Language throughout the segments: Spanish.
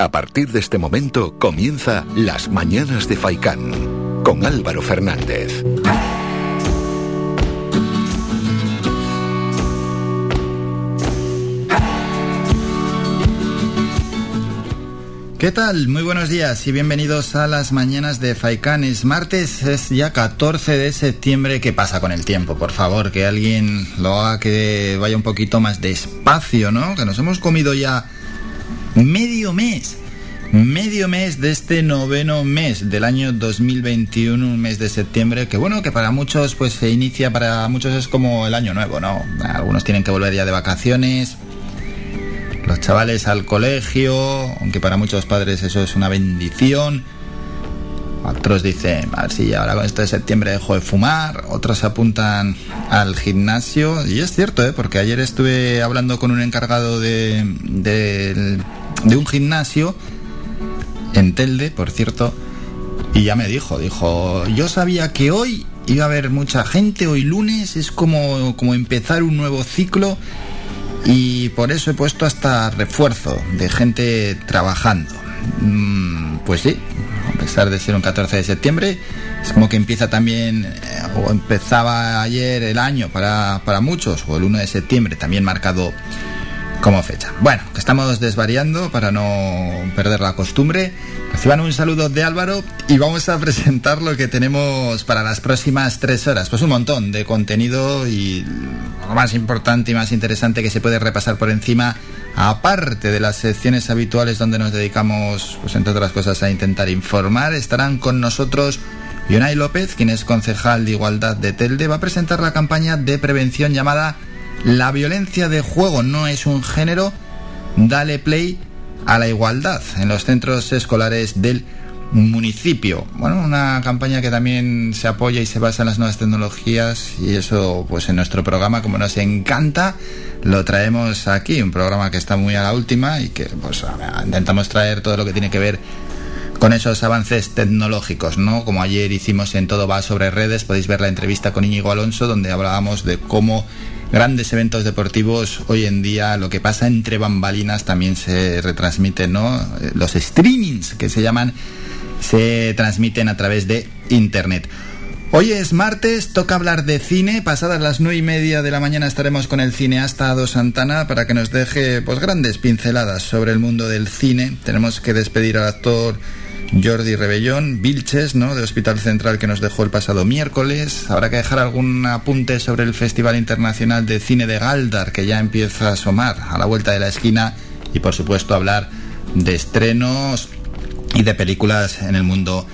A partir de este momento comienza Las Mañanas de Faicán con Álvaro Fernández. ¿Qué tal? Muy buenos días y bienvenidos a las mañanas de Faikán. Es martes, es ya 14 de septiembre. ¿Qué pasa con el tiempo? Por favor, que alguien lo haga que vaya un poquito más despacio, ¿no? Que nos hemos comido ya medio mes. Medio mes de este noveno mes del año 2021, un mes de septiembre, que bueno, que para muchos pues se inicia, para muchos es como el año nuevo, ¿no? Algunos tienen que volver ya de vacaciones, los chavales al colegio, aunque para muchos padres eso es una bendición. Otros dicen, a ver si ahora con esto de septiembre dejo de fumar. Otros se apuntan al gimnasio. Y es cierto, ¿eh? porque ayer estuve hablando con un encargado de, de, de un gimnasio en Telde, por cierto, y ya me dijo, dijo, yo sabía que hoy iba a haber mucha gente, hoy lunes es como, como empezar un nuevo ciclo y por eso he puesto hasta refuerzo de gente trabajando. Mm, pues sí, a pesar de ser un 14 de septiembre, es como que empieza también, eh, o empezaba ayer el año para, para muchos, o el 1 de septiembre, también marcado como fecha. Bueno, que estamos desvariando para no perder la costumbre. Reciban un saludo de Álvaro y vamos a presentar lo que tenemos para las próximas tres horas. Pues un montón de contenido y lo más importante y más interesante que se puede repasar por encima, aparte de las secciones habituales donde nos dedicamos, pues entre otras cosas, a intentar informar, estarán con nosotros Yonay López, quien es concejal de Igualdad de Telde, va a presentar la campaña de prevención llamada la violencia de juego no es un género. Dale play a la igualdad en los centros escolares del municipio. Bueno, una campaña que también se apoya y se basa en las nuevas tecnologías y eso pues en nuestro programa como nos encanta lo traemos aquí, un programa que está muy a la última y que pues intentamos traer todo lo que tiene que ver con esos avances tecnológicos, ¿no? Como ayer hicimos en Todo va sobre redes, podéis ver la entrevista con Íñigo Alonso donde hablábamos de cómo grandes eventos deportivos, hoy en día lo que pasa entre bambalinas también se retransmite, ¿no? Los streamings que se llaman se transmiten a través de internet. Hoy es martes, toca hablar de cine. Pasadas las nueve y media de la mañana estaremos con el cineasta Ado Santana para que nos deje pues grandes pinceladas sobre el mundo del cine. Tenemos que despedir al actor Jordi Rebellón, Vilches, ¿no? De Hospital Central que nos dejó el pasado miércoles. Habrá que dejar algún apunte sobre el Festival Internacional de Cine de Galdar que ya empieza a asomar a la vuelta de la esquina y por supuesto hablar de estrenos y de películas en el mundo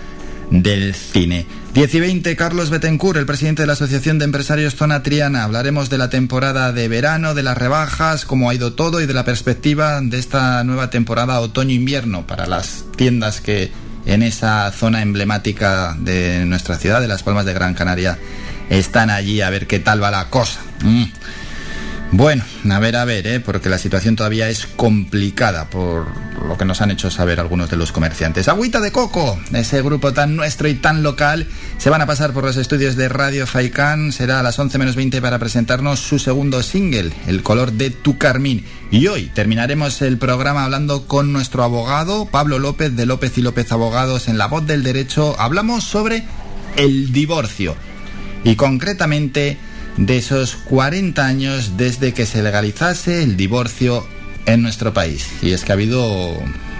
del cine. 10 y 20, Carlos Betancourt, el presidente de la Asociación de Empresarios Zona Triana. Hablaremos de la temporada de verano, de las rebajas, cómo ha ido todo y de la perspectiva de esta nueva temporada otoño-invierno para las tiendas que en esa zona emblemática de nuestra ciudad, de Las Palmas de Gran Canaria, están allí a ver qué tal va la cosa. Mm. Bueno, a ver, a ver, ¿eh? porque la situación todavía es complicada por lo que nos han hecho saber algunos de los comerciantes. Agüita de Coco, ese grupo tan nuestro y tan local, se van a pasar por los estudios de Radio Faikán. Será a las 11 menos 20 para presentarnos su segundo single, El color de tu carmín. Y hoy terminaremos el programa hablando con nuestro abogado, Pablo López de López y López Abogados. En La Voz del Derecho hablamos sobre el divorcio. Y concretamente de esos 40 años desde que se legalizase el divorcio en nuestro país. Y es que ha habido,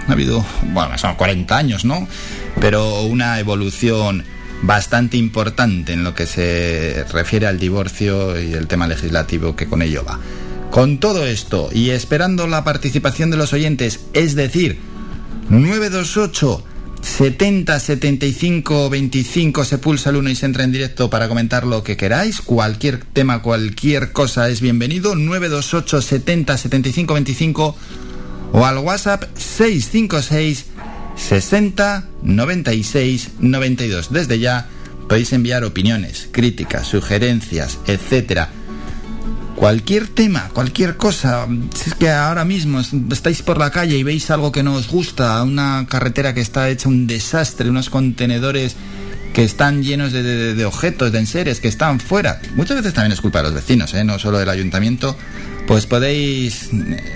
ha habido, bueno, son 40 años, ¿no? Pero una evolución bastante importante en lo que se refiere al divorcio y el tema legislativo que con ello va. Con todo esto y esperando la participación de los oyentes, es decir, 928 70 75 25 se pulsa el 1 y se entra en directo para comentar lo que queráis. Cualquier tema, cualquier cosa es bienvenido. 928 70 75 25 o al WhatsApp 656 60 96 92. Desde ya podéis enviar opiniones, críticas, sugerencias, etcétera cualquier tema, cualquier cosa. Si es que ahora mismo estáis por la calle y veis algo que no os gusta, una carretera que está hecha un desastre, unos contenedores que están llenos de, objetos, de enseres, que están fuera. Muchas veces también es culpa de los vecinos, ¿eh? no solo del ayuntamiento. Pues podéis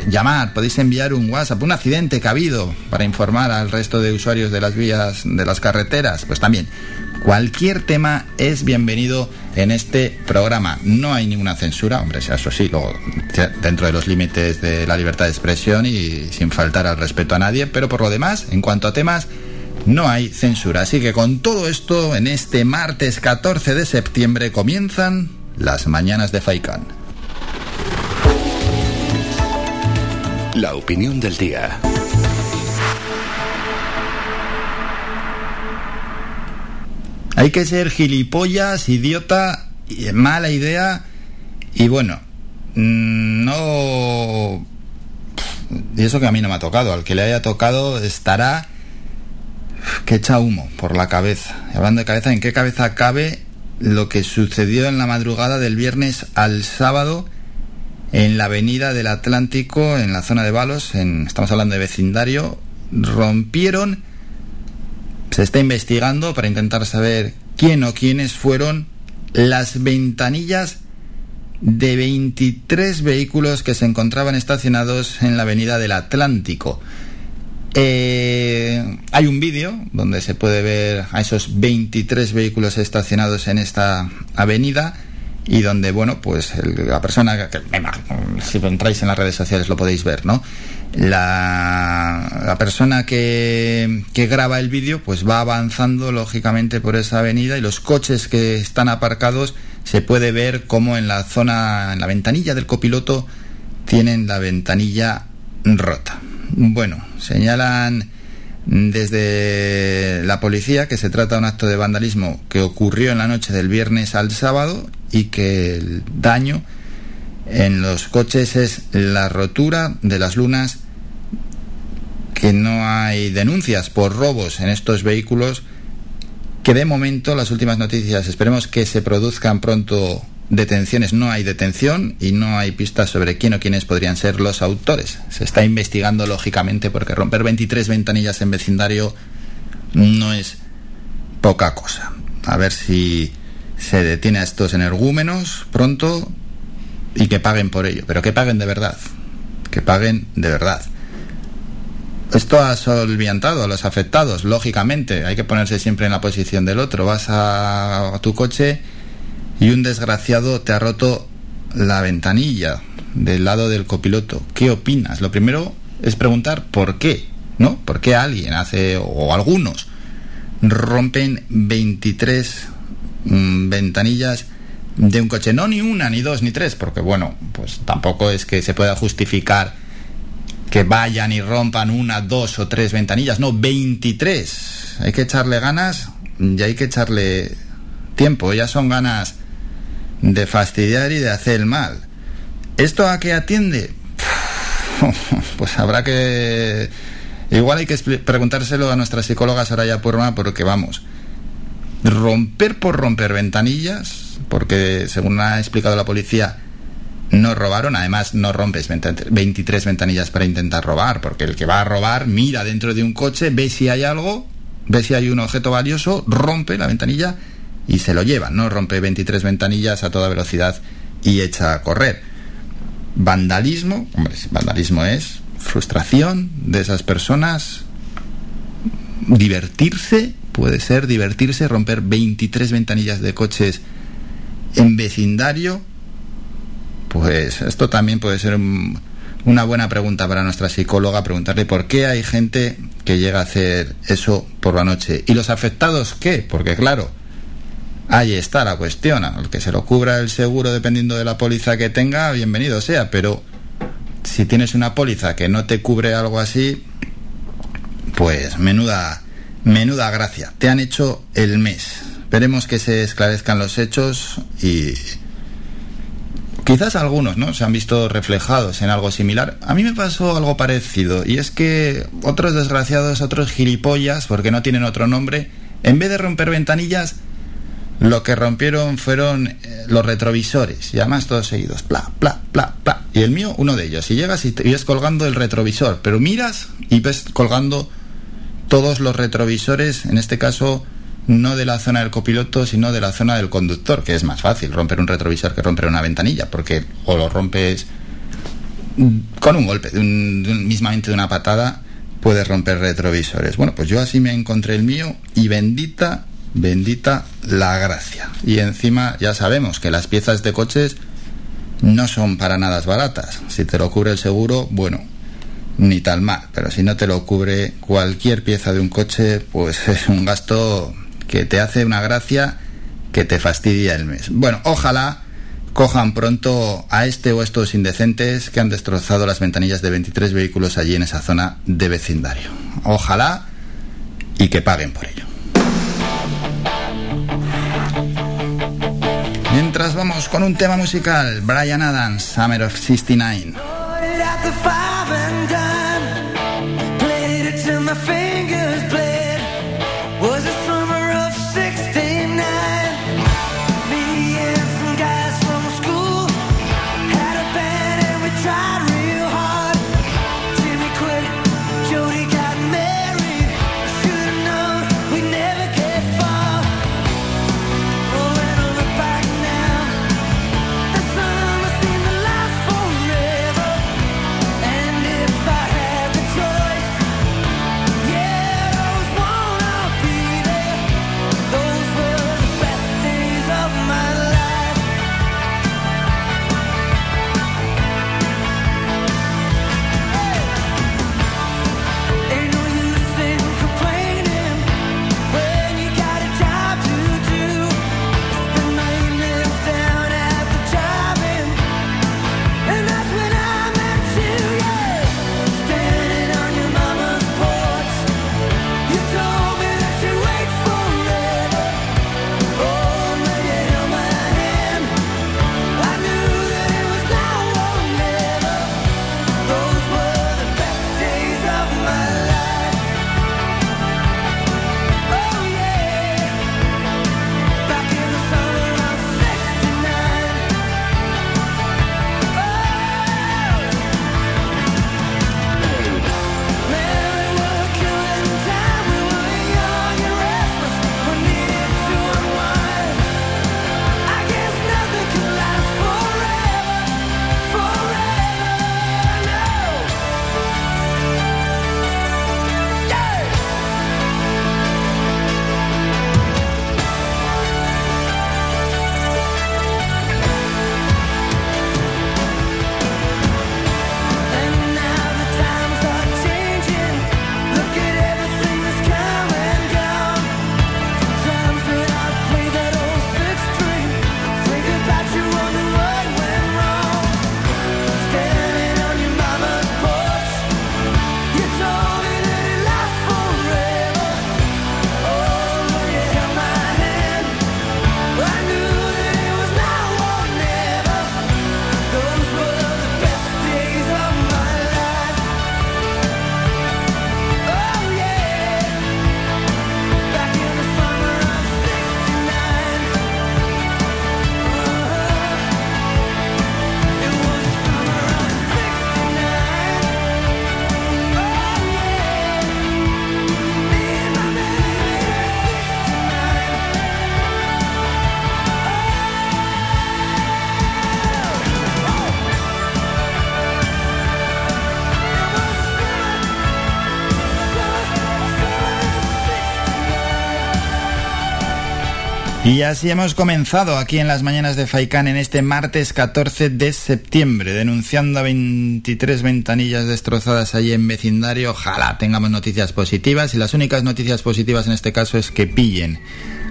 llamar, podéis enviar un WhatsApp, un accidente que ha habido para informar al resto de usuarios de las vías, de las carreteras. Pues también, cualquier tema es bienvenido en este programa. No hay ninguna censura, hombre, eso sí, luego dentro de los límites de la libertad de expresión y sin faltar al respeto a nadie, pero por lo demás, en cuanto a temas no hay censura. Así que con todo esto, en este martes 14 de septiembre comienzan las mañanas de Faikan. La opinión del día. Hay que ser gilipollas, idiota, mala idea y bueno, mm, no... Y eso que a mí no me ha tocado, al que le haya tocado estará que echa humo por la cabeza. hablando de cabeza, ¿en qué cabeza cabe lo que sucedió en la madrugada del viernes al sábado en la avenida del Atlántico, en la zona de Balos, en, estamos hablando de vecindario, rompieron, se está investigando para intentar saber quién o quiénes fueron las ventanillas de 23 vehículos que se encontraban estacionados en la avenida del Atlántico. Eh, hay un vídeo donde se puede ver a esos 23 vehículos estacionados en esta avenida y donde, bueno, pues la persona, que, si entráis en las redes sociales lo podéis ver, ¿no? La, persona que, que graba el vídeo pues va avanzando lógicamente por esa avenida y los coches que están aparcados se puede ver como en la zona, en la ventanilla del copiloto tienen la ventanilla rota. Bueno, señalan desde la policía que se trata de un acto de vandalismo que ocurrió en la noche del viernes al sábado y que el daño en los coches es la rotura de las lunas, que no hay denuncias por robos en estos vehículos, que de momento las últimas noticias esperemos que se produzcan pronto detenciones no hay detención y no hay pistas sobre quién o quiénes podrían ser los autores. Se está investigando lógicamente porque romper 23 ventanillas en vecindario no es poca cosa. A ver si se detiene a estos energúmenos pronto y que paguen por ello, pero que paguen de verdad, que paguen de verdad. Esto ha solviantado a los afectados, lógicamente, hay que ponerse siempre en la posición del otro. Vas a, tu coche y un desgraciado te ha roto la ventanilla del lado del copiloto. ¿Qué opinas? Lo primero es preguntar por qué, ¿no? ¿Por qué alguien hace, o algunos, rompen 23 mm, ventanillas de un coche? No ni una, ni dos, ni tres, porque bueno, pues tampoco es que se pueda justificar que vayan y rompan una, dos o tres ventanillas, no, 23. Hay que echarle ganas y hay que echarle tiempo, ya son ganas de fastidiar y de hacer el mal. ¿Esto a qué atiende? Pues habrá que... Igual hay que preguntárselo a nuestra psicóloga Soraya Purma porque vamos, romper por romper ventanillas, porque según ha explicado la policía, no robaron, además no rompes 23 ventanillas para intentar robar, porque el que va a robar mira dentro de un coche, ve si hay algo, ve si hay un objeto valioso, rompe la ventanilla y se lo lleva, no rompe 23 ventanillas a toda velocidad y echa a correr. Vandalismo, hombre, vandalismo es frustración de esas personas, divertirse, puede ser divertirse, romper 23 ventanillas de coches en vecindario, pues esto también puede ser una buena pregunta para nuestra psicóloga, preguntarle por qué hay gente que llega a hacer eso por la noche. ¿Y los afectados qué? Porque claro, Ahí está la cuestión. Al que se lo cubra el seguro dependiendo de la póliza que tenga, bienvenido sea. Pero si tienes una póliza que no te cubre algo así, pues menuda, menuda gracia. Te han hecho el mes. Esperemos que se esclarezcan los hechos y quizás algunos, ¿no? Se han visto reflejados en algo similar. A mí me pasó algo parecido y es que otros desgraciados, otros gilipollas, porque no tienen otro nombre, en vez de romper ventanillas, lo que rompieron fueron eh, los retrovisores, y además todos seguidos, pla, pla, pla, pla. Y el mío, uno de ellos. Y llegas y, te, ves colgando el retrovisor, pero miras y ves colgando todos los retrovisores, en este caso no de la zona del copiloto, sino de la zona del conductor, que es más fácil romper un retrovisor que romper una ventanilla, porque o lo rompes con un golpe, de mismamente de una patada, puedes romper retrovisores. Bueno, pues yo así me encontré el mío y bendita, bendita la gracia. Y encima ya sabemos que las piezas de coches no son para nada baratas. Si te lo cubre el seguro, bueno, ni tal mal. Pero si no te lo cubre cualquier pieza de un coche, pues es un gasto que te hace una gracia que te fastidia el mes. Bueno, ojalá cojan pronto a este o estos indecentes que han destrozado las ventanillas de 23 vehículos allí en esa zona de vecindario. Ojalá y que paguen por ello. Mientras vamos con un tema musical, Brian Adams, Summer of 69. Y así hemos comenzado aquí en las mañanas de Faikán en este martes 14 de septiembre, denunciando a 23 ventanillas destrozadas allí en vecindario. Ojalá tengamos noticias positivas y las únicas noticias positivas en este caso es que pillen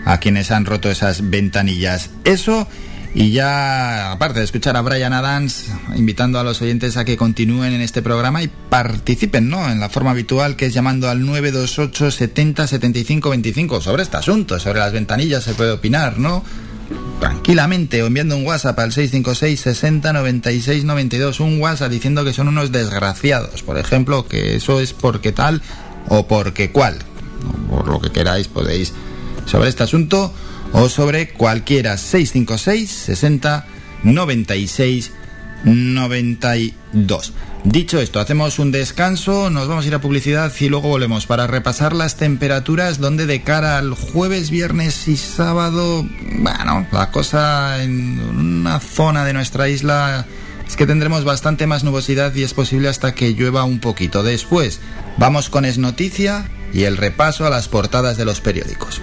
a quienes han roto esas ventanillas. Eso y ya, aparte de escuchar a Brian Adams, invitando a los oyentes a que continúen en este programa y participen, ¿no? En la forma habitual que es llamando al 928 70 75 25 sobre este asunto, sobre las ventanillas se puede opinar, ¿no? Tranquilamente, o enviando un WhatsApp al 656 60 96 92, un WhatsApp diciendo que son unos desgraciados, por ejemplo, que eso es porque tal o porque cual, por lo que queráis podéis sobre este asunto o sobre cualquiera 656 60 96 92. Dicho esto, hacemos un descanso, nos vamos a ir a publicidad y luego volvemos para repasar las temperaturas donde de cara al jueves, viernes y sábado, bueno, la cosa en una zona de nuestra isla es que tendremos bastante más nubosidad y es posible hasta que llueva un poquito. Después, vamos con Es Noticia y el repaso a las portadas de los periódicos.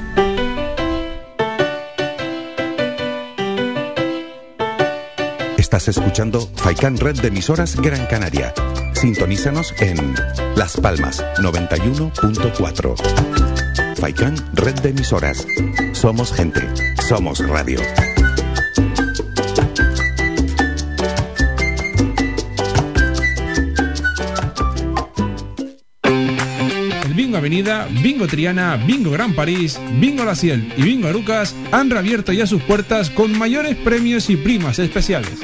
Estás escuchando Faikan Red de emisoras Gran Canaria. Sintonízanos en Las Palmas 91.4. Faikan Red de emisoras. Somos gente. Somos radio. Bingo Avenida, Bingo Triana, Bingo Gran París, Bingo La Ciel y Bingo Arucas han reabierto ya sus puertas con mayores premios y primas especiales.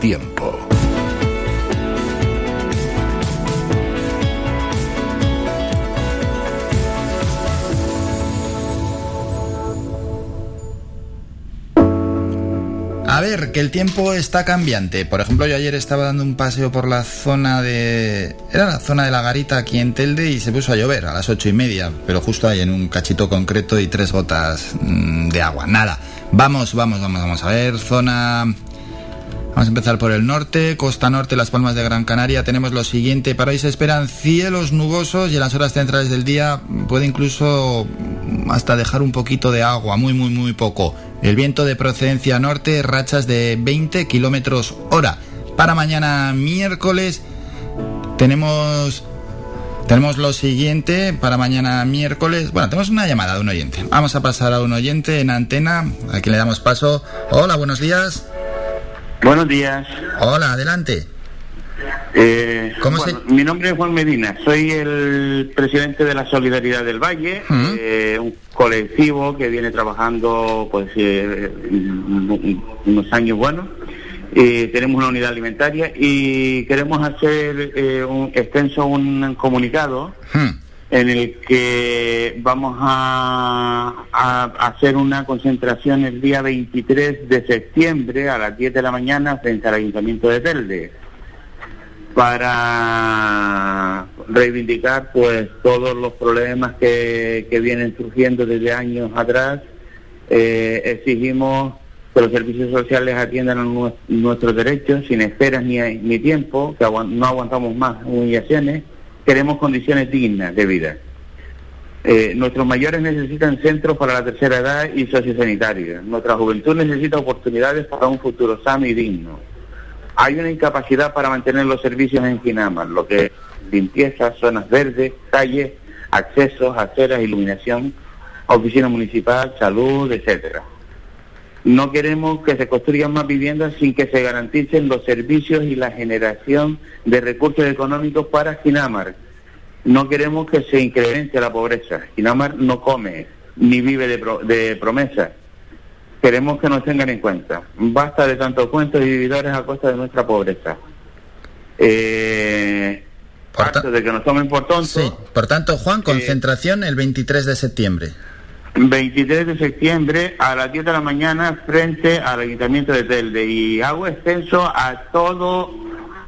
Tiempo. A ver, que el tiempo está cambiante. Por ejemplo, yo ayer estaba dando un paseo por la zona de... Era la zona de la garita aquí en Telde y se puso a llover a las ocho y media, pero justo ahí en un cachito concreto y tres gotas mm, de agua. Nada. Vamos, vamos, vamos, vamos a ver. Zona... Vamos a empezar por el norte, costa norte, Las Palmas de Gran Canaria. Tenemos lo siguiente, para hoy se esperan cielos nubosos y en las horas centrales del día puede incluso hasta dejar un poquito de agua, muy, muy, muy poco. El viento de procedencia norte, rachas de 20 kilómetros hora. Para mañana miércoles tenemos tenemos lo siguiente para mañana miércoles. Bueno, tenemos una llamada de un oyente. Vamos a pasar a un oyente en antena, a quien le damos paso. Hola, buenos días. Buenos días. Hola, adelante. Eh, ¿Cómo bueno, Mi nombre es Juan Medina, soy el presidente de la Solidaridad del Valle, eh, un colectivo que viene trabajando pues eh, un- unos años buenos. Eh, tenemos una unidad alimentaria y queremos hacer eh, un extenso un comunicado. En el que vamos a, hacer una concentración el día 23 de septiembre a las 10 de la mañana frente al Ayuntamiento de Telde para reivindicar pues todos los problemas que, que vienen surgiendo desde años atrás. Eh, exigimos que los servicios sociales atiendan a nue- nuestros derechos sin esperas ni, ni tiempo, que no aguantamos más humillaciones, queremos condiciones dignas de vida. Eh, nuestros mayores necesitan centros para la tercera edad y sociosanitarios. Nuestra juventud necesita oportunidades para un futuro sano y digno. Hay una incapacidad para mantener los servicios en Ginamar, lo que es limpieza, zonas verdes, calles, accesos, aceras, iluminación, oficina municipal, salud, etcétera. No queremos que se construyan más viviendas sin que se garanticen los servicios y la generación de recursos económicos para Ginamar. No queremos que se incremente la pobreza. Ginamar no come ni vive de, pro- de promesas. Queremos que nos tengan en cuenta. Basta de tantos cuentos y vividores a costa de nuestra pobreza. Eh, Por de que nos tomen por tontos. Sí, por tanto, Juan, concentración el 23 de septiembre. 23 de septiembre a las 10 de la mañana frente al Ayuntamiento de Telde. Y hago extenso a todo,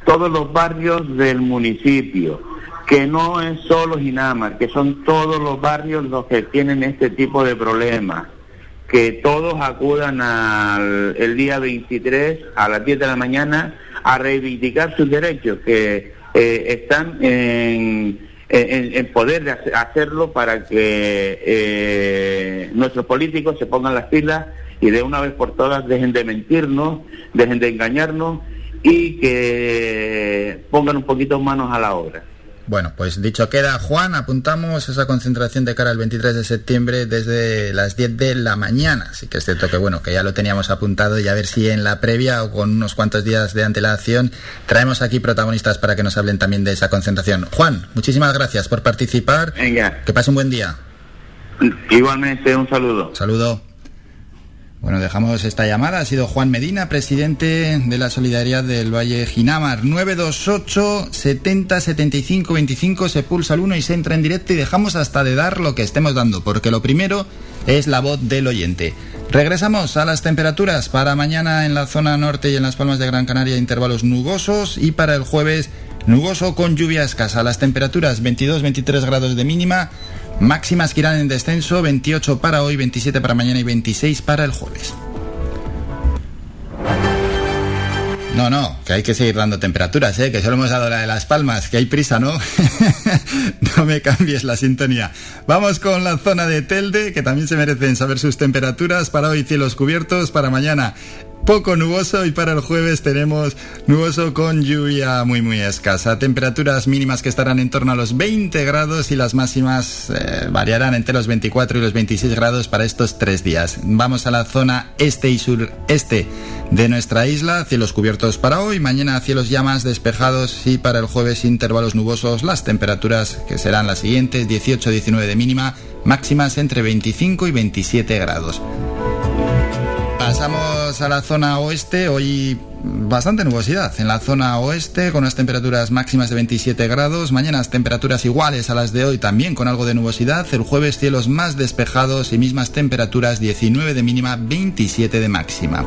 todos los barrios del municipio, que no es solo Ginamar, que son todos los barrios los que tienen este tipo de problemas, que todos acudan al el día 23 a las 10 de la mañana a reivindicar sus derechos, que eh, están en en, en poder de hace- hacerlo para que eh, nuestros políticos se pongan las pilas y de una vez por todas dejen de mentirnos, dejen de engañarnos y que pongan un poquito manos a la obra. Bueno, pues dicho queda, Juan, apuntamos esa concentración de cara al 23 de septiembre desde las 10 de la mañana. Así que es cierto que bueno, que ya lo teníamos apuntado y a ver si en la previa o con unos cuantos días de antelación traemos aquí protagonistas para que nos hablen también de esa concentración. Juan, muchísimas gracias por participar. Venga. Que pase un buen día. Igualmente, un saludo. Saludo. Bueno, dejamos esta llamada. Ha sido Juan Medina, presidente de la Solidaridad del Valle Ginamar. 928 70 75 25 se pulsa el 1 y se entra en directo y dejamos hasta de dar lo que estemos dando, porque lo primero es la voz del oyente. Regresamos a las temperaturas para mañana en la zona norte y en las Palmas de Gran Canaria intervalos nubosos y para el jueves nuboso con lluvia escasa. Las temperaturas 22-23 grados de mínima, Máximas que irán en descenso, 28 para hoy, 27 para mañana y 26 para el jueves. No, no, que hay que seguir dando temperaturas, ¿eh? que solo hemos dado la de las palmas, que hay prisa, ¿no? no me cambies la sintonía. Vamos con la zona de Telde, que también se merecen saber sus temperaturas. Para hoy cielos cubiertos, para mañana poco nuboso y para el jueves tenemos nuboso con lluvia muy muy escasa. Temperaturas mínimas que estarán en torno a los 20 grados y las máximas eh, variarán entre los 24 y los 26 grados para estos tres días. Vamos a la zona este y sureste de nuestra isla, cielos cubiertos para hoy, mañana cielos ya más despejados y para el jueves intervalos nubosos, las temperaturas que serán las siguientes, 18-19 de mínima, máximas entre 25 y 27 grados. Pasamos a la zona oeste, hoy bastante nubosidad en la zona oeste con unas temperaturas máximas de 27 grados, mañana temperaturas iguales a las de hoy también con algo de nubosidad, el jueves cielos más despejados y mismas temperaturas 19 de mínima, 27 de máxima.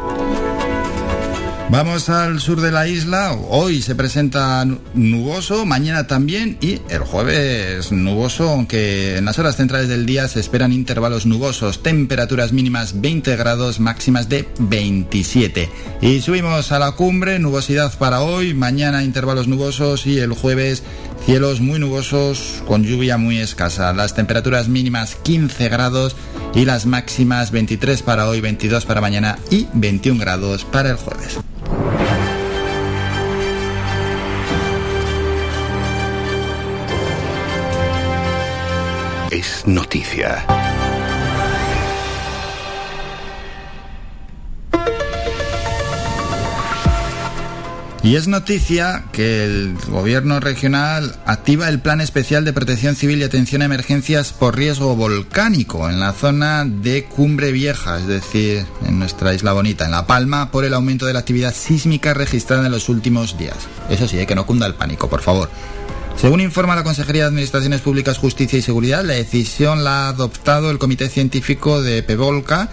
Vamos al sur de la isla. Hoy se presenta nuboso, mañana también y el jueves nuboso, aunque en las horas centrales del día se esperan intervalos nubosos, temperaturas mínimas 20 grados, máximas de 27. Y subimos a la cumbre, nubosidad para hoy, mañana intervalos nubosos y el jueves cielos muy nubosos con lluvia muy escasa. Las temperaturas mínimas 15 grados y las máximas 23 para hoy, 22 para mañana y 21 grados para el jueves. Es noticia. Y es noticia que el gobierno regional activa el plan especial de protección civil y atención a emergencias por riesgo volcánico en la zona de Cumbre Vieja, es decir, en nuestra isla bonita, en La Palma, por el aumento de la actividad sísmica registrada en los últimos días. Eso sí, hay que no cunda el pánico, por favor. Según informa la Consejería de Administraciones Públicas, Justicia y Seguridad, la decisión la ha adoptado el Comité Científico de Pevolca,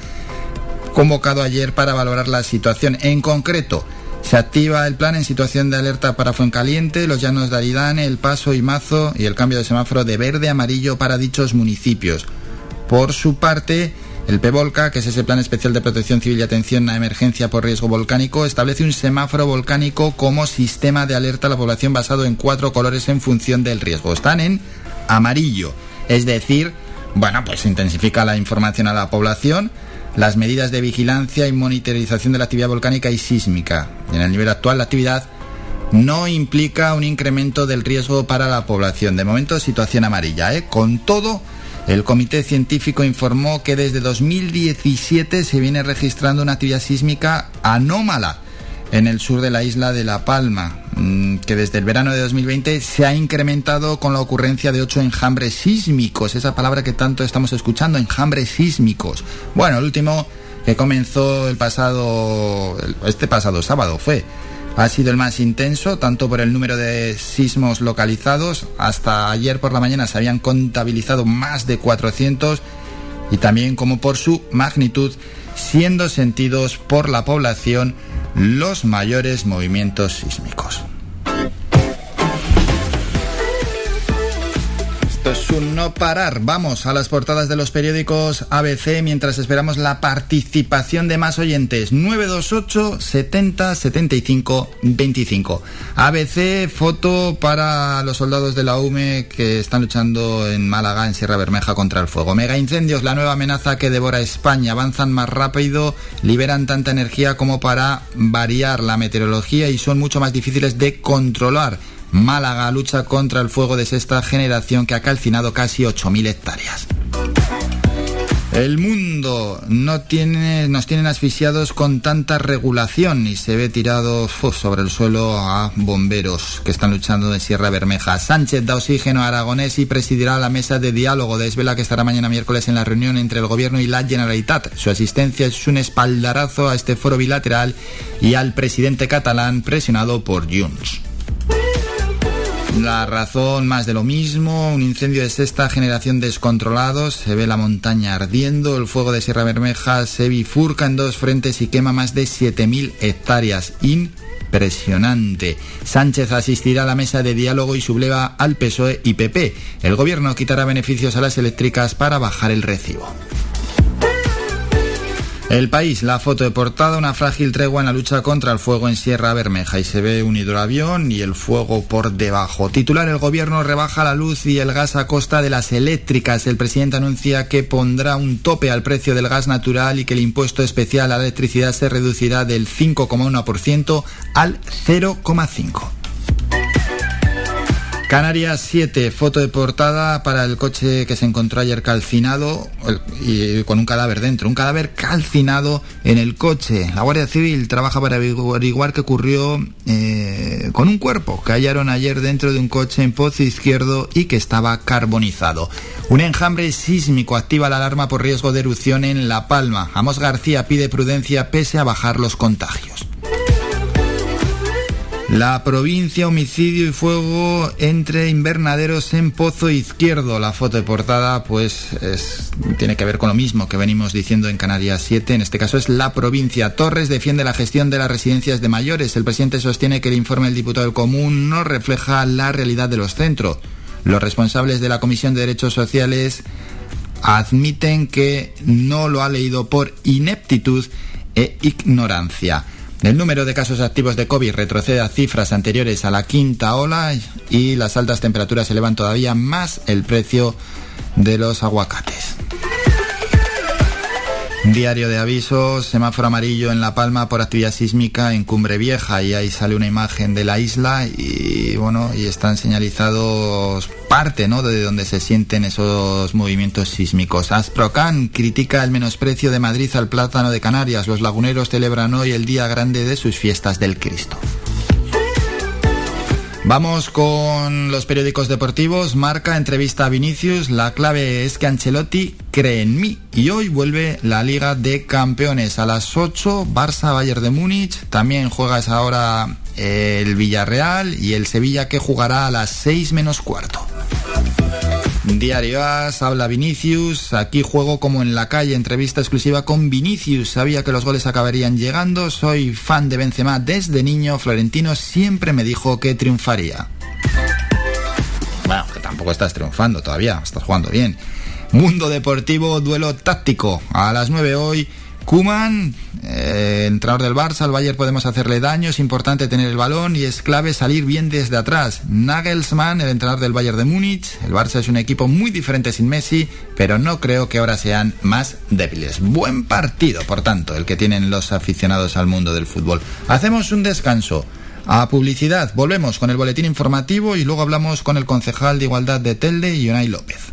convocado ayer para valorar la situación. En concreto, se activa el plan en situación de alerta para Fuencaliente, los llanos de Aridane, El Paso y Mazo y el cambio de semáforo de verde a amarillo para dichos municipios. Por su parte, el PEVOLCA, que es ese plan especial de protección civil y atención a emergencia por riesgo volcánico, establece un semáforo volcánico como sistema de alerta a la población basado en cuatro colores en función del riesgo. Están en amarillo, es decir, bueno, pues intensifica la información a la población las medidas de vigilancia y monitorización de la actividad volcánica y sísmica. En el nivel actual, la actividad no implica un incremento del riesgo para la población. De momento, situación amarilla. ¿eh? Con todo, el comité científico informó que desde 2017 se viene registrando una actividad sísmica anómala en el sur de la isla de La Palma, mm, que desde el verano de 2020 se ha incrementado con la ocurrencia de ocho enjambres sísmicos, esa palabra que tanto estamos escuchando, enjambres sísmicos. Bueno, el último que comenzó el pasado, este pasado sábado fue, ha sido el más intenso, tanto por el número de sismos localizados, hasta ayer por la mañana se habían contabilizado más de 400 y también como por su magnitud, siendo sentidos por la población los mayores movimientos sísmicos. Es un no parar. Vamos a las portadas de los periódicos ABC mientras esperamos la participación de más oyentes. 928 70 75 25. ABC, foto para los soldados de la UME que están luchando en Málaga, en Sierra Bermeja, contra el fuego. Mega incendios, la nueva amenaza que devora España. Avanzan más rápido, liberan tanta energía como para variar la meteorología y son mucho más difíciles de controlar Málaga lucha contra el fuego de sexta generación que ha calcinado casi 8.000 hectáreas. El mundo no tiene, nos tienen asfixiados con tanta regulación y se ve tirado sobre el suelo a bomberos que están luchando de Sierra Bermeja. Sánchez da oxígeno a Aragonés y presidirá la mesa de diálogo de Esvela que estará mañana miércoles en la reunión entre el gobierno y la Generalitat. Su asistencia es un espaldarazo a este foro bilateral y al presidente catalán presionado por Junts. La razón más de lo mismo, un incendio de sexta generación descontrolado, se ve la montaña ardiendo, el fuego de Sierra Bermeja se bifurca en dos frentes y quema más de 7.000 hectáreas. Impresionante. Sánchez asistirá a la mesa de diálogo y subleva al PSOE y PP. El gobierno quitará beneficios a las eléctricas para bajar el recibo. El país, la foto de portada, una frágil tregua en la lucha contra el fuego en Sierra Bermeja y se ve un hidroavión y el fuego por debajo. Titular, el gobierno rebaja la luz y el gas a costa de las eléctricas. El presidente anuncia que pondrá un tope al precio del gas natural y que el impuesto especial a la electricidad se reducirá del 5,1% al 0,5%. Canarias 7, foto de portada para el coche que se encontró ayer calcinado y con un cadáver dentro, un cadáver calcinado en el coche. La Guardia Civil trabaja para averiguar qué ocurrió eh, con un cuerpo que hallaron ayer dentro de un coche en Pozo Izquierdo y que estaba carbonizado. Un enjambre sísmico activa la alarma por riesgo de erupción en La Palma. Amos García pide prudencia pese a bajar los contagios. La provincia, homicidio y fuego entre invernaderos en Pozo Izquierdo. La foto de portada, pues, tiene que ver con lo mismo que venimos diciendo en Canarias 7. En este caso es la provincia. Torres defiende la gestión de las residencias de mayores. El presidente sostiene que el informe del diputado del Común no refleja la realidad de los centros. Los responsables de la Comisión de Derechos Sociales admiten que no lo ha leído por ineptitud e ignorancia. El número de casos activos de COVID retrocede a cifras anteriores a la quinta ola y las altas temperaturas elevan todavía más el precio de los aguacates. Diario de avisos, semáforo amarillo en La Palma por actividad sísmica en Cumbre Vieja y ahí sale una imagen de la isla y bueno, y están señalizados parte, ¿no? de donde se sienten esos movimientos sísmicos. Asprocan critica el menosprecio de Madrid al plátano de Canarias. Los laguneros celebran hoy el día grande de sus fiestas del Cristo. Vamos con los periódicos deportivos. Marca entrevista a Vinicius. La clave es que Ancelotti cree en mí. Y hoy vuelve la Liga de Campeones a las 8. Barça Bayern de Múnich. También juega esa hora el Villarreal y el Sevilla que jugará a las 6 menos cuarto. Diario As, habla Vinicius, aquí juego como en la calle, entrevista exclusiva con Vinicius, sabía que los goles acabarían llegando, soy fan de Benzema desde niño, Florentino siempre me dijo que triunfaría. Bueno, que tampoco estás triunfando todavía, estás jugando bien. Mundo Deportivo, duelo táctico, a las 9 hoy, Kuman, eh, entrenador del Barça, al Bayern podemos hacerle daño, es importante tener el balón y es clave salir bien desde atrás. Nagelsmann, el entrenador del Bayern de Múnich, el Barça es un equipo muy diferente sin Messi, pero no creo que ahora sean más débiles. Buen partido, por tanto, el que tienen los aficionados al mundo del fútbol. Hacemos un descanso. A publicidad, volvemos con el boletín informativo y luego hablamos con el concejal de Igualdad de Telde, Unai López.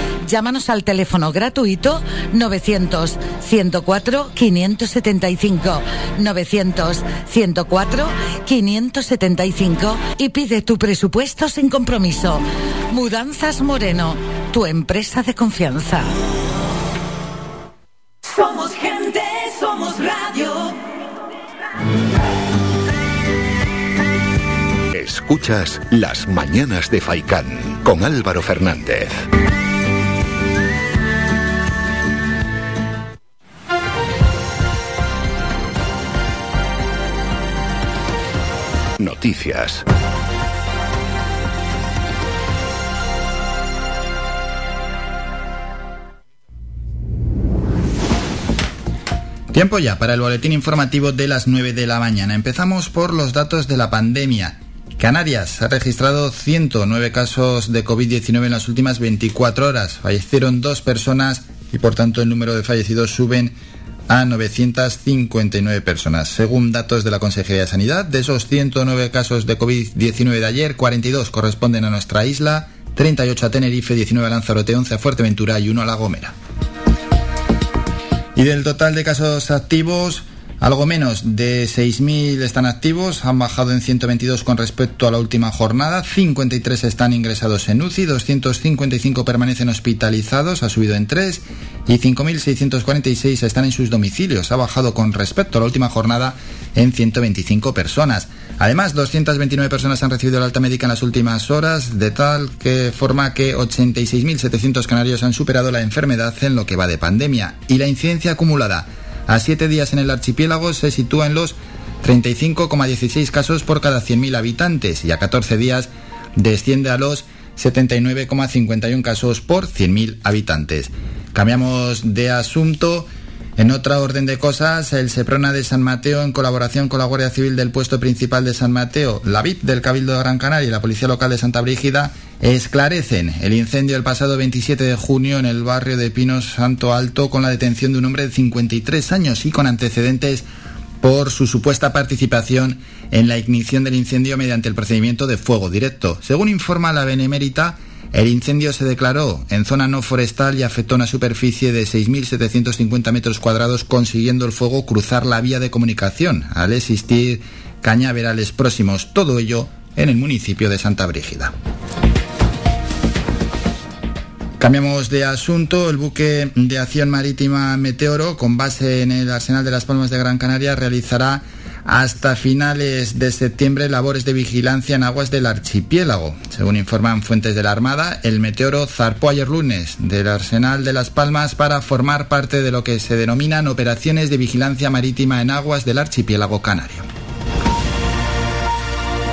llámanos al teléfono gratuito 900 104 575 900 104 575 y pide tu presupuesto sin compromiso. Mudanzas Moreno, tu empresa de confianza. Somos gente, somos radio. Escuchas las mañanas de Faicán con Álvaro Fernández. Noticias. Tiempo ya para el boletín informativo de las 9 de la mañana. Empezamos por los datos de la pandemia. Canarias ha registrado 109 casos de COVID-19 en las últimas 24 horas. Fallecieron dos personas y por tanto el número de fallecidos suben a 959 personas. Según datos de la Consejería de Sanidad, de esos 109 casos de COVID-19 de ayer, 42 corresponden a nuestra isla, 38 a Tenerife, 19 a Lanzarote, 11 a Fuerteventura y 1 a La Gomera. Y del total de casos activos, algo menos de 6.000 están activos, han bajado en 122 con respecto a la última jornada, 53 están ingresados en UCI, 255 permanecen hospitalizados, ha subido en 3 y 5.646 están en sus domicilios, ha bajado con respecto a la última jornada en 125 personas. Además, 229 personas han recibido la alta médica en las últimas horas, de tal forma que 86.700 canarios han superado la enfermedad en lo que va de pandemia y la incidencia acumulada a 7 días en el archipiélago se sitúa en los 35,16 casos por cada 100.000 habitantes y a 14 días desciende a los 79,51 casos por 100.000 habitantes. Cambiamos de asunto. En otra orden de cosas, el Seprona de San Mateo, en colaboración con la Guardia Civil del puesto principal de San Mateo, la VIP del Cabildo de Gran Canaria y la Policía Local de Santa Brígida, esclarecen el incendio el pasado 27 de junio en el barrio de Pinos Santo Alto con la detención de un hombre de 53 años y con antecedentes por su supuesta participación en la ignición del incendio mediante el procedimiento de fuego directo. Según informa la Benemérita, el incendio se declaró en zona no forestal y afectó una superficie de 6.750 metros cuadrados, consiguiendo el fuego cruzar la vía de comunicación al existir cañaverales próximos. Todo ello en el municipio de Santa Brígida. Cambiamos de asunto. El buque de acción marítima Meteoro, con base en el Arsenal de las Palmas de Gran Canaria, realizará hasta finales de septiembre labores de vigilancia en aguas del archipiélago. Según informan fuentes de la Armada, el Meteoro zarpó ayer lunes del Arsenal de Las Palmas para formar parte de lo que se denominan operaciones de vigilancia marítima en aguas del archipiélago canario.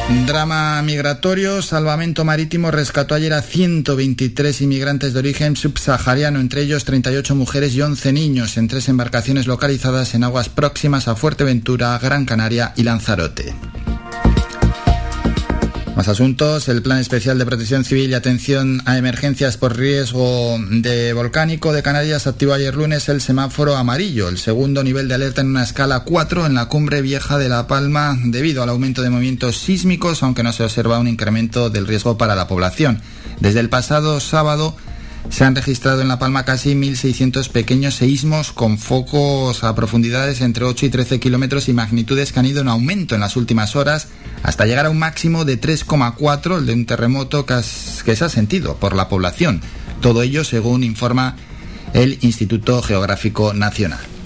Drama migratorio. Salvamento Marítimo rescató ayer a 123 inmigrantes de origen subsahariano, entre ellos 38 mujeres y 11 niños, en tres embarcaciones localizadas en aguas próximas a Fuerteventura, Gran Canaria y Lanzarote. Más asuntos. El Plan Especial de Protección Civil y Atención a Emergencias por Riesgo de Volcánico de Canarias activó ayer lunes el semáforo amarillo, el segundo nivel de alerta en una escala 4 en la cumbre vieja de La Palma debido al aumento de movimientos sísmicos, aunque no se observa un incremento del riesgo para la población. Desde el pasado sábado, se han registrado en La Palma casi 1.600 pequeños seísmos con focos a profundidades entre 8 y 13 kilómetros y magnitudes que han ido en aumento en las últimas horas hasta llegar a un máximo de 3,4 de un terremoto que, que se ha sentido por la población. Todo ello según informa el Instituto Geográfico Nacional.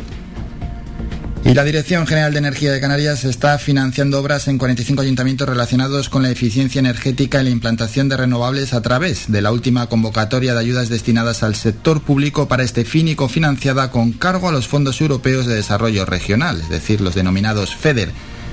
Y la Dirección General de Energía de Canarias está financiando obras en 45 ayuntamientos relacionados con la eficiencia energética y la implantación de renovables a través de la última convocatoria de ayudas destinadas al sector público para este fin y cofinanciada con cargo a los fondos europeos de desarrollo regional, es decir, los denominados FEDER.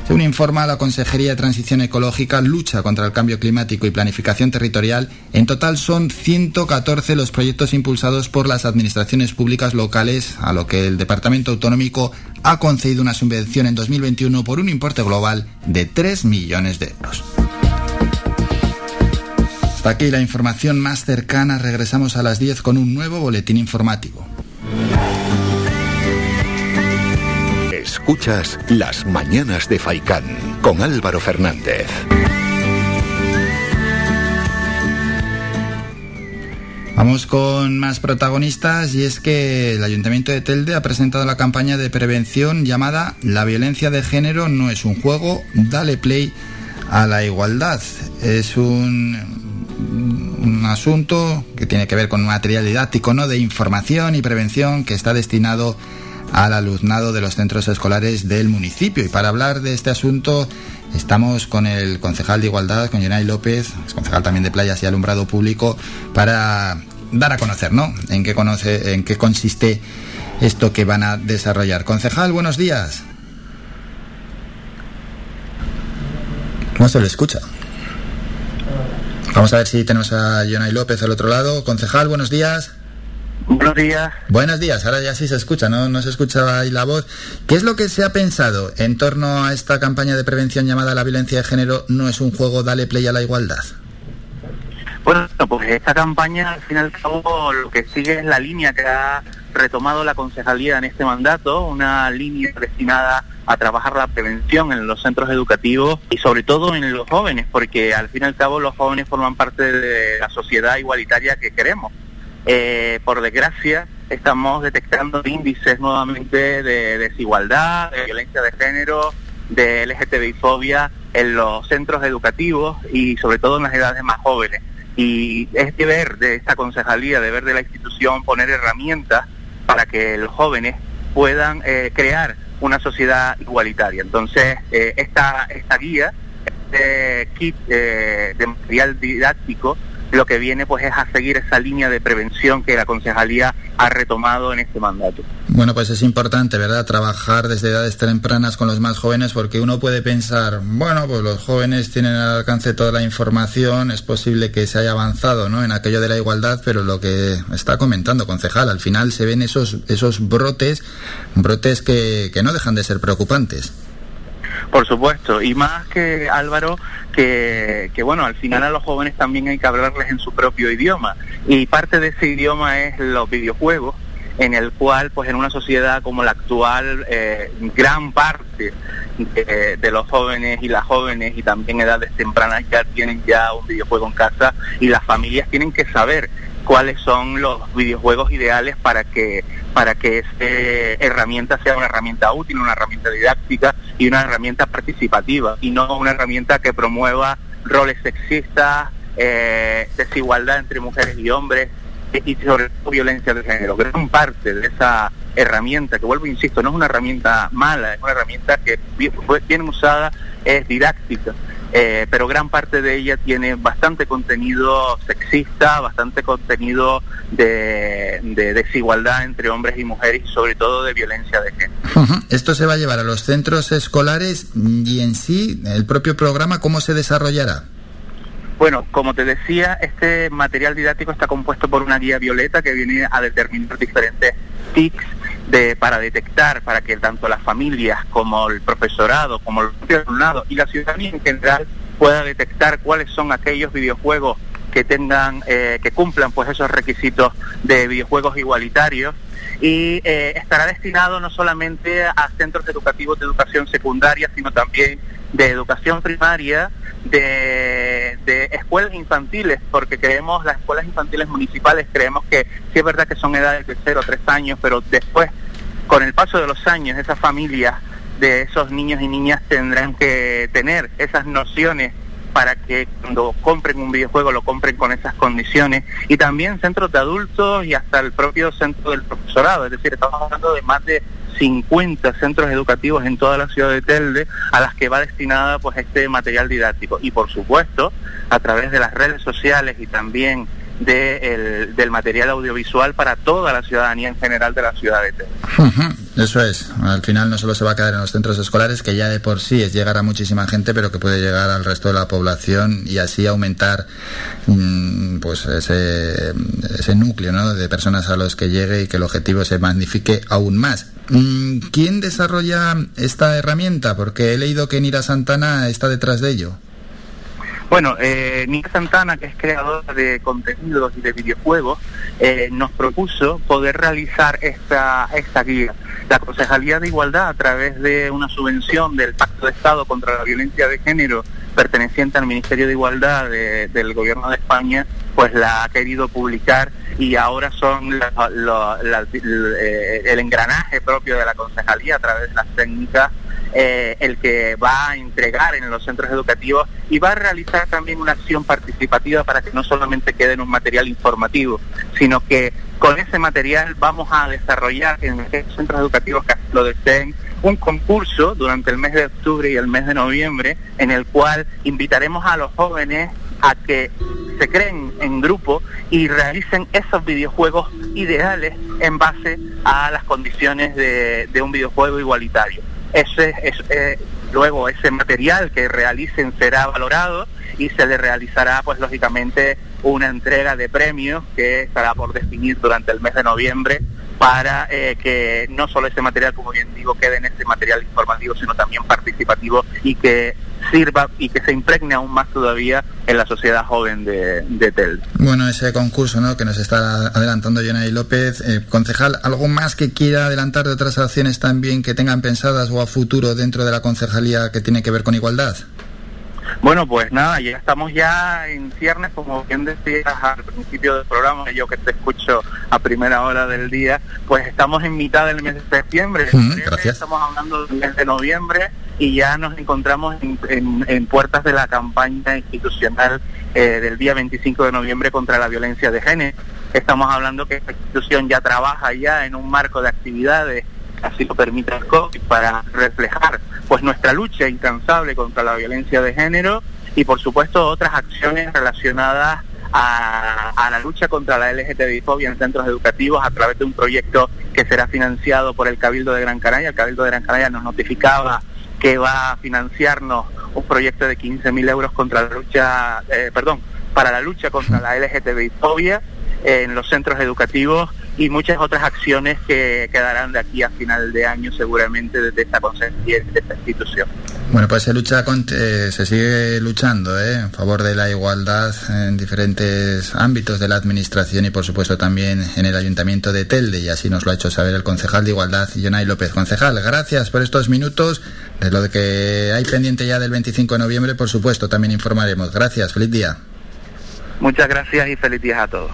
Según informa la Consejería de Transición Ecológica, Lucha contra el Cambio Climático y Planificación Territorial, en total son 114 los proyectos impulsados por las administraciones públicas locales, a lo que el Departamento Autonómico ha concedido una subvención en 2021 por un importe global de 3 millones de euros. Hasta aquí la información más cercana. Regresamos a las 10 con un nuevo boletín informativo. Escuchas Las Mañanas de Faicán con Álvaro Fernández. Vamos con más protagonistas y es que el Ayuntamiento de Telde ha presentado la campaña de prevención llamada La violencia de género no es un juego, dale play a la igualdad. Es un, un asunto que tiene que ver con material didáctico, ¿no? De información y prevención que está destinado al alumnado de los centros escolares del municipio. Y para hablar de este asunto estamos con el concejal de Igualdad, con Jonay López, concejal también de Playas y Alumbrado Público, para dar a conocer, ¿no? En qué, conoce, en qué consiste esto que van a desarrollar. Concejal, buenos días. No se le escucha. Vamos a ver si tenemos a Jonay López al otro lado. Concejal, buenos días. Buenos días. Buenos días, ahora ya sí se escucha, ¿no? No se escucha ahí la voz. ¿Qué es lo que se ha pensado en torno a esta campaña de prevención llamada La violencia de género no es un juego, dale play a la igualdad? Bueno, pues esta campaña al fin y al cabo lo que sigue es la línea que ha retomado la concejalía en este mandato, una línea destinada a trabajar la prevención en los centros educativos y sobre todo en los jóvenes, porque al fin y al cabo los jóvenes forman parte de la sociedad igualitaria que queremos. Eh, por desgracia, estamos detectando índices nuevamente de desigualdad, de violencia de género, de LGTBI-fobia en los centros educativos y sobre todo en las edades más jóvenes. Y es deber de esta concejalía, deber de la institución poner herramientas para que los jóvenes puedan eh, crear una sociedad igualitaria. Entonces, eh, esta, esta guía, este kit de material didáctico, lo que viene pues es a seguir esa línea de prevención que la concejalía ha retomado en este mandato. Bueno, pues es importante, ¿verdad?, trabajar desde edades tempranas con los más jóvenes porque uno puede pensar, bueno, pues los jóvenes tienen al alcance toda la información, es posible que se haya avanzado, ¿no?, en aquello de la igualdad, pero lo que está comentando, concejal, al final se ven esos esos brotes, brotes que, que no dejan de ser preocupantes. Por supuesto, y más que Álvaro, que, que, bueno, al final a los jóvenes también hay que hablarles en su propio idioma. Y parte de ese idioma es los videojuegos, en el cual, pues en una sociedad como la actual, eh, gran parte de, de, los jóvenes y las jóvenes y también edades tempranas ya tienen ya un videojuego en casa y las familias tienen que saber cuáles son los videojuegos ideales para que para que esta herramienta sea una herramienta útil, una herramienta didáctica y una herramienta participativa y no una herramienta que promueva roles sexistas, eh, desigualdad entre mujeres y hombres y sobre todo violencia de género. Gran parte de esa herramienta, que vuelvo insisto, no es una herramienta mala, es una herramienta que bien usada es didáctica eh, pero gran parte de ella tiene bastante contenido sexista, bastante contenido de, desigualdad entre hombres y mujeres y sobre todo de violencia de género. Esto se va a llevar a los centros escolares y en sí, el propio programa, ¿cómo se desarrollará? Bueno, como te decía, este material didáctico está compuesto por una guía violeta que viene a determinar diferentes tics de, para detectar, para que tanto las familias como el profesorado, como el propio alumnado y la ciudadanía en general pueda detectar cuáles son aquellos videojuegos que tengan, eh, que cumplan pues esos requisitos de videojuegos igualitarios. Y eh, estará destinado no solamente a centros educativos de educación secundaria, sino también de educación primaria, de, de, escuelas infantiles, porque creemos, las escuelas infantiles municipales, creemos que sí es verdad que son edades de 0 a 3 años, pero después, con el paso de los años, esas familias de esos niños y niñas tendrán que tener esas nociones para que cuando compren un videojuego lo compren con esas condiciones. Y también centros de adultos y hasta el propio centro del profesorado, es decir, estamos hablando de más de 50 centros educativos en toda la ciudad de Telde a las que va destinada pues este material didáctico. Y por supuesto a través de las redes sociales y también de el, del material audiovisual para toda la ciudadanía en general de la ciudad de Telde. Eso es, al final no solo se va a quedar en los centros escolares, que ya de por sí es llegar a muchísima gente, pero que puede llegar al resto de la población y así aumentar mmm, pues ese, ese núcleo ¿no? de personas a los que llegue y que el objetivo se magnifique aún más. Mm, ¿Quién desarrolla esta herramienta? Porque he leído que Nira Santana está detrás de ello. Bueno, eh, Santana, que es creadora de contenidos y de videojuegos, eh, nos propuso poder realizar esta, esta guía. La Concejalía de Igualdad, a través de una subvención del Pacto de Estado contra la Violencia de Género, perteneciente al Ministerio de Igualdad de, del Gobierno de España, pues la ha querido publicar y ahora son la, la, el engranaje propio de la concejalía a través de las técnicas eh, el que va a entregar en los centros educativos y va a realizar también una acción participativa para que no solamente quede en un material informativo, sino que con ese material vamos a desarrollar en los centros educativos que lo deseen un concurso durante el mes de octubre y el mes de noviembre en el cual invitaremos a los jóvenes a que se creen en grupo y realicen esos videojuegos ideales en base a las condiciones de, un videojuego igualitario. Ese, es, eh, luego ese material que realicen será valorado y se le realizará pues lógicamente una entrega de premios que estará por definir durante el mes de noviembre para eh, que no solo ese material, como bien digo, quede en ese material informativo, sino también participativo y que sirva y que se impregne aún más todavía en la sociedad joven de, de TEL. Bueno, ese concurso ¿no? que nos está adelantando Jonay López, eh, concejal, ¿algo más que quiera adelantar de otras acciones también que tengan pensadas o a futuro dentro de la concejalía que tiene que ver con igualdad? Bueno, pues nada, ya estamos ya en ciernes, como bien decías al principio del programa, yo que te escucho a primera hora del día, pues estamos en mitad del mes de septiembre, estamos hablando del mes de noviembre y ya nos encontramos en, puertas de la campaña institucional eh, del día 25 de noviembre contra la violencia de género. Estamos hablando que esta institución ya trabaja ya en un marco de actividades así lo permite el COVID, para reflejar pues nuestra lucha incansable contra la violencia de género y por supuesto otras acciones relacionadas a, la lucha contra la LGTBI-fobia en centros educativos a través de un proyecto que será financiado por el Cabildo de Gran Canaria. El Cabildo de Gran Canaria nos notificaba que va a financiarnos un proyecto de 15.000 euros contra la lucha, eh, perdón, para la lucha contra la LGTBI-fobia en los centros educativos y muchas otras acciones que quedarán de aquí a final de año seguramente desde esta consejería de esta institución. Bueno, pues se lucha eh, se sigue luchando ¿eh? en favor de la igualdad en diferentes ámbitos de la administración y por supuesto también en el ayuntamiento de Telde y así nos lo ha hecho saber el concejal de igualdad Jonay López. Concejal, gracias por estos minutos. De lo que hay pendiente ya del 25 de noviembre, por supuesto, también informaremos. Gracias, feliz día. Muchas gracias y feliz día a todos.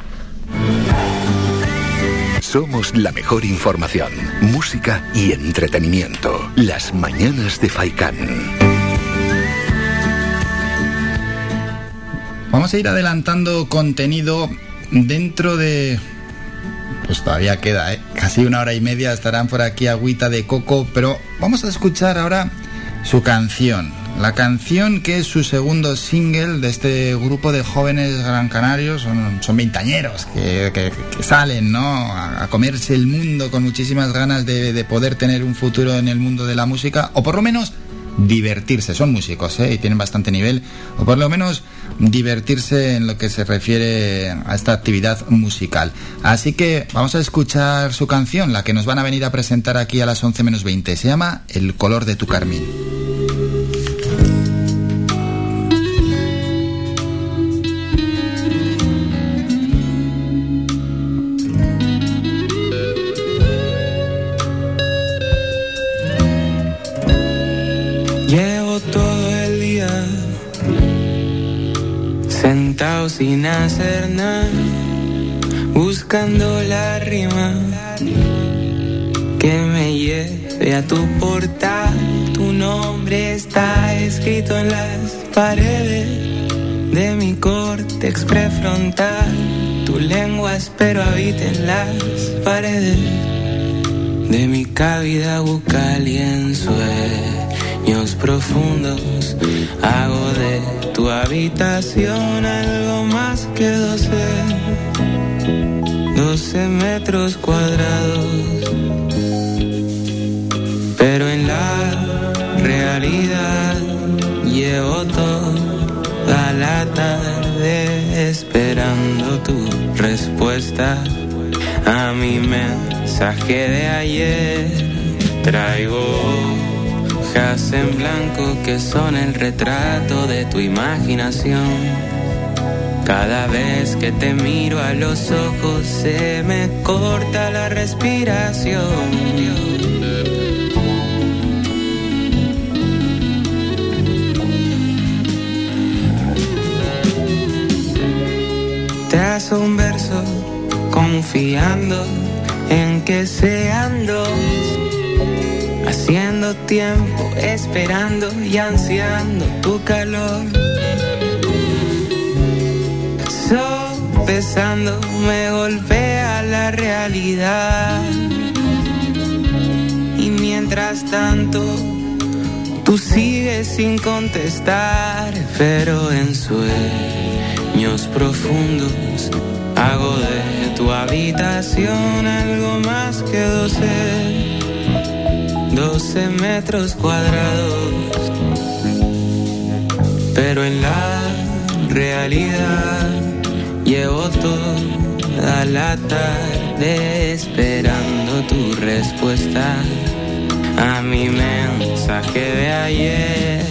Somos la mejor información, música y entretenimiento. Las mañanas de Faikán. Vamos a ir adelantando contenido dentro de... Pues todavía queda, ¿eh? casi una hora y media estarán por aquí Agüita de Coco, pero vamos a escuchar ahora su canción la canción que es su segundo single de este grupo de jóvenes gran canarios, son, son veintañeros que, salen ¿no? A, comerse el mundo con muchísimas ganas de, poder tener un futuro en el mundo de la música, o por lo menos divertirse. Son músicos ¿eh? y tienen bastante nivel, o por lo menos divertirse en lo que se refiere a esta actividad musical. Así que vamos a escuchar su canción, la que nos van a venir a presentar aquí a las 11 menos 20. Se llama El color de tu carmín. Sin hacer nada, buscando la rima que me lleve a tu portal. Tu nombre está escrito en las paredes de mi córtex prefrontal. Tu lengua espero habita en las paredes de mi cavidad bucal y en sueños profundos hago de tu habitación algo más que doce, doce metros cuadrados. Pero en la realidad llevo toda la tarde esperando tu respuesta a mi mensaje de ayer. Traigo en blanco que son el retrato de tu imaginación. Cada vez que te miro a los ojos se me corta la respiración. Te hago un verso confiando en que sean dos haciendo tiempo, esperando y ansiando tu calor. Sopesando me golpea la realidad. Y mientras tanto, tú sigues sin contestar, pero en sueños profundos hago de tu habitación algo más que doce 12 metros cuadrados, pero en la realidad llevo toda la tarde esperando tu respuesta a mi mensaje de ayer.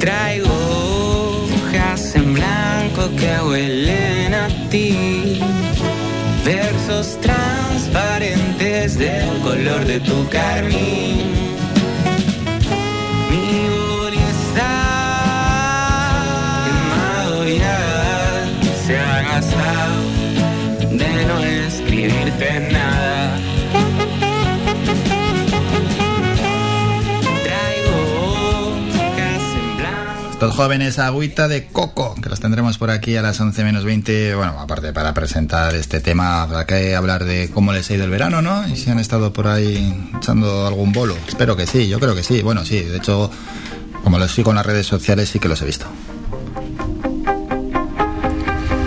Traigo hojas en blanco que huelen a ti, versos transparentes del color de tu carmín. Estos jóvenes agüita de coco, que los tendremos por aquí a las 11 menos 20. Bueno, aparte para presentar este tema, habrá que hablar de cómo les ha ido el verano, ¿no? Y si han estado por ahí echando algún bolo. Espero que sí, yo creo que sí. Bueno, sí, de hecho, como los sigo en las redes sociales, sí que los he visto.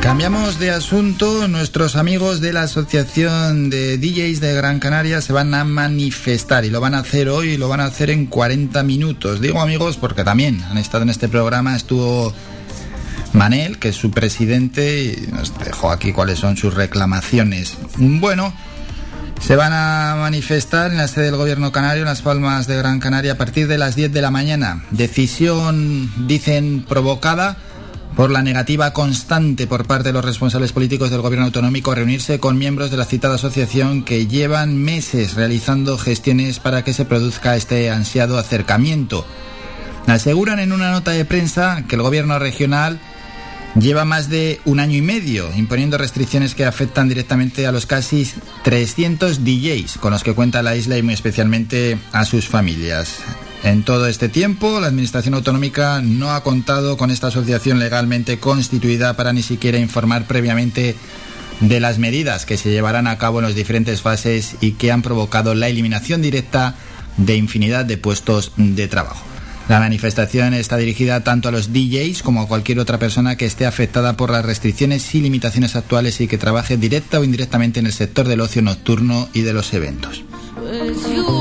Cambiamos de asunto. Nuestros amigos de la Asociación de DJs de Gran Canaria se van a manifestar y lo van a hacer hoy lo van a hacer en 40 minutos. Digo amigos porque también han estado en este programa. Estuvo Manel, que es su presidente, y nos dejó aquí cuáles son sus reclamaciones. Bueno, se van a manifestar en la sede del gobierno canario, en las Palmas de Gran Canaria, a partir de las 10 de la mañana. Decisión, dicen, provocada por la negativa constante por parte de los responsables políticos del gobierno autonómico a reunirse con miembros de la citada asociación que llevan meses realizando gestiones para que se produzca este ansiado acercamiento. Aseguran en una nota de prensa que el gobierno regional lleva más de un año y medio imponiendo restricciones que afectan directamente a los casi 300 DJs con los que cuenta la isla y muy especialmente a sus familias. En todo este tiempo, la Administración Autonómica no ha contado con esta asociación legalmente constituida para ni siquiera informar previamente de las medidas que se llevarán a cabo en las diferentes fases y que han provocado la eliminación directa de infinidad de puestos de trabajo. La manifestación está dirigida tanto a los DJs como a cualquier otra persona que esté afectada por las restricciones y limitaciones actuales y que trabaje directa o indirectamente en el sector del ocio nocturno y de los eventos. Y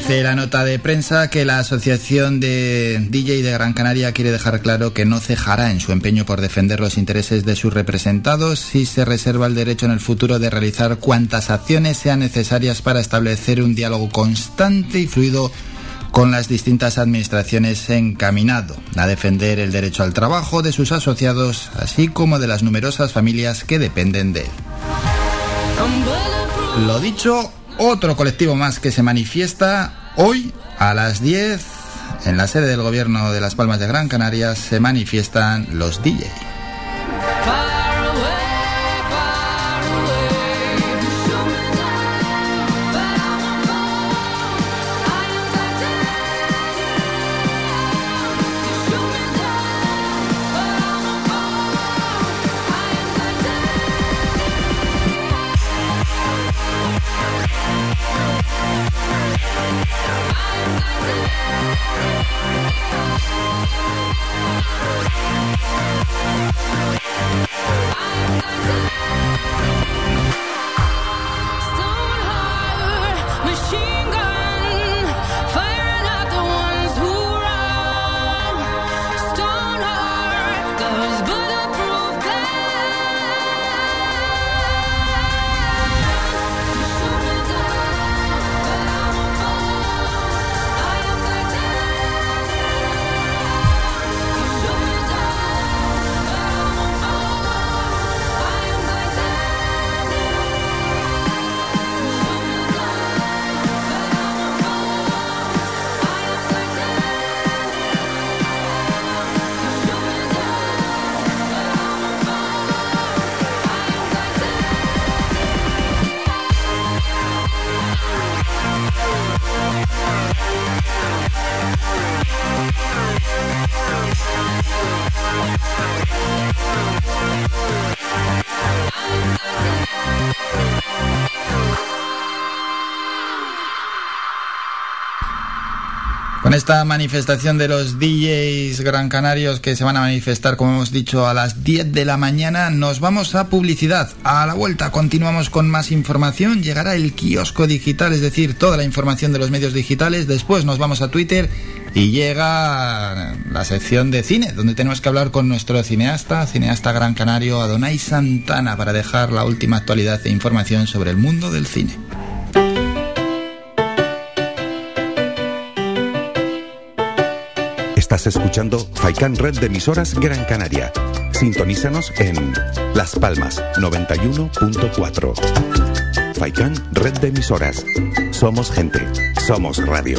dice la nota de prensa que la Asociación de DJ de Gran Canaria quiere dejar claro que no cejará en su empeño por defender los intereses de sus representados si se reserva el derecho en el futuro de realizar cuantas acciones sean necesarias para establecer un diálogo constante y fluido con las distintas administraciones encaminado a defender el derecho al trabajo de sus asociados, así como de las numerosas familias que dependen de él. Lo dicho, otro colectivo más que se manifiesta hoy a las 10 en la sede del gobierno de Las Palmas de Gran Canaria se manifiestan los DJ. Really? Con esta manifestación de los DJs gran canarios que se van a manifestar, como hemos dicho, a las 10 de la mañana, nos vamos a publicidad. A la vuelta continuamos con más información. Llegará el kiosco digital, es decir, toda la información de los medios digitales. Después nos vamos a Twitter y llega la sección de cine, donde tenemos que hablar con nuestro cineasta, cineasta gran canario Adonai Santana, para dejar la última actualidad e información sobre el mundo del cine. Estás escuchando Faikan Red de emisoras Gran Canaria. Sintonízanos en Las Palmas 91.4. Faikan Red de emisoras. Somos gente. Somos radio.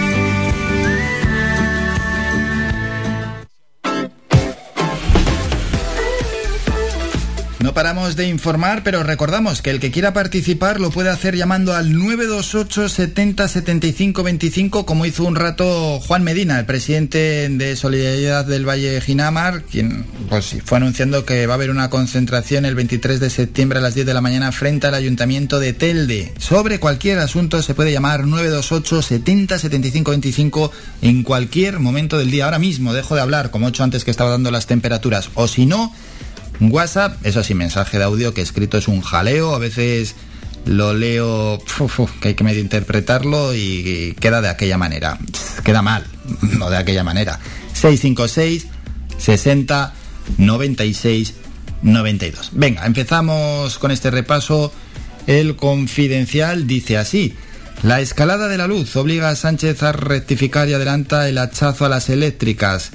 No paramos de informar, pero recordamos que el que quiera participar lo puede hacer llamando al 928 70 75 25, como hizo un rato Juan Medina, el presidente de Solidaridad del Valle Ginamar, quien pues, fue anunciando que va a haber una concentración el 23 de septiembre a las 10 de la mañana frente al Ayuntamiento de Telde. Sobre cualquier asunto se puede llamar 928 70 75 25 en cualquier momento del día. Ahora mismo dejo de hablar, como he hecho antes que estaba dando las temperaturas, o si no WhatsApp, eso sí, mensaje de audio que escrito es un jaleo, a veces lo leo, que hay que medio interpretarlo y queda de aquella manera. Queda mal, no de aquella manera. 656 60 96 92. Venga, empezamos con este repaso. El confidencial dice así. La escalada de la luz obliga a Sánchez a rectificar y adelanta el hachazo a las eléctricas.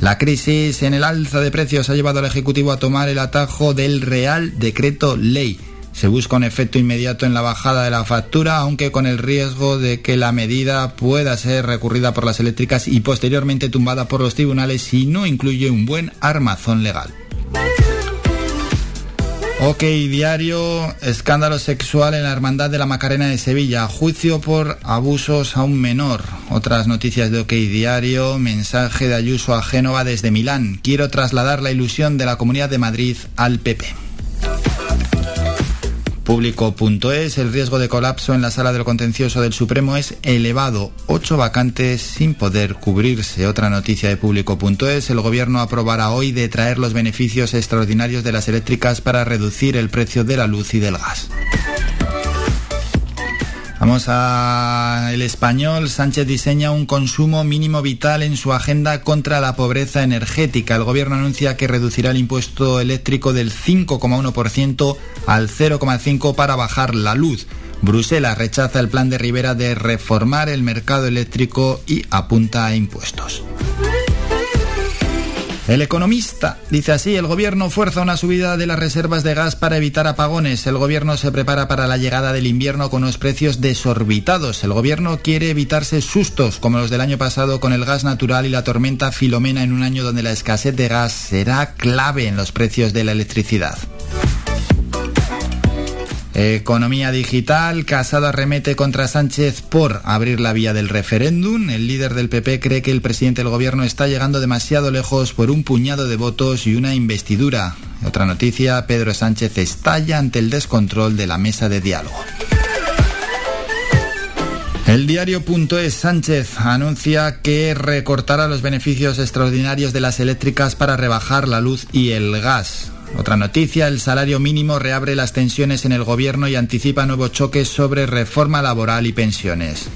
La crisis en el alza de precios ha llevado al Ejecutivo a tomar el atajo del Real Decreto Ley. Se busca un efecto inmediato en la bajada de la factura, aunque con el riesgo de que la medida pueda ser recurrida por las eléctricas y posteriormente tumbada por los tribunales si no incluye un buen armazón legal. Ok, diario, escándalo sexual en la Hermandad de la Macarena de Sevilla, juicio por abusos a un menor. Otras noticias de OK Diario, mensaje de Ayuso a Génova desde Milán. Quiero trasladar la ilusión de la Comunidad de Madrid al PP. Público.es, el riesgo de colapso en la sala del contencioso del Supremo es elevado. Ocho vacantes sin poder cubrirse. Otra noticia de Público.es, el gobierno aprobará hoy de traer los beneficios extraordinarios de las eléctricas para reducir el precio de la luz y del gas. Vamos a el español. Sánchez diseña un consumo mínimo vital en su agenda contra la pobreza energética. El gobierno anuncia que reducirá el impuesto eléctrico del 5,1% al 0,5% para bajar la luz. Bruselas rechaza el plan de Rivera de reformar el mercado eléctrico y apunta a impuestos. El economista dice así, el gobierno fuerza una subida de las reservas de gas para evitar apagones. El gobierno se prepara para la llegada del invierno con unos precios desorbitados. El gobierno quiere evitarse sustos como los del año pasado con el gas natural y la tormenta Filomena en un año donde la escasez de gas será clave en los precios de la electricidad. Economía digital, Casado arremete contra Sánchez por abrir la vía del referéndum. El líder del PP cree que el presidente del gobierno está llegando demasiado lejos por un puñado de votos y una investidura. Otra noticia, Pedro Sánchez estalla ante el descontrol de la mesa de diálogo. El diario.es Sánchez anuncia que recortará los beneficios extraordinarios de las eléctricas para rebajar la luz y el gas. Otra noticia, el salario mínimo reabre las tensiones en el gobierno y anticipa nuevos choques sobre reforma laboral y pensiones.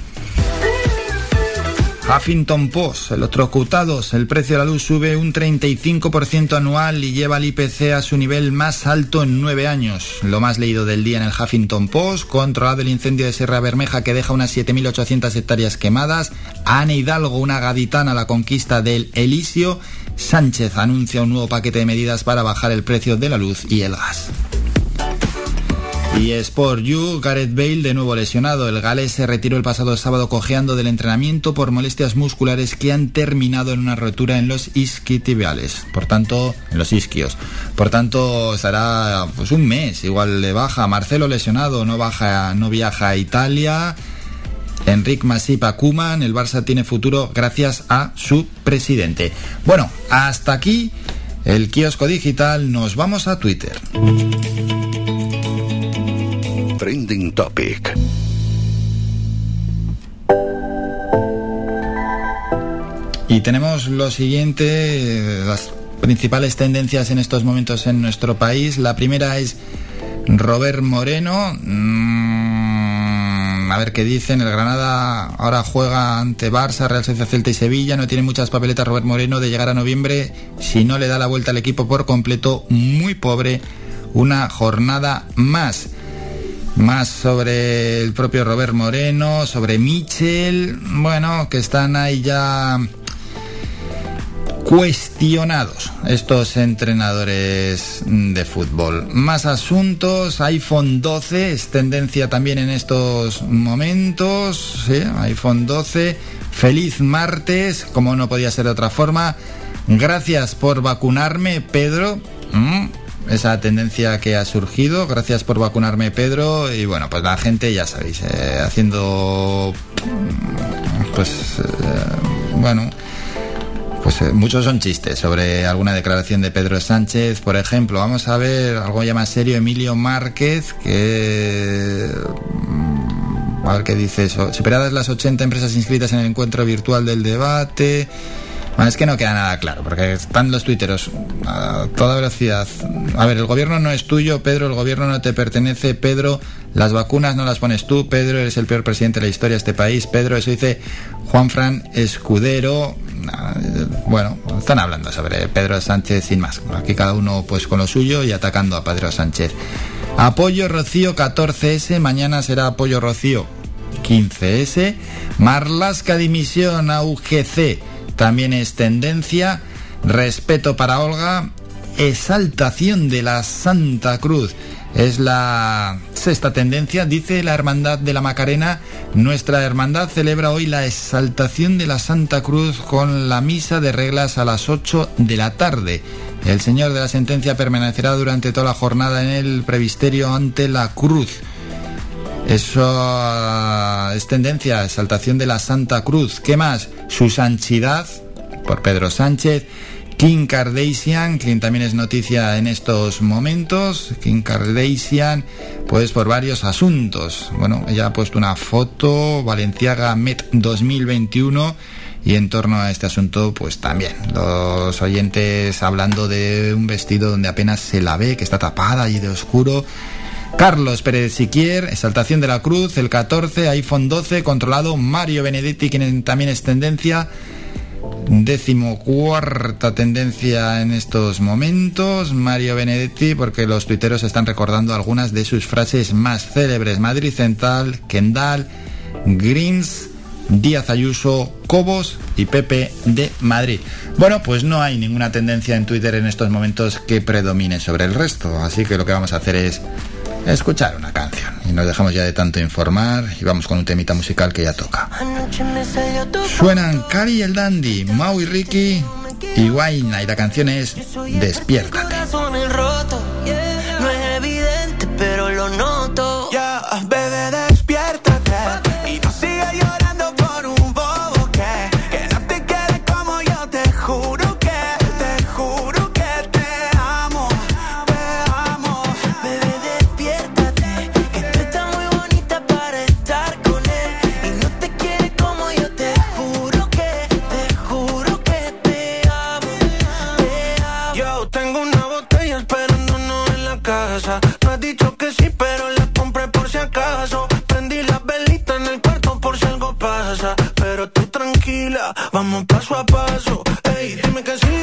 Huffington Post, electrocutados, el precio de la luz sube un 35% anual y lleva al IPC a su nivel más alto en nueve años. Lo más leído del día en el Huffington Post, controlado el incendio de Sierra Bermeja que deja unas 7.800 hectáreas quemadas, Ana Hidalgo, una gaditana, la conquista del Elisio, Sánchez anuncia un nuevo paquete de medidas para bajar el precio de la luz y el gas. Y Sport You, Gareth Bale de nuevo lesionado. El galés se retiró el pasado sábado cojeando del entrenamiento por molestias musculares que han terminado en una rotura en los isquiotibiales. Por tanto, en los isquios. Por tanto, estará pues un mes. Igual le baja. Marcelo lesionado, no baja, no viaja a Italia. Enric Masip Kuman, el Barça tiene futuro gracias a su presidente. Bueno, hasta aquí el kiosco digital. Nos vamos a Twitter. Trending Topic. Y tenemos lo siguiente, las principales tendencias en estos momentos en nuestro país. La primera es Robert Moreno. A ver qué dicen. El Granada ahora juega ante Barça, Real Sociedad Celta y Sevilla. No tiene muchas papeletas Robert Moreno de llegar a noviembre. Si no le da la vuelta al equipo por completo, muy pobre. Una jornada más más sobre el propio Robert Moreno, sobre Michel, bueno, que están ahí ya cuestionados estos entrenadores de fútbol. Más asuntos, iPhone 12 es tendencia también en estos momentos, ¿sí? iPhone 12, feliz martes, como no podía ser de otra forma. Gracias por vacunarme, Pedro. Mm, esa tendencia que ha surgido. Gracias por vacunarme, Pedro. Y bueno, pues la gente, ya sabéis, eh, haciendo. Pues. Eh, bueno. Pues eh, muchos son chistes sobre alguna declaración de Pedro Sánchez, por ejemplo. Vamos a ver algo ya más serio, Emilio Márquez, que... mm, A ver qué dice eso. Superadas las 80 empresas inscritas en el encuentro virtual del debate. Bueno, es que no queda nada claro, porque están los tuiteros a toda velocidad. A ver, el gobierno no es tuyo, Pedro, el gobierno no te pertenece, Pedro, las vacunas no las pones tú, Pedro, eres el peor presidente de la historia de este país, Pedro, eso dice Juan Fran Escudero. Bueno, están hablando sobre Pedro Sánchez sin más. Aquí cada uno pues con lo suyo y atacando a Pedro Sánchez. Apoyo Rocío 14S, mañana será apoyo Rocío 15S. Marlasca dimisión a UGC también es tendencia. Respeto para Olga. Exaltación de la Santa Cruz. Es la sexta tendencia, dice la Hermandad de la Macarena. Nuestra hermandad celebra hoy la exaltación de la Santa Cruz con la misa de reglas a las 8 de la tarde. El Señor de la Sentencia permanecerá durante toda la jornada en el previsterio ante la cruz. Eso ah, es tendencia, exaltación de la Santa Cruz. ¿Qué más? Su Sanchidad, por Pedro Sánchez. Kim Kardashian, quien también es noticia en estos momentos. Kim Kardashian, pues por varios asuntos. Bueno, ella ha puesto una foto, Valenciaga Met 2021. Y en torno a este asunto, pues también los oyentes hablando de un vestido donde apenas se la ve, que está tapada y de oscuro. Carlos Pérez Siquier, Exaltación de la Cruz, el 14, iPhone 12, controlado, Mario Benedetti, quien también es tendencia, décimo cuarta tendencia en estos momentos, Mario Benedetti, porque los tuiteros están recordando algunas de sus frases más célebres, Madrid Central, Kendall, Greens, Díaz Ayuso, Cobos y Pepe de Madrid. Bueno, pues no hay ninguna tendencia en Twitter en estos momentos que predomine sobre el resto, así que lo que vamos a hacer es escuchar una canción. Y nos dejamos ya de tanto informar y vamos con un temita musical que ya toca. Suenan Cari y el Dandy, Mau y Ricky y Wayne y la canción es Despiértate. Vamos paso a paso. Ey, dime que sí,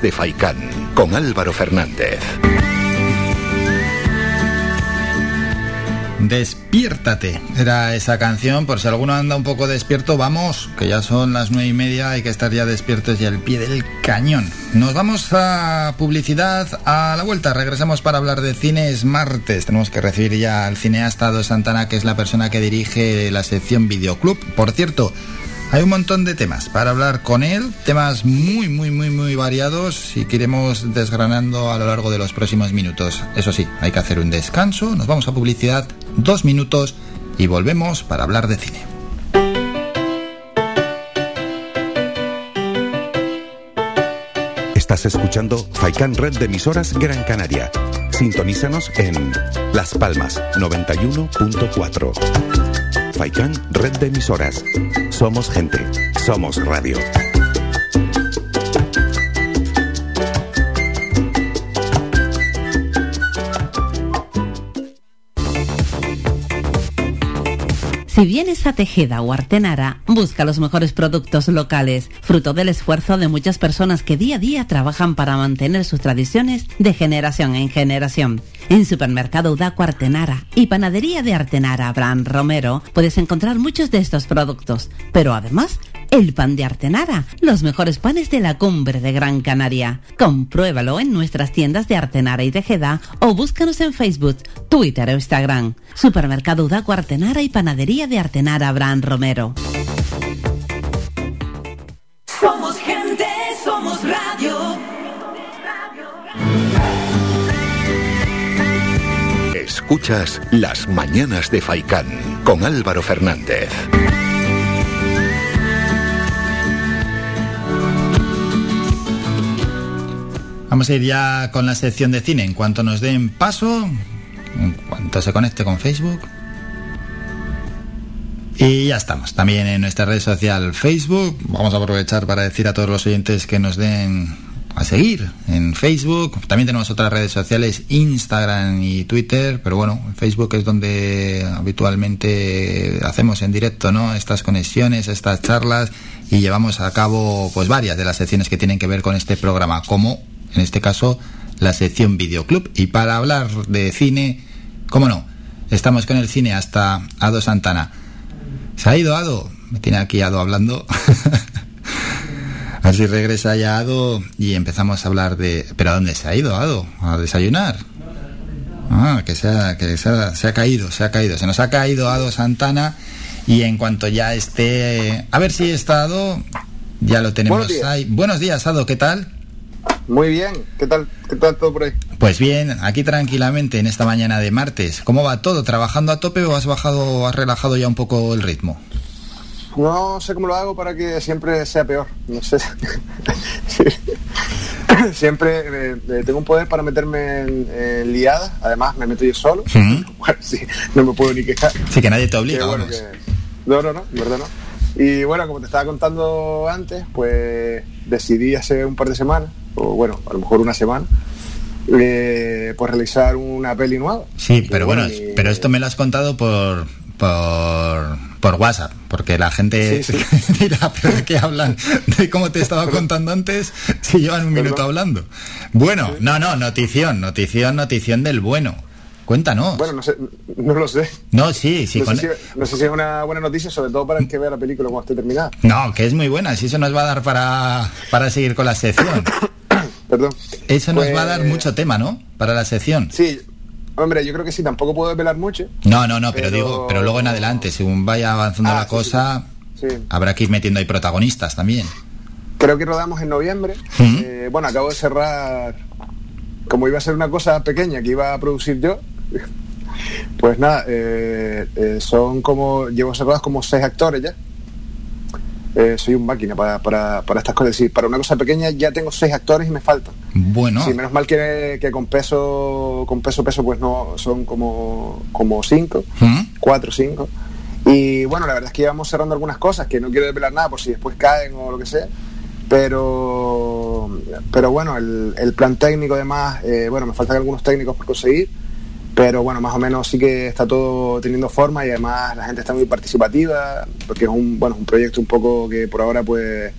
De Faicán con Álvaro Fernández. Despiértate. Era esa canción, por si alguno anda un poco despierto, vamos, que ya son las nueve y media, hay que estar ya despiertos y al pie del cañón. Nos vamos a publicidad a la vuelta, regresamos para hablar de cine, es martes, tenemos que recibir ya al cineasta Do Santana, que es la persona que dirige la sección Videoclub. Por cierto, hay un montón de temas para hablar con él, temas muy, muy, muy, muy variados y que iremos desgranando a lo largo de los próximos minutos. Eso sí, hay que hacer un descanso, nos vamos a publicidad, dos minutos y volvemos para hablar de cine. Estás escuchando Faikan Red de emisoras Gran Canaria. Sintonízanos en Las Palmas 91.4. Faikan Red de emisoras. Somos gente. Somos radio. Si vienes a Tejeda o Artenara, busca los mejores productos locales, fruto del esfuerzo de muchas personas que día a día trabajan para mantener sus tradiciones de generación en generación. En Supermercado Udaco Artenara y Panadería de Artenara Abraham Romero puedes encontrar muchos de estos productos, pero además el pan de Artenara, los mejores panes de la cumbre de Gran Canaria. Compruébalo en nuestras tiendas de Artenara y Tejeda o búscanos en Facebook, Twitter o Instagram. Supermercado Udaco Artenara y Panadería de Artenara Abraham Romero. Somos Escuchas Las Mañanas de Faicán con Álvaro Fernández. Vamos a ir ya con la sección de cine. En cuanto nos den paso, en cuanto se conecte con Facebook. Y ya estamos. También en nuestra red social Facebook. Vamos a aprovechar para decir a todos los oyentes que nos den a seguir en Facebook. También tenemos otras redes sociales, Instagram y Twitter. Pero bueno, en Facebook es donde habitualmente hacemos en directo, ¿no? Estas conexiones, estas charlas y llevamos a cabo pues varias de las secciones que tienen que ver con este programa, como en este caso la sección Videoclub. Y para hablar de cine, ¿cómo no? Estamos con el cine hasta Ado Santana. ¿Se ha ido Ado? Me tiene aquí Ado hablando. A ver si regresa ya Ado y empezamos a hablar de... ¿Pero a dónde se ha ido Ado? ¿A desayunar? Ah, que, se ha, que se ha, se ha caído, se ha caído. Se nos ha caído Ado Santana y en cuanto ya esté... A ver si está Ado, ya lo tenemos Buenos ahí. Buenos días, Ado, ¿qué tal? Muy bien, ¿qué tal, qué tal todo por ahí? Pues bien, aquí tranquilamente en esta mañana de martes. ¿Cómo va todo? ¿Trabajando a tope o has bajado, has relajado ya un poco el ritmo? No sé cómo lo hago para que siempre sea peor. No sé. Sí. siempre eh, eh, tengo un poder para meterme en, en liadas. Además, me meto yo solo. Bueno, sí, no me puedo ni quejar. Sí, que nadie te obliga, Que bueno, que- No, no, no, en verdad no. Y bueno, como te estaba contando antes, pues decidí hace un par de semanas, o bueno, a lo mejor una semana, eh, pues realizar una peli nueva. Sí, pero bueno, y- pero esto me lo has contado por por, por WhatsApp, porque la gente Sí, dirá, pero ¿de qué hablan? De cómo te estaba contando antes, si llevan un minuto hablando. Bueno, no, no, notición, notición, notición del bueno. Cuéntanos. Bueno, no sé, no lo sé. No, sí, sí. no, con- sé si, no sé si es una buena noticia, sobre todo para el que vea la película cuando esté terminada. No, que es muy buena, si eso nos va a dar para, para seguir con la sección. Perdón. Eso nos Pues- va a dar mucho tema, ¿no? Para la sección. Sí, hombre, yo creo que sí, tampoco puedo desvelar mucho. No, no, no, pero, Pero- digo, pero luego en adelante, según vaya avanzando la cosa, Sí. habrá que ir metiendo ahí protagonistas también. Creo que rodamos en noviembre. Eh, bueno, acabo de cerrar, como iba a ser una cosa pequeña que iba a producir yo, pues nada, eh, eh, son como, llevo cerrados como seis actores ya. Eh, soy un máquina para, para, para estas cosas. Es decir, para una cosa pequeña ya tengo seis actores y me faltan. Bueno, Sí, menos mal que, que con peso, con peso, peso, pues no, son como, como cinco, ¿Mm? cuatro, cinco. Y bueno, la verdad es que íbamos cerrando algunas cosas que no quiero desvelar nada por si después caen o lo que sea. Pero, pero bueno, el, el plan técnico además, eh, bueno, me faltan algunos técnicos por conseguir. Pero bueno, más o menos sí que está todo teniendo forma y además la gente está muy participativa, porque es un, bueno, un proyecto un poco que por ahora pues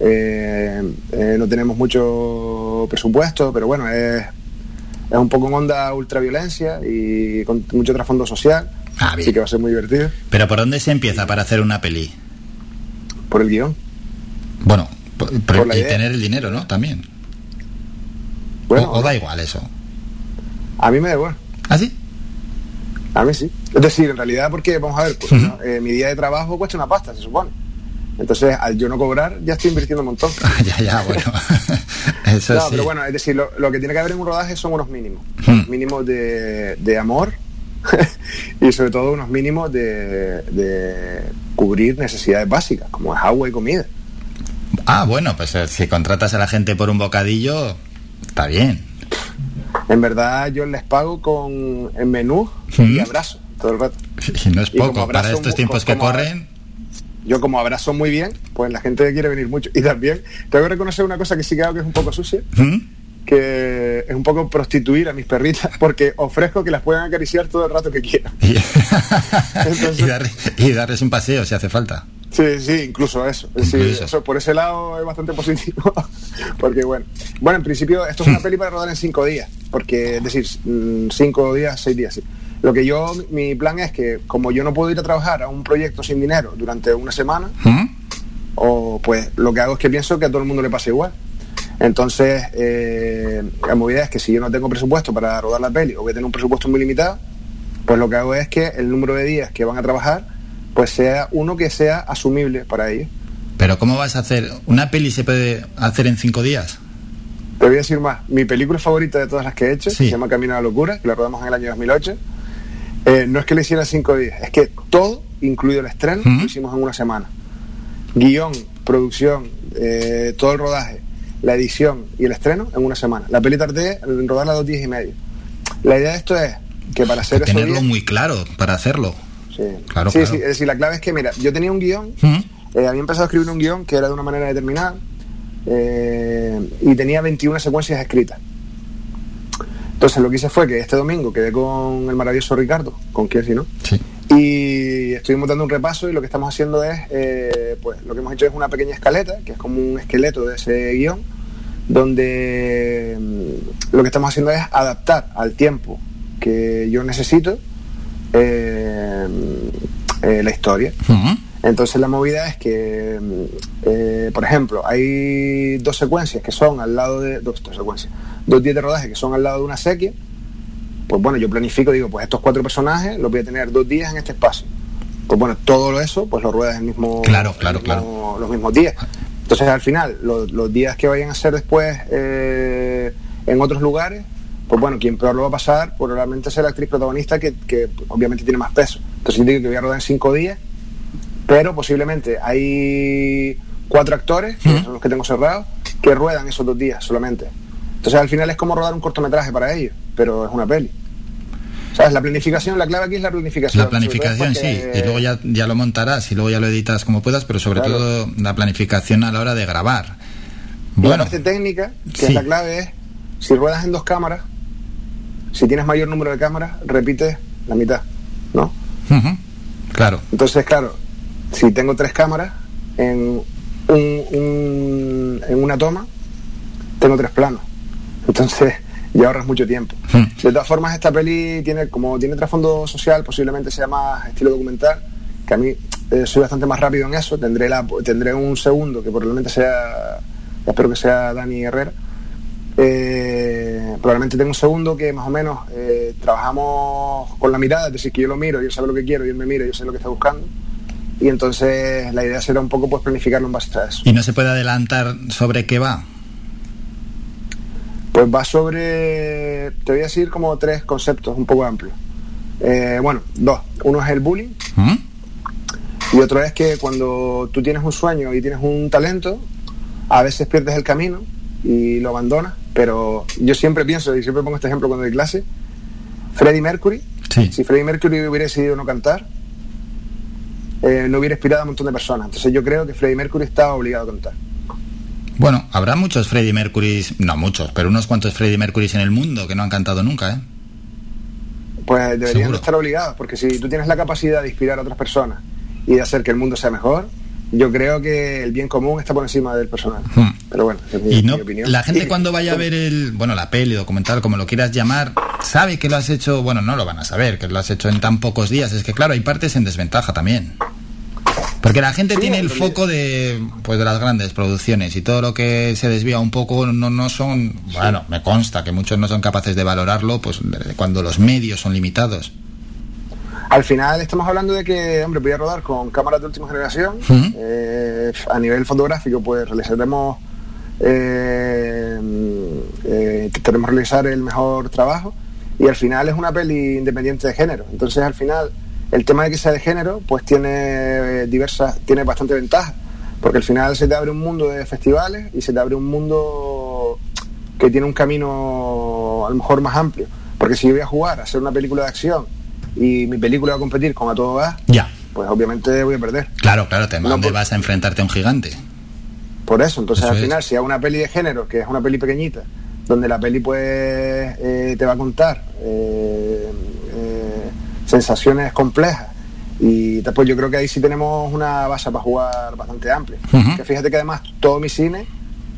eh, eh, no tenemos mucho presupuesto, pero bueno, es, es un poco en onda ultraviolencia y con mucho trasfondo social, Ah, así que va a ser muy divertido. pero ¿por dónde se empieza para hacer una peli? Por el guion. Bueno, por- Por y idea. tener el dinero, ¿no? También. Bueno, o, o da igual eso. a mí me da igual. ¿Ah, sí? A mí sí. Es decir, en realidad, porque, vamos a ver, pues, ¿no? Eh, mi día de trabajo cuesta una pasta, se supone. Entonces, al yo no cobrar, ya estoy invirtiendo un montón. ya, ya, bueno. eso no, sí. pero bueno, es decir, lo, lo que tiene que haber en un rodaje son unos mínimos. Hmm. Mínimos de, de amor y sobre todo unos mínimos de, de cubrir necesidades básicas, como es agua y comida. Ah, bueno, pues eh, si contratas a la gente por un bocadillo, está bien. En verdad, yo les pago con en menú y abrazo todo el rato. Y no es poco, para estos tiempos que corren. Yo como abrazo muy bien, pues la gente quiere venir mucho. Y también tengo que reconocer una cosa que sí que hago que es un poco sucia, ¿Mm? que es un poco prostituir a mis perritas, porque ofrezco que las puedan acariciar todo el rato que quieran. y, dar- y darles un paseo si hace falta. Sí, sí, incluso eso. Es decir, eso, por ese lado es bastante positivo. porque bueno. Bueno, en principio esto es una peli para rodar en cinco días. Porque, es decir, mm, cinco días, seis días, sí. Lo que yo, mi plan es que como yo no puedo ir a trabajar a un proyecto sin dinero durante una semana, ¿Mm? o pues lo que hago es que pienso que a todo el mundo le pasa igual. Entonces, eh, la movida es que si yo no tengo presupuesto para rodar la peli o voy a tener un presupuesto muy limitado, pues lo que hago es que el número de días que van a trabajar, pues sea uno que sea asumible para ellos. Pero ¿cómo vas a hacer? ¿Una peli se puede hacer en cinco días? Te voy a decir más. Mi película favorita de todas las que he hecho Sí. se llama Camino a la Locura, que la rodamos en el año 2008. Eh, no es que le hiciera cinco días, es que todo, incluido el estreno, lo hicimos en una semana. Guión, producción, eh, todo el rodaje, la edición y el estreno en una semana. La peli tardé en rodarla dos días y medio. La idea de esto es que para hacer eso Tenerlo bien- muy claro para hacerlo. Sí, Claro, sí, claro. sí, es decir, la clave es que, mira, yo tenía un guion, ¿Mm? eh, había empezado a escribir un guion que era de una manera determinada eh, y tenía 21 secuencias escritas. Entonces lo que hice fue que este domingo quedé con el maravilloso Ricardo, con quien si no, Sí. y estuvimos dando un repaso y lo que estamos haciendo es, eh, pues lo que hemos hecho es una pequeña escaleta, que es como un esqueleto de ese guion, donde mm, lo que estamos haciendo es adaptar al tiempo que yo necesito la historia. Entonces la movida es que, mm, eh, por ejemplo, hay dos secuencias que son al lado de, dos, dos secuencias, dos días de rodaje que son al lado de una sequía, pues bueno, yo planifico, digo, pues estos cuatro personajes los voy a tener dos días en este espacio. Pues bueno, todo eso, pues lo ruedas el mismo, Claro, claro, el mismo- los mismos días. Entonces al final, los, los días que vayan a ser después eh, en otros lugares, pues bueno, quien peor lo va a pasar, pues probablemente sea la actriz protagonista que, que obviamente tiene más peso. Entonces yo digo que voy a rodar en cinco días, pero posiblemente hay cuatro actores, que son los que tengo cerrados, que ruedan esos dos días solamente. Entonces al final es como rodar un cortometraje para ellos, pero es una peli. ¿Sabes? La planificación, la clave aquí es la planificación. La planificación, sí. Y luego ya, ya lo montarás y luego ya lo editas como puedas, pero sobre Claro. todo la planificación a la hora de grabar. Y la Bueno, parte técnica, que Sí. es la clave, es si ruedas en dos cámaras, si tienes mayor número de cámaras, repites la mitad, ¿no? claro. Entonces, claro, si tengo tres cámaras en, un, un- en una toma, tengo tres planos. Entonces, y ahorras mucho tiempo. De todas formas, esta peli tiene, como tiene trasfondo social, posiblemente sea más estilo documental, que a mí eh, soy bastante más rápido en eso. Tendré, la, tendré un segundo, que probablemente sea, espero que sea Dani Herrera. Eh, probablemente tengo un segundo que más o menos eh, trabajamos con la mirada, es decir, que yo lo miro, yo sé lo que quiero, y él me mira, yo sé lo que está buscando. Y entonces la idea será un poco pues planificarlo en base a eso. Y no se puede adelantar sobre qué va. Pues va sobre, te voy a decir como tres conceptos un poco amplios. Eh, bueno, dos. Uno es el bullying ¿Mm? y otro es que cuando tú tienes un sueño y tienes un talento, a veces pierdes el camino y lo abandonas. Pero yo siempre pienso, y siempre pongo este ejemplo cuando doy clase, Freddie Mercury, si Freddie Mercury hubiera decidido no cantar, eh, no hubiera inspirado a un montón de personas. Entonces yo creo que Freddie Mercury estaba obligado a cantar. Bueno, habrá muchos Freddie Mercurys, no muchos, pero unos cuantos Freddie Mercurys en el mundo que no han cantado nunca, ¿eh? Pues deberían Seguro. estar obligados, porque si tú tienes la capacidad de inspirar a otras personas y de hacer que el mundo sea mejor, yo creo que el bien común está por encima del personal. Pero bueno, es mi, Hmm. Y no, mi opinión. la gente cuando vaya a ver el, bueno, la peli, documental, como lo quieras llamar, sabe que lo has hecho, bueno, no lo van a saber, que lo has hecho en tan pocos días. Es que claro, hay partes en desventaja también. Porque la gente Sí, tiene el foco de, pues, de las grandes producciones y todo lo que se desvía un poco no, no son, bueno, me consta que muchos no son capaces de valorarlo, pues cuando los medios son limitados. Al final estamos hablando de que, hombre, voy a rodar con cámaras de última generación. Eh, a nivel fotográfico, pues realizaremos, eh, eh, realizar el mejor trabajo. Y al final es una peli independiente de género. Entonces, al final, el tema de que sea de género, pues tiene eh, diversas, tiene bastante ventaja. Porque al final se te abre un mundo de festivales y se te abre un mundo que tiene un camino a lo mejor más amplio. Porque si yo voy a jugar a hacer una película de acción y mi película va a competir con A Todo Gas, Ya. pues obviamente voy a perder. Claro, claro, te, No, ¿dónde por- vas a enfrentarte a un gigante? Por eso, entonces Eso al es. final, si hago una peli de género, que es una peli pequeñita, donde la peli pues eh, te va a contar eh, eh, sensaciones complejas, y después yo creo que ahí sí tenemos una base para jugar bastante amplia. Que fíjate que además todo mi cine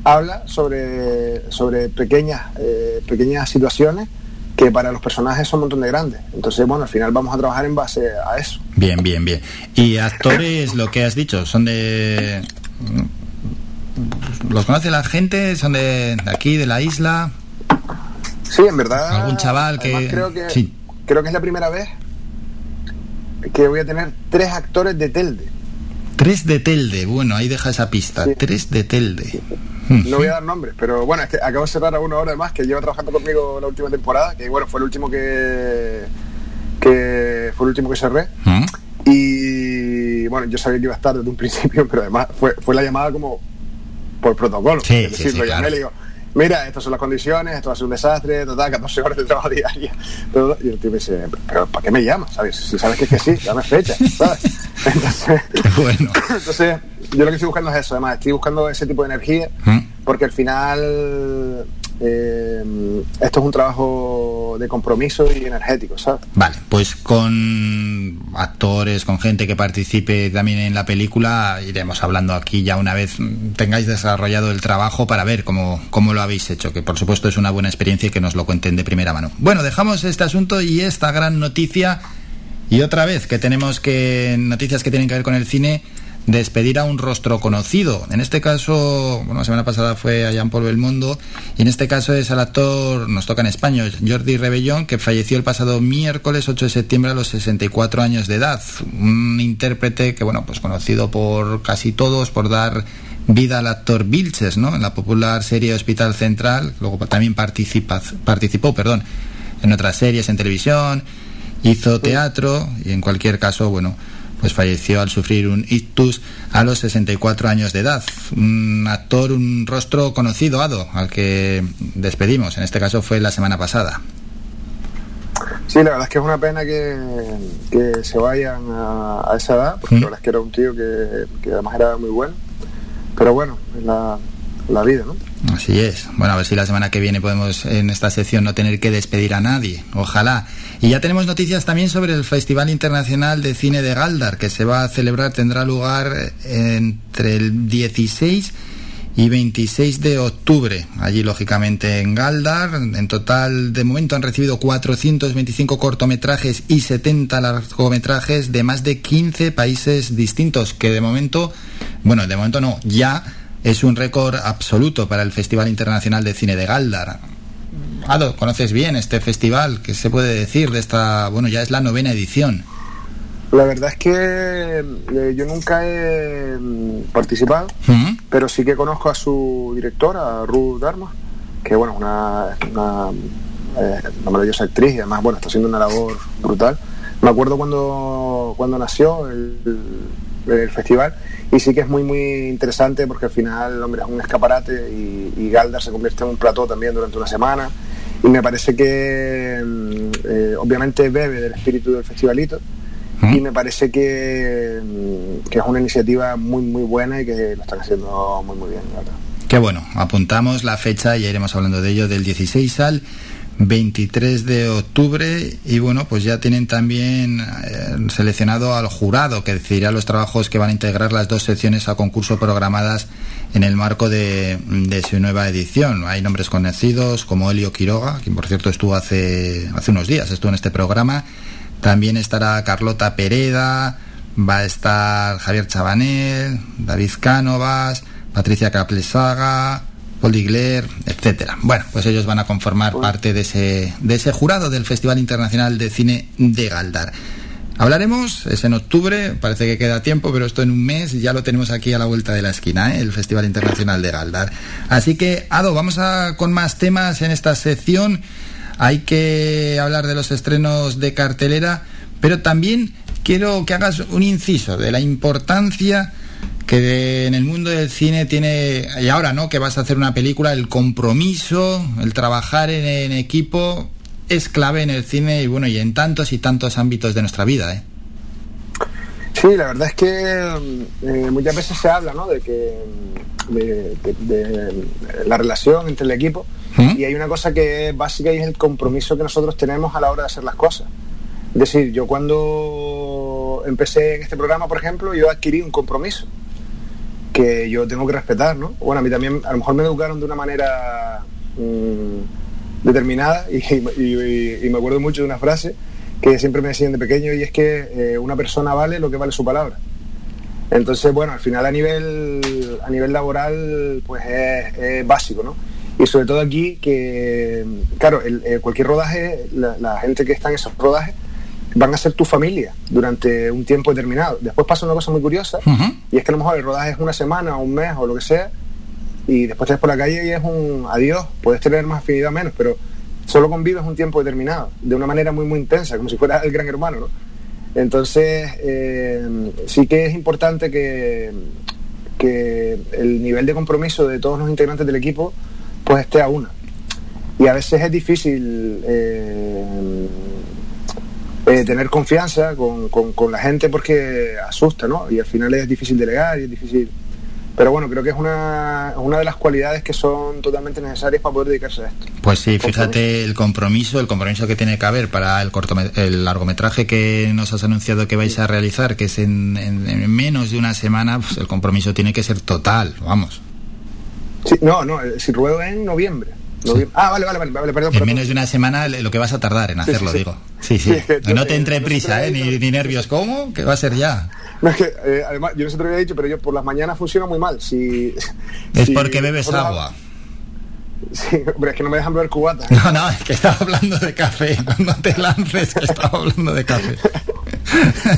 habla sobre, sobre pequeñas, eh, pequeñas situaciones que para los personajes son un montón de grandes. Entonces, bueno, al final vamos a trabajar en base a eso. Bien, bien, bien. Y actores, lo que has dicho, son de... ¿Los conoce la gente? ¿Son de, aquí, de la isla? Sí, en verdad. ¿Algún chaval que...? creo que Sí. creo que es la primera vez que voy a tener tres actores de Telde. Tres de Telde, bueno, ahí deja esa pista. Sí. Tres de Telde. No voy a dar nombres, pero bueno, es que acabo de cerrar a uno ahora además que lleva trabajando conmigo la última temporada, que bueno, fue el último que que fue el último que cerré. ¿Mm? Y bueno, yo sabía que iba a estar desde un principio, pero además fue, fue la llamada como por protocolo. Sí, es decir, sí, lo llamé claro. y digo, mira, estas son las condiciones, esto va a ser un desastre, total, 14 horas de trabajo diaria. todo. Y el tío me dice, pero ¿para qué me llamas? ¿Sabes? Si sabes que es que sí, dame fecha, ¿sabes? Entonces, bueno. entonces, yo lo que estoy buscando es eso, además, estoy buscando ese tipo de energía, ¿Mm? porque al final eh, esto es un trabajo de compromiso y energético, ¿sabes? Vale, pues con actores, con gente que participe también en la película, iremos hablando aquí ya una vez tengáis desarrollado el trabajo para ver cómo, cómo lo habéis hecho, que por supuesto es una buena experiencia y que nos lo cuenten de primera mano. Bueno, dejamos este asunto y esta gran noticia Y otra vez que tenemos que noticias que tienen que ver con el cine, despedir a un rostro conocido. En este caso, bueno, la semana pasada fue a Jean-Paul Belmondo y en este caso es al actor, nos toca en español, Jordi Rebellón, que falleció el pasado miércoles 8 de septiembre a los 64 años de edad. Un intérprete que, bueno, pues conocido por casi todos por dar vida al actor Vilches, ¿no? En la popular serie Hospital Central, luego también participa, participó, perdón, en otras series en televisión, hizo teatro y en cualquier caso, bueno, pues falleció al sufrir un ictus a los 64 años de edad. Un actor, un rostro conocido, Ado, al que despedimos. En este caso fue la semana pasada. Sí, la verdad es que es una pena que, que se vayan a, esa edad, porque la verdad es que era un tío que, que además era muy bueno. Pero bueno, es la, la vida, ¿no? Así es. Bueno, a ver si la semana que viene podemos en esta sección no tener que despedir a nadie. Ojalá. Y ya tenemos noticias también sobre el Festival Internacional de Cine de Galdar, que se va a celebrar, tendrá lugar entre el 16 y 26 de octubre. Allí, lógicamente, en Galdar. En total, de momento han recibido 425 cortometrajes y 70 largometrajes de más de 15 países distintos, que de momento, bueno, de momento no, ya es un récord absoluto para el Festival Internacional de Cine de Galdar. Ado, conoces bien este festival, ¿qué se puede decir de esta, bueno, ya es la novena edición? La verdad es que eh, yo nunca he mm, participado, pero sí que conozco a su directora, Ruth Dharma, que bueno, una, una, eh, una maravillosa actriz y además bueno, está haciendo una labor brutal. Me acuerdo cuando, cuando nació el, el festival. Y sí que es muy muy interesante porque al final hombre es un escaparate y, y Galdar se convierte en un plató también durante una semana. Y me parece que mm, eh, obviamente bebe del espíritu del festivalito. Y me parece que, mm, que, es una iniciativa muy muy buena y que lo están haciendo muy muy bien la verdad. Qué bueno, apuntamos la fecha y ya iremos hablando de ello del 16 al 23 de octubre y bueno, pues ya tienen también eh, seleccionado al jurado que decidirá los trabajos que van a integrar las dos secciones a concurso programadas en el marco de, de su nueva edición. Hay nombres conocidos como Elio Quiroga, quien por cierto estuvo hace, hace unos días, estuvo en este programa. También estará Carlota Pereda, va a estar Javier Chabanel, David Cánovas, Patricia Caplesaga, Paul Digler, etcétera. Bueno, pues ellos van a conformar parte de ese, de ese jurado del Festival Internacional de Cine de Galdar. Hablaremos, es en octubre, parece que queda tiempo, pero esto en un mes ya lo tenemos aquí a la vuelta de la esquina, ¿eh? el Festival Internacional de Galdar. Así que, Ado, vamos a con más temas en esta sección. Hay que hablar de los estrenos de cartelera, pero también quiero que hagas un inciso de la importancia que en el mundo del cine tiene, y ahora no, que vas a hacer una película, el compromiso, el trabajar en, equipo es clave en el cine y bueno, y en tantos y tantos ámbitos de nuestra vida. ¿eh? Sí, la verdad es que eh, muchas veces se habla ¿no? de que de, la relación entre el equipo y hay una cosa que es básica y es el compromiso que nosotros tenemos a la hora de hacer las cosas. Es decir, yo cuando empecé en este programa, por ejemplo, yo adquirí un compromiso que yo tengo que respetar, ¿no? Bueno, a mí también, a lo mejor me educaron de una manera mm, determinada y, me acuerdo mucho de una frase que siempre me decían de pequeño y es que eh, una persona vale lo que vale su palabra. Entonces, bueno, al final a nivel, a nivel laboral, pues es, básico, ¿no? Y sobre todo aquí que, claro, el, eh, cualquier rodaje, la, la gente que está en esos rodajes, van a ser tu familia durante un tiempo determinado. Después pasa una cosa muy curiosa y es que a lo mejor el rodaje es una semana o un mes o lo que sea y después estás por la calle y es un adiós, puedes tener más afinidad menos, pero solo convives un tiempo determinado, de una manera muy muy intensa, como si fuera el gran hermano, ¿no? Entonces, eh, sí que es importante que, que el nivel de compromiso de todos los integrantes del equipo pues esté a una. Y a veces es difícil eh, eh, tener confianza con, con, la gente porque asusta, ¿no? Y al final es difícil delegar y es difícil... Pero bueno, creo que es una, una de las cualidades que son totalmente necesarias para poder dedicarse a esto. Pues sí, fíjate el compromiso, el compromiso que tiene que haber para el, el largometraje que nos has anunciado que vais a realizar, que es en, en, menos de una semana, pues el compromiso tiene que ser total, vamos. Sí, no, no, si ruedo en noviembre. Noviembre. Ah, vale, vale, vale, vale, perdón. En perdón. menos de una semana lo que vas a tardar en sí, hacerlo, sí. digo. Sí, sí. Que no te entre eh, prisa, ¿eh? Ni, ni nervios. ¿Cómo? Que va a ser ya. No, es que, eh, además, yo no sé si te lo había dicho, pero yo por las mañanas funciona muy mal. Si, Es si- porque bebes por la- agua. Sí, hombre, es que no me dejan beber cubatas. No, no, es que estaba hablando de café. No te lances, que estaba hablando de café.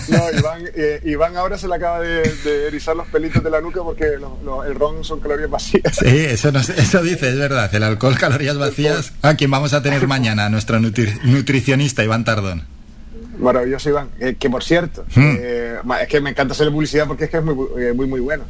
No, Iván, eh, Iván ahora se le acaba de, de erizar los pelitos de la nuca porque lo- lo- el ron son calorías vacías. Sí, eso, eso dice, es verdad. El alcohol, calorías vacías. ¿A quién vamos a tener mañana? Nuestro nutri- nutricionista, Iván Tardón. Maravilloso, Iván. Eh, que por cierto, Hmm. eh, es que me encanta hacerle publicidad porque es que es muy, eh, muy, muy bueno.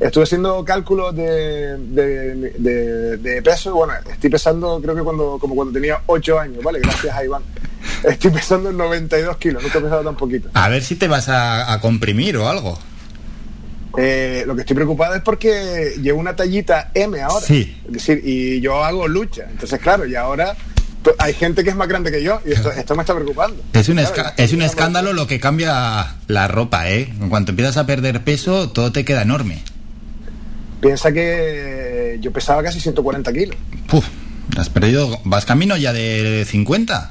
Estuve haciendo cálculos de, de, de- de peso. Bueno, estoy pesando, creo que cuando, como cuando tenía 8 años, ¿vale? Gracias a Iván. Estoy pesando en 92 kilos, nunca he pesado tan poquito. A ver si te vas a, a comprimir o algo. Eh, lo que estoy preocupado es porque llevo una tallita M ahora. Sí. Es decir, y yo hago lucha. Entonces, claro, y ahora hay gente que es más grande que yo y esto, esto me está preocupando. Es un, Claro, es un escándalo lo que cambia la ropa, ¿eh? En cuanto empiezas a perder peso, todo te queda enorme. Piensa que yo pesaba casi 140 kilos. Puf, has perdido. ¿Vas camino ya de 50?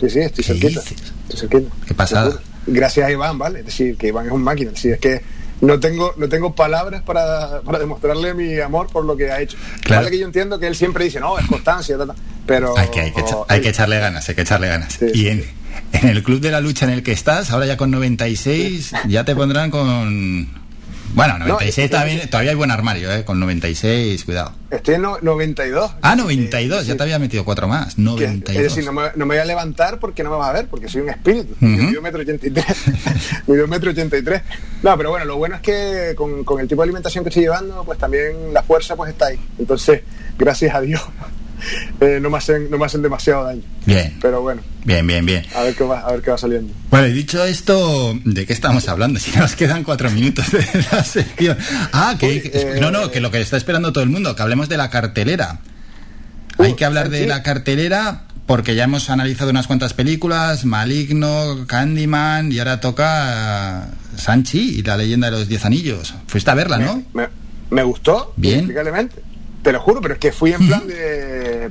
Sí, sí, estoy ¿Qué cerquita. Estoy cerquita. Qué pasada. Gracias a Iván, ¿vale? Es decir, que Iván es un máquina. Es decir, es que no tengo, no tengo palabras para, para demostrarle mi amor por lo que ha hecho. Claro. Vale que yo entiendo que él siempre dice, no, es constancia, ta, ta", pero... Hay que, hay, que hay que echarle ganas, hay que echarle ganas. Sí, y en el club de la lucha en el que estás, ahora ya con 96, ya te pondrán con... Bueno, 96 No, también, todavía hay buen armario, ¿eh? Con 96, cuidado. Estoy en no- 92. Ah, 92, ya te había metido cuatro más. Que- 92. es decir, no me, no me voy a levantar porque no me vas a ver, porque soy un espíritu. Ujú. Yo mido metro 83. mido metro 83. No, pero bueno, lo bueno es que con, con el tipo de alimentación que estoy llevando, pues también la fuerza pues está ahí. Entonces, gracias a Dios, eh, no, me hacen, no me hacen demasiado daño. Bien, Pero bueno, bien, bien, bien. a ver qué va, a ver qué va saliendo. Bueno, y dicho esto, ¿de qué estamos hablando? Si nos quedan cuatro minutos de la sección. Ah, que Uy, eh, no, no, que lo que está esperando todo el mundo, que hablemos de la cartelera. Hay que hablar de sí. la cartelera porque ya hemos analizado unas cuantas películas, Maligno, Candyman y ahora toca eh, Sanchi y la leyenda de los diez anillos. Fuiste a verla, ¿no? Me, me gustó, Bien. Te lo juro, pero es que fui en plan de...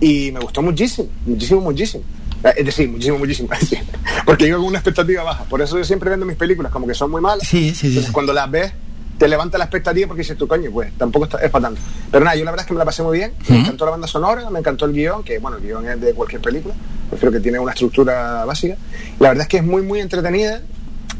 Y me gustó muchísimo, muchísimo, muchísimo. Eh, Es decir, muchísimo, muchísimo. Porque iba con una expectativa baja. Por eso yo siempre vendo mis películas como que son muy malas. Sí, sí, sí. Entonces cuando las ves, te levanta la expectativa porque dices tu coño, pues tampoco está- es para tanto. Pero nada, yo la verdad es que me la pasé muy bien. Me encantó la banda sonora, me encantó el guion, que bueno, el guion es de cualquier película. Prefiero que tiene una estructura básica. La verdad es que es muy, muy entretenida.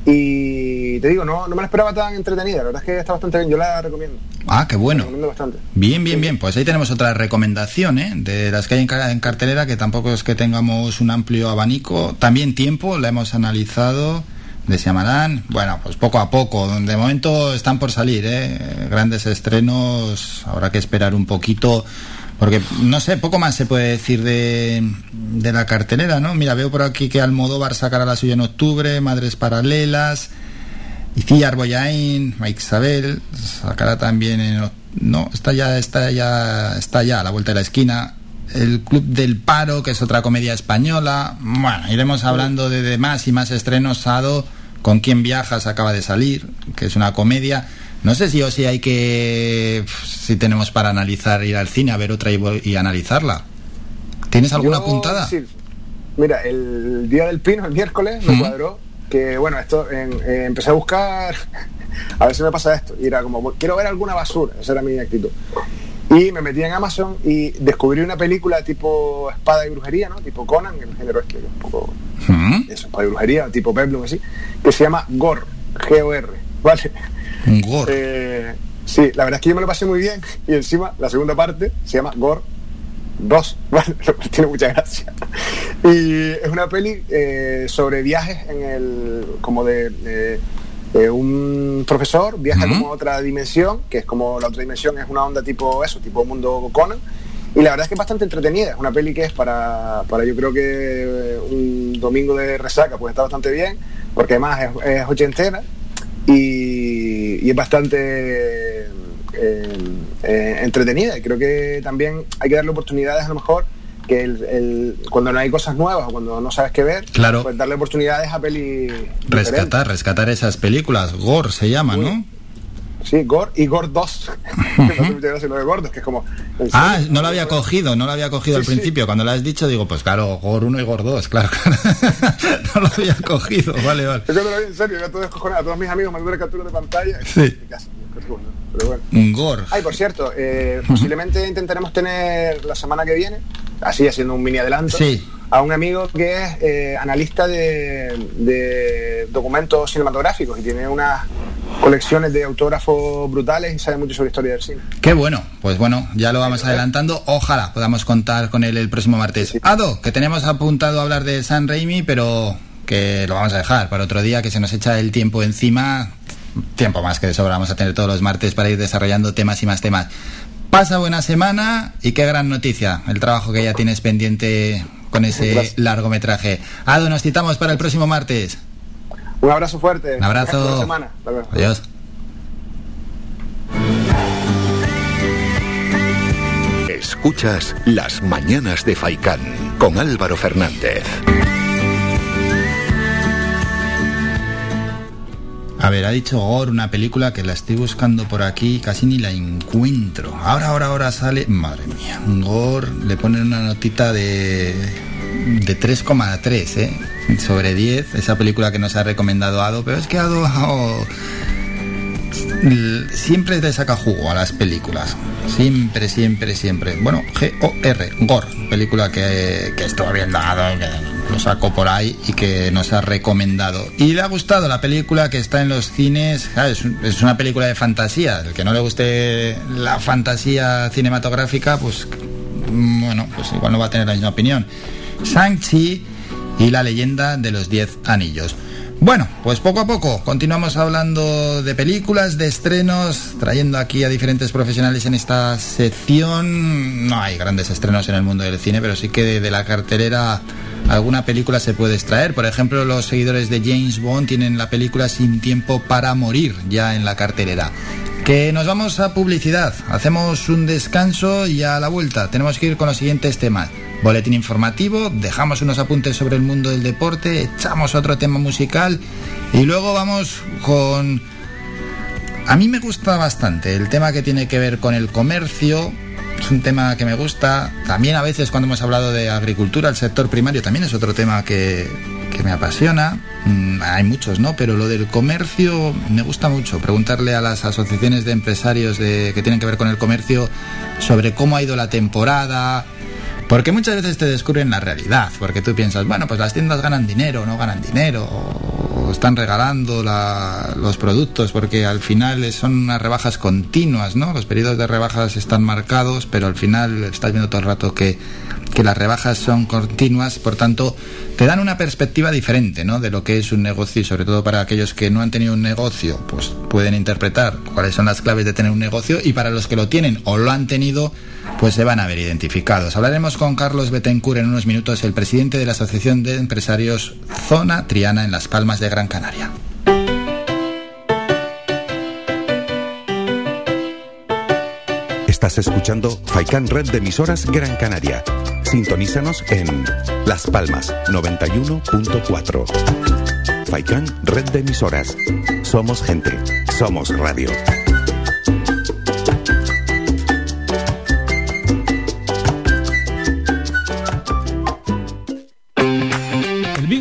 Y te digo, no, no me la esperaba tan entretenida. La verdad es que está bastante bien. Yo la recomiendo. Ah, qué La bueno. recomiendo bastante. Bien, bien, bien. Pues ahí tenemos otra recomendación, ¿eh? De las que hay en, ca- en cartelera, que tampoco es que tengamos un amplio abanico. También tiempo, la hemos analizado. De Shyamalan, bueno, pues poco a poco. De momento están por salir, ¿eh? Grandes estrenos. Habrá que esperar un poquito. Porque, no sé, poco más se puede decir de, de la cartelera, ¿no? Mira, veo por aquí que Almodóvar sacará la suya en octubre, Madres Paralelas. Iciar Boyain, Mike Isabel, sacará también en... No, está ya, está ya, está ya a la vuelta de la esquina. El Club del Paro, que es otra comedia española. Bueno, iremos hablando de, de más y más estrenos. Sado, Con quién viajas, acaba de salir, que es una comedia. No sé si o si hay que... Si tenemos para analizar, ir al cine a ver otra y, y analizarla. ¿Tienes alguna Yo, puntada? sí. Mira, el día del pino, el miércoles, me Ujú. cuadró que, bueno, esto, en- eh, empecé a buscar, a ver si me pasa esto, y era como, quiero ver alguna basura, esa era mi actitud. Y me metí en Amazon y descubrí una película tipo espada y brujería, ¿no? Tipo Conan, el género este, que es un poco ¿Mm? eso, espada y brujería, tipo Peplum, así, que se llama Gore, G-O-R, ¿vale? Un gore. Eh, sí, la verdad es que yo me lo pasé muy bien y encima la segunda parte se llama Gore 2, ¿vale? Tiene mucha gracia. Y es una peli eh, sobre viajes en el, como de, de- de un profesor, viaja Ujú. como a otra dimensión, que es como la otra dimensión es una onda tipo eso, tipo mundo Conan. Y la verdad es que es bastante entretenida, es una peli que es para, para yo creo que eh, un domingo de resaca, pues está bastante bien, porque además es, es ochentera y, y es bastante eh, eh, entretenida. Y creo que también hay que darle oportunidades a lo mejor que el, el- cuando no hay cosas nuevas o cuando no sabes qué ver, Claro. pues darle oportunidades a peli diferentes. Rescatar, rescatar esas películas. Gore se llama, ¿no? Sí, Gor y Gor 2. que lo de gordos, es como. ¿en Ah, no lo había cogido, no lo había cogido Sí, al sí. principio. Cuando lo has dicho, digo, pues claro, Gor 1 y Gor 2, claro. no lo había cogido, vale, vale. Yo lo vi en serio, yo todo descojonado, a todos mis amigos me tuve captura de pantalla. Sí. Pero bueno. Gor. Ay, por cierto, eh, posiblemente intentaremos tener la semana que viene, así haciendo un mini adelanto, Sí. a un amigo que es eh, analista de, de documentos cinematográficos y tiene unas colecciones de autógrafos brutales y sabe mucho sobre historia del cine. Qué bueno, pues bueno, ya lo vamos adelantando. Ojalá podamos contar con él el próximo martes. Ado, que tenemos apuntado a hablar de San Raimi, pero que lo vamos a dejar para otro día, que se nos echa el tiempo encima. Tiempo más que de sobra vamos a tener todos los martes para ir desarrollando temas y más temas. Pasa buena semana y qué gran noticia el trabajo que ya tienes pendiente con ese Gracias. largometraje. Ado, nos citamos para el próximo martes. Un abrazo fuerte. Un abrazo. Buena semana. Adiós. Escuchas Las Mañanas de Faicán con Álvaro Fernández. A ver, ha dicho Gore, una película que la estoy buscando por aquí casi ni la encuentro. Ahora, ahora, ahora sale. Madre mía, Gore le ponen una notita de. de 3,3, ¿eh? Sobre 10, esa película que nos ha recomendado Ado, pero es que Ado. oh, siempre te saca jugo a las películas. Siempre, siempre, siempre. Bueno, G-O-R, Gore, película que, que estuvo bien dado, que lo sacó por ahí y que nos ha recomendado. Y le ha gustado la película que está en los cines. Ah, es, un- es una película de fantasía. El que no le guste la fantasía cinematográfica, pues bueno, pues igual no va a tener la misma opinión. Shang-Chi y la leyenda de los Diez Anillos. Bueno, pues poco a poco continuamos hablando de películas, de estrenos, trayendo aquí a diferentes profesionales en esta sección. No hay grandes estrenos en el mundo del cine, pero sí que de, de la cartelera alguna película se puede extraer. Por ejemplo, los seguidores de James Bond tienen la película Sin tiempo para morir ya en la cartelera. Que nos vamos a publicidad, hacemos un descanso y a la vuelta tenemos que ir con los siguientes temas. Boletín informativo, dejamos unos apuntes sobre el mundo del deporte, echamos otro tema musical y luego vamos con... A mí me gusta bastante el tema que tiene que ver con el comercio, es un tema que me gusta. También a veces cuando hemos hablado de agricultura, el sector primario también es otro tema que, que me apasiona. Mm, hay muchos, ¿no? Pero lo del comercio me gusta mucho. Preguntarle a las asociaciones de empresarios de, que tienen que ver con el comercio sobre cómo ha ido la temporada. Porque muchas veces te descubren la realidad, porque tú piensas, bueno, pues las tiendas ganan dinero, no ganan dinero, o están regalando la- los productos, porque al final son unas rebajas continuas, ¿no? Los periodos de rebajas están marcados, pero al final estás viendo todo el rato que, que las rebajas son continuas, por tanto, te dan una perspectiva diferente, ¿no? De lo que es un negocio y sobre todo para aquellos que no han tenido un negocio, pues pueden interpretar cuáles son las claves de tener un negocio y para los que lo tienen o lo han tenido, pues se van a ver identificados. Hablaremos con Carlos Betancourt en unos minutos, el presidente de la Asociación de Empresarios Zona Triana en Las Palmas de Gran Canaria. Estás escuchando Faikan Red de emisoras Gran Canaria. Sintonízanos en Las Palmas 91.4. Faikan Red de emisoras. Somos gente. Somos radio.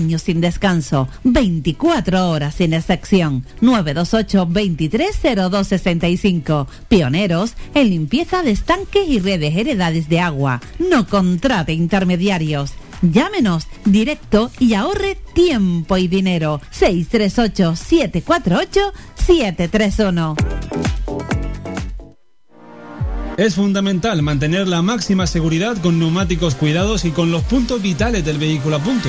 años sin descanso, 24 horas sin excepción. 928 230265. Pioneros en limpieza de estanques y redes heredades de agua. No contrate intermediarios. Llámenos directo y ahorre tiempo y dinero. 638-748-731. Es fundamental mantener la máxima seguridad con neumáticos cuidados y con los puntos vitales del vehículo a punto.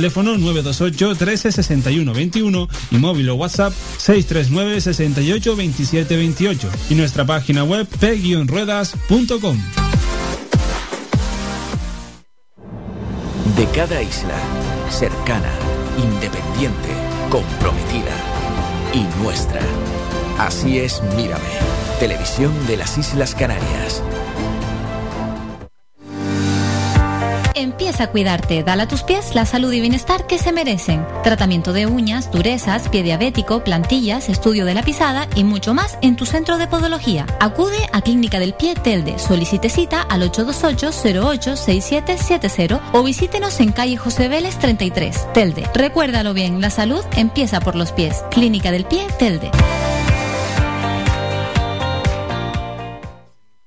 teléfono 928 13 61 21 y móvil o WhatsApp 639 68 27 28 y nuestra página web p-ruedas.com. De cada isla, cercana, independiente, comprometida y nuestra. Así es Mírame, televisión de las Islas Canarias. Empieza a cuidarte, dale a tus pies la salud y bienestar que se merecen. Tratamiento de uñas, durezas, pie diabético, plantillas, estudio de la pisada y mucho más en tu centro de podología. Acude a Clínica del Pie Telde, solicite cita al 828-086770 o visítenos en calle José Vélez 33, Telde. Recuérdalo bien, la salud empieza por los pies. Clínica del Pie Telde.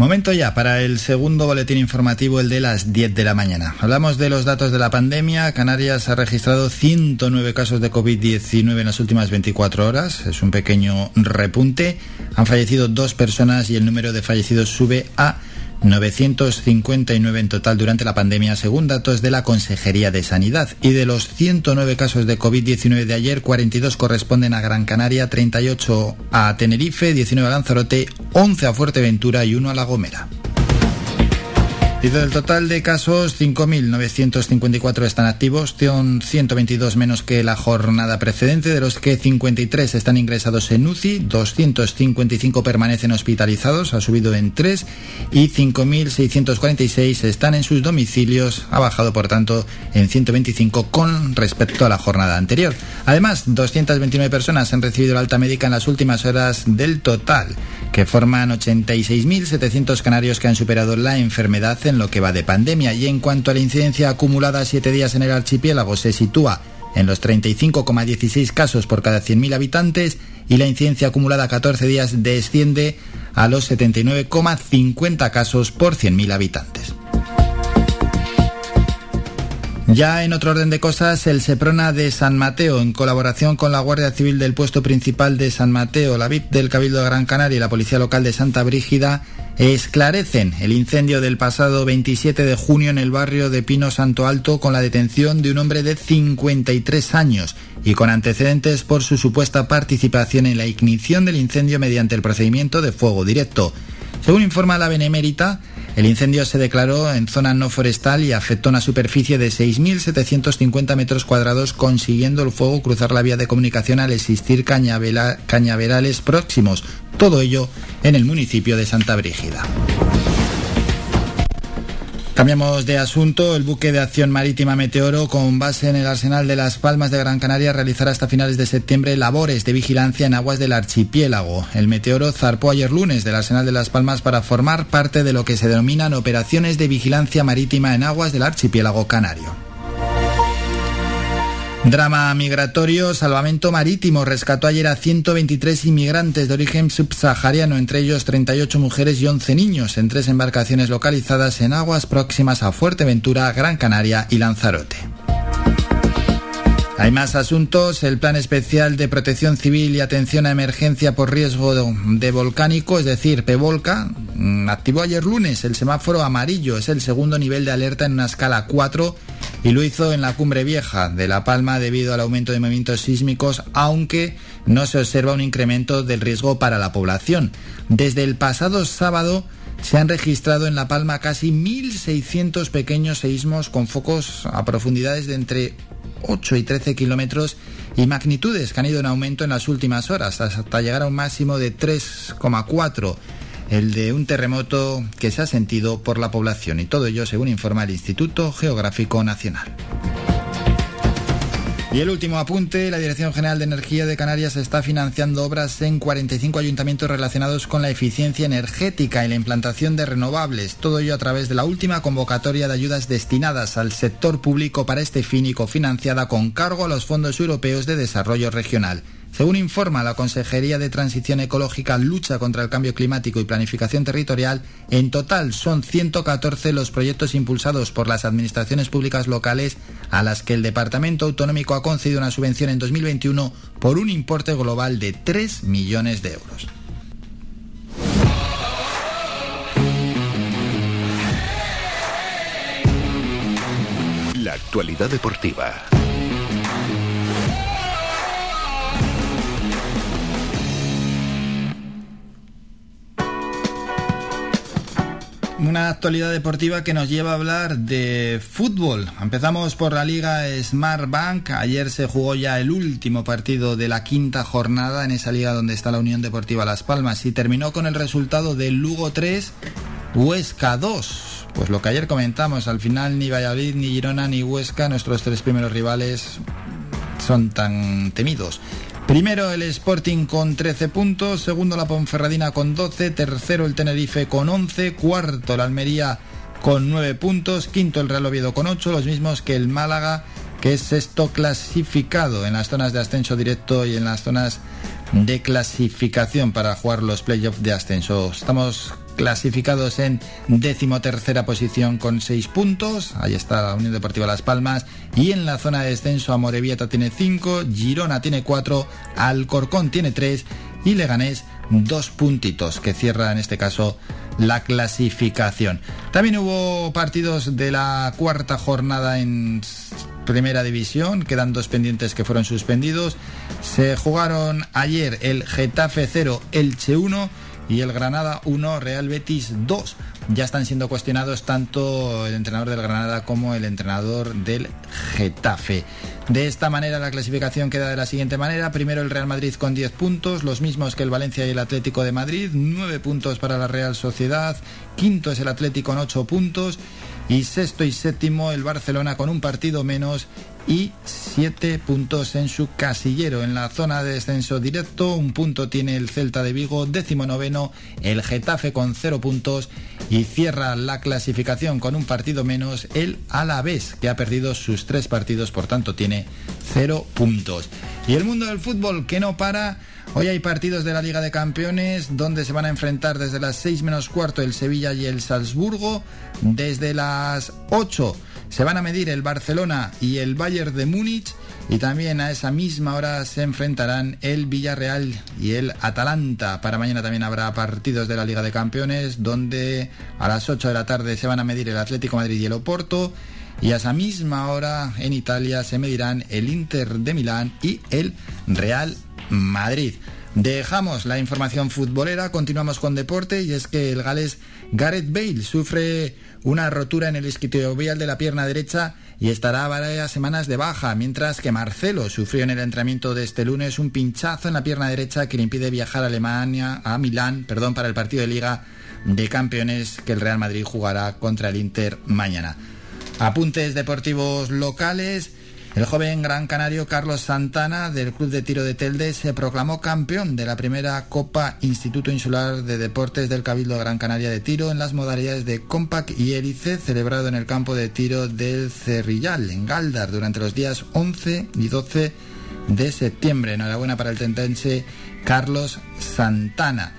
Momento ya para el segundo boletín informativo, el de las 10 de la mañana. Hablamos de los datos de la pandemia. Canarias ha registrado 109 casos de COVID-19 en las últimas 24 horas. Es un pequeño repunte. Han fallecido dos personas y el número de fallecidos sube a 959 en total durante la pandemia, según datos de la Consejería de Sanidad. Y de los 109 casos de COVID-19 de ayer, 42 corresponden a Gran Canaria, 38 a Tenerife, 19 a Lanzarote, 11 a Fuerteventura y 1 a La Gomera. Y del total de casos, 5.954 están activos, son 122 menos que la jornada precedente, de los que 53 están ingresados en UCI, 255 permanecen hospitalizados, ha subido en 3, y 5.646 están en sus domicilios, ha bajado por tanto en 125 con respecto a la jornada anterior. Además, 229 personas han recibido la alta médica en las últimas horas del total, que forman 86.700 canarios que han superado la enfermedad en lo que va de pandemia. Y en cuanto a la incidencia acumulada a 7 días en el archipiélago, se sitúa en los 35,16 casos por cada 100.000 habitantes y la incidencia acumulada a 14 días desciende a los 79,50 casos por 100.000 habitantes. Ya en otro orden de cosas, el Seprona de San Mateo, en colaboración con la Guardia Civil del puesto principal de San Mateo, la VIP del Cabildo de Gran Canaria y la Policía Local de Santa Brígida, esclarecen el incendio del pasado 27 de junio en el barrio de Pino Santo Alto con la detención de un hombre de 53 años y con antecedentes por su supuesta participación en la ignición del incendio mediante el procedimiento de fuego directo. Según informa la Benemérita, el incendio se declaró en zona no forestal y afectó una superficie de 6.750 metros cuadrados, consiguiendo el fuego cruzar la vía de comunicación al existir cañaverales próximos. Todo ello en el municipio de Santa Brígida. Cambiamos de asunto. El buque de acción marítima Meteoro, con base en el arsenal de Las Palmas de Gran Canaria, realizará hasta finales de septiembre labores de vigilancia en aguas del archipiélago. El Meteoro zarpó ayer lunes del arsenal de Las Palmas para formar parte de lo que se denominan operaciones de vigilancia marítima en aguas del archipiélago canario. Drama migratorio, salvamento marítimo rescató ayer a 123 inmigrantes de origen subsahariano, entre ellos 38 mujeres y 11 niños, en tres embarcaciones localizadas en aguas próximas a Fuerteventura, Gran Canaria y Lanzarote. Hay más asuntos. El Plan Especial de Protección Civil y Atención a Emergencia por Riesgo de Volcánico, es decir, PEVOLCA, mm, activó ayer lunes el semáforo amarillo. Es el segundo nivel de alerta en una escala 4 y lo hizo en la cumbre vieja de La Palma debido al aumento de movimientos sísmicos, aunque no se observa un incremento del riesgo para la población. Desde el pasado sábado se han registrado en La Palma casi 1.600 pequeños seísmos con focos a profundidades de entre 8 y 13 kilómetros y magnitudes que han ido en aumento en las últimas horas hasta llegar a un máximo de 3,4 el de un terremoto que se ha sentido por la población y todo ello según informa el Instituto Geográfico Nacional. Y el último apunte, la Dirección General de Energía de Canarias está financiando obras en 45 ayuntamientos relacionados con la eficiencia energética y la implantación de renovables, todo ello a través de la última convocatoria de ayudas destinadas al sector público para este fin y cofinanciada con cargo a los fondos europeos de desarrollo regional. Según informa la Consejería de Transición Ecológica, Lucha contra el Cambio Climático y Planificación Territorial, en total son 114 los proyectos impulsados por las administraciones públicas locales a las que el Departamento Autonómico ha concedido una subvención en 2021 por un importe global de 3 millones de euros. La actualidad deportiva. Una actualidad deportiva que nos lleva a hablar de fútbol. Empezamos por la Liga Smart Bank. Ayer se jugó ya el último partido de la quinta jornada en esa liga donde está la Unión Deportiva Las Palmas y terminó con el resultado de Lugo 3, Huesca 2. Pues lo que ayer comentamos, al final ni Valladolid, ni Girona, ni Huesca, nuestros tres primeros rivales, son tan temidos. Primero el Sporting con 13 puntos, segundo la Ponferradina con 12, tercero el Tenerife con 11, cuarto la Almería con 9 puntos, quinto el Real Oviedo con 8, los mismos que el Málaga, que es sexto clasificado en las zonas de ascenso directo y en las zonas de clasificación para jugar los playoffs de ascenso. Estamos clasificados en decimotercera posición con 6 puntos. Ahí está la Unión Deportiva Las Palmas. Y en la zona de descenso, Amorebieta tiene 5, Girona tiene 4, Alcorcón tiene 3 y Leganés dos puntitos que cierra en este caso la clasificación. También hubo partidos de la cuarta jornada en primera división, quedan dos pendientes que fueron suspendidos. Se jugaron ayer el Getafe 0, Elche 1 y el Granada 1, Real Betis 2. Ya están siendo cuestionados tanto el entrenador del Granada como el entrenador del Getafe. De esta manera la clasificación queda de la siguiente manera. Primero el Real Madrid con 10 puntos, los mismos que el Valencia y el Atlético de Madrid, 9 puntos para la Real Sociedad, quinto es el Atlético con 8 puntos y sexto y séptimo el Barcelona con un partido menos y siete puntos en su casillero. En la zona de descenso directo, un punto tiene el Celta de Vigo, décimo noveno, el Getafe con cero puntos y cierra la clasificación con un partido menos el Alavés, que ha perdido sus tres partidos, por tanto tiene cero puntos. Y el mundo del fútbol que no para Hoy hay partidos de la Liga de Campeones donde se van a enfrentar desde las 6 menos cuarto el Sevilla y el Salzburgo. Desde las 8 se van a medir el Barcelona y el Bayern de Múnich Y también a esa misma hora se enfrentarán el Villarreal y el Atalanta. Para mañana también habrá partidos de la Liga de Campeones, donde a las 8 de la tarde se van a medir el Atlético Madrid y el Oporto. Y a esa misma hora en Italia se medirán el Inter de Milán y el Real Madrid. Dejamos la información futbolera, continuamos con deporte y es que el gales Gareth Bale sufre una rotura en el isquiotibial de la pierna derecha y estará varias semanas de baja, mientras que Marcelo sufrió en el entrenamiento de este lunes un pinchazo en la pierna derecha que le impide viajar a Alemania, a Milán, perdón, para el partido de Liga de Campeones que el Real Madrid jugará contra el Inter mañana. Apuntes deportivos locales. El joven gran canario Carlos Santana del Club de Tiro de Telde se proclamó campeón de la primera Copa Instituto Insular de Deportes del Cabildo Gran Canaria de Tiro en las modalidades de Compact y Hélice celebrado en el campo de tiro del Cerrillal en Galdar durante los días 11 y 12 de septiembre. Enhorabuena para el tentense Carlos Santana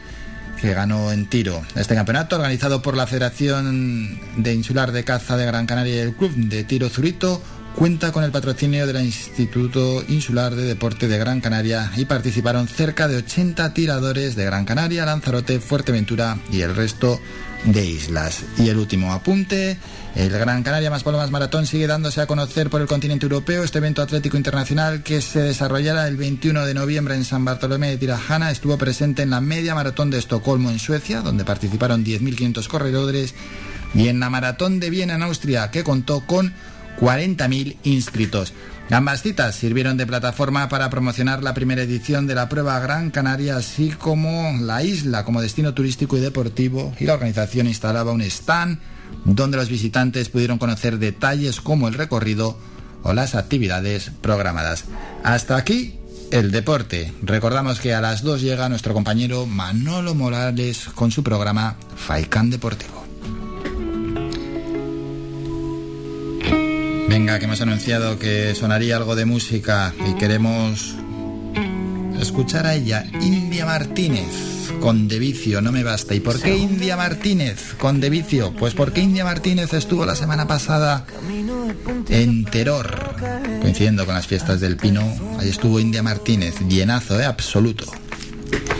que ganó en tiro. Este campeonato, organizado por la Federación de Insular de Caza de Gran Canaria y el Club de Tiro Zurito, cuenta con el patrocinio del Instituto Insular de Deporte de Gran Canaria y participaron cerca de 80 tiradores de Gran Canaria, Lanzarote, Fuerteventura y el resto de islas. Y el último apunte, el Gran Canaria Más Palomas Maratón sigue dándose a conocer por el continente europeo. Este evento atlético internacional que se desarrollará el 21 de noviembre en San Bartolomé de Tirajana estuvo presente en la media maratón de Estocolmo en Suecia, donde participaron 10.500 corredores, y en la maratón de Viena en Austria, que contó con 40.000 inscritos. Ambas citas sirvieron de plataforma para promocionar la primera edición de la prueba Gran Canaria, así como la isla como destino turístico y deportivo, y la organización instalaba un stand donde los visitantes pudieron conocer detalles como el recorrido o las actividades programadas. Hasta aquí el deporte. Recordamos que a las 2 llega nuestro compañero Manolo Morales con su programa Faicán Deportivo. Venga, que hemos anunciado que sonaría algo de música y queremos escuchar a ella, India Martínez, con De Vicio, no me basta. ¿Y por qué India Martínez con De Vicio? Pues porque India Martínez estuvo la semana pasada en Terror, coincidiendo con las fiestas del Pino. Ahí estuvo India Martínez, llenazo, ¿eh? Absoluto.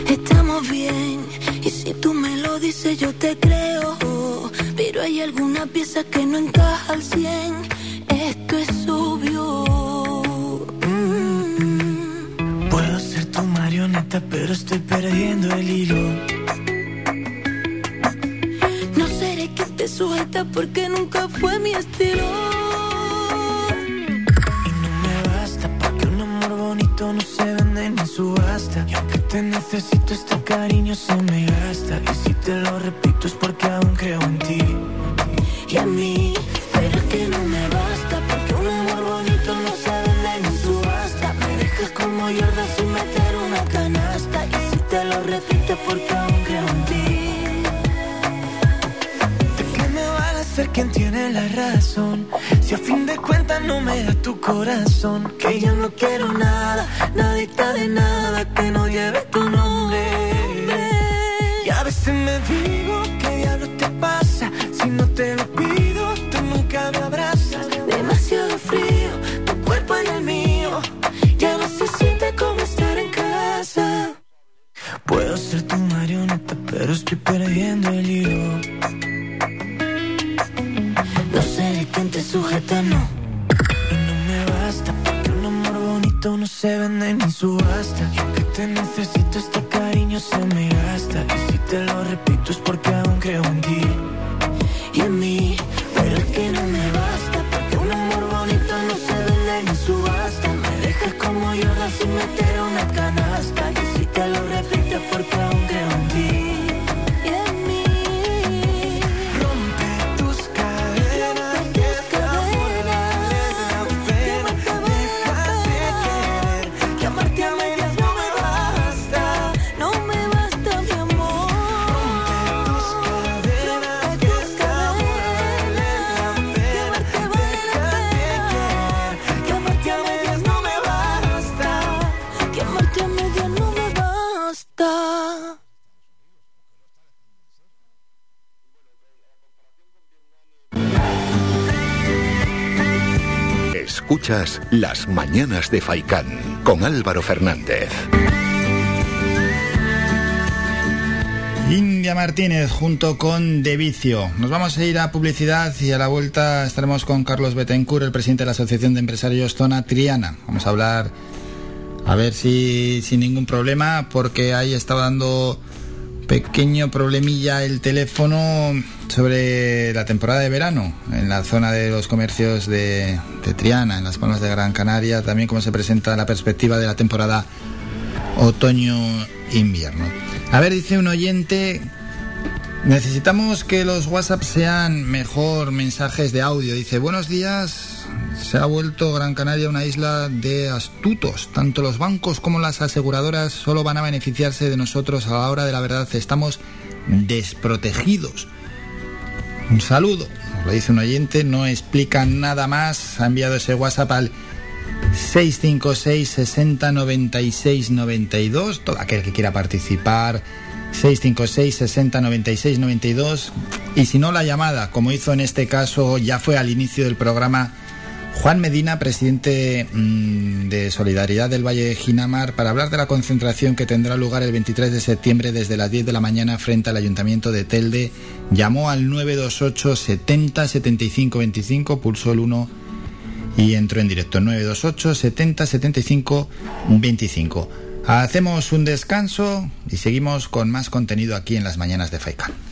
Estamos bien, y si tú me lo dices yo te creo, pero hay alguna pieza que no encaja al 100 pero estoy perdiendo el hilo. No seré que te sujeta porque nunca fue mi estilo. Y no me basta para que un amor bonito no se vende ni subasta. Y aunque te necesito, este cariño se me gasta. Y si te lo repito es porque aún creo en ti y en mí. Pero es que no me basta porque un amor bonito no se vende ni subasta. Me dejas como Jordan sin te lo repito porque aún creo en ti. ¿De qué me vale ser quien tiene la razón? Si a fin de cuentas no me da tu corazón. Que yo no quiero nada, nadita de nada que no lleve tu nombre. Y a veces me digo Puedo ser tu marioneta, pero estoy perdiendo el hilo. No sé de quién te sujeta, no. Y no me basta, porque un amor bonito no se vende ni subasta. Y aunque te necesito, este cariño se me gasta. Y si te lo repito, es porque aún creo en ti Escuchas Las Mañanas de Faicán con Álvaro Fernández. India Martínez junto con De Vicio. Nos vamos a ir a publicidad y a la vuelta estaremos con Carlos Betancourt, el presidente de la Asociación de Empresarios Zona Triana. Vamos a hablar, a ver si sin ningún problema, porque ahí estaba dando pequeño problemilla el teléfono sobre la temporada de verano en la zona de los comercios de, de Triana, en las Palmas de Gran Canaria, también cómo se presenta la perspectiva de la temporada otoño-invierno. A ver, dice un oyente, necesitamos que los WhatsApp sean mejor mensajes de audio. Dice, buenos días, se ha vuelto Gran Canaria una isla de astutos. Tanto los bancos como las aseguradoras solo van a beneficiarse de nosotros a la hora de la verdad. Estamos desprotegidos. Un saludo, nos lo dice un oyente, no explica nada más. Ha enviado ese WhatsApp al 656 60 96 92. Todo aquel que quiera participar. 656 60 96 92. Y si no, la llamada, como hizo en este caso, ya fue al inicio del programa. Juan Medina, presidente mmm, de Solidaridad del Valle de Ginamar, para hablar de la concentración que tendrá lugar el 23 de septiembre desde las 10 de la mañana frente al Ayuntamiento de Telde. Llamó al 928 70 75 25, pulsó el 1 y entró en directo 928 70 75 25. Hacemos un descanso y seguimos con más contenido aquí en las mañanas de Faikan.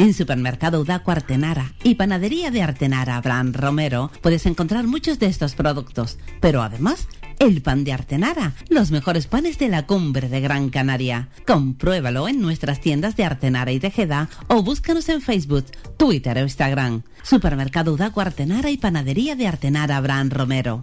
En Supermercado Udaco Artenara y Panadería de Artenara Abraham Romero puedes encontrar muchos de estos productos, pero además el pan de Artenara, los mejores panes de la cumbre de Gran Canaria. Compruébalo en nuestras tiendas de Artenara y Tejeda o búscanos en Facebook, Twitter o Instagram. Supermercado Udaco Artenara y Panadería de Artenara Abraham Romero.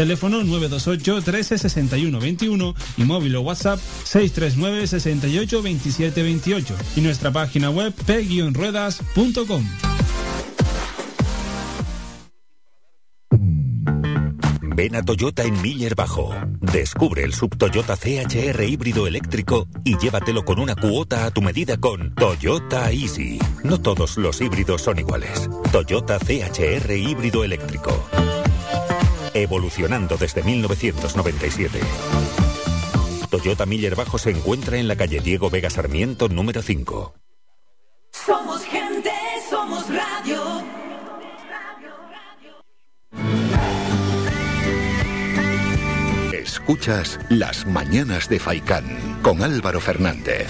Teléfono 928 13 61 21 y móvil o WhatsApp 639 68 27 28 y nuestra página web p-ruedas.com. Ven a Toyota en Miller Bajo. Descubre el sub Toyota CHR híbrido eléctrico y llévatelo con una cuota a tu medida con Toyota Easy. No todos los híbridos son iguales. Toyota CHR híbrido eléctrico. Evolucionando desde 1997. Toyota Miller Bajo se encuentra en la calle Diego Vega Sarmiento número 5. Somos gente, somos radio. Escuchas Las Mañanas de Faicán con Álvaro Fernández.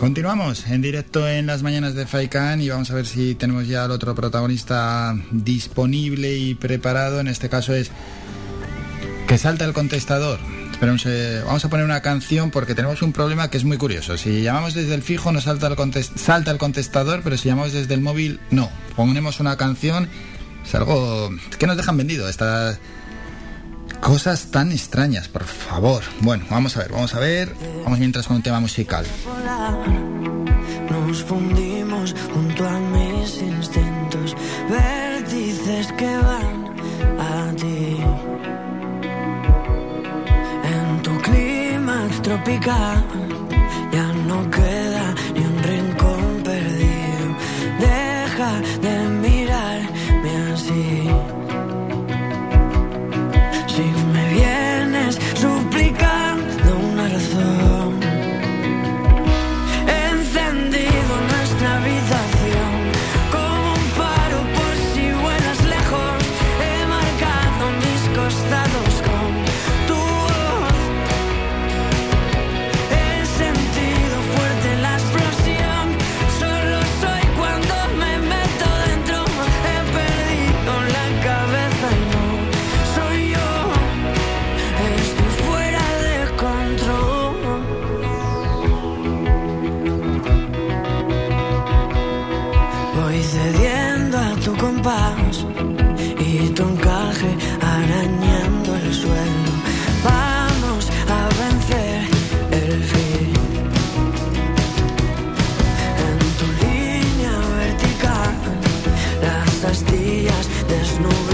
Continuamos en directo en las mañanas de Faikan y vamos a ver si tenemos ya al otro protagonista disponible y preparado. En este caso es que salta el contestador. Espérense, vamos a poner una canción porque tenemos un problema que es muy curioso. Si llamamos desde el fijo nos salta el, contest salta el contestador, pero si llamamos desde el móvil no. Ponemos una canción, es algo que nos dejan vendido. Estas cosas tan extrañas, por favor. Bueno, vamos a ver, vamos a ver. Vamos mientras con un tema musical. Nos fundimos junto a mis instintos, vértices que van a ti. En tu clima tropical ya no queda ni un rincón perdido. Deja de no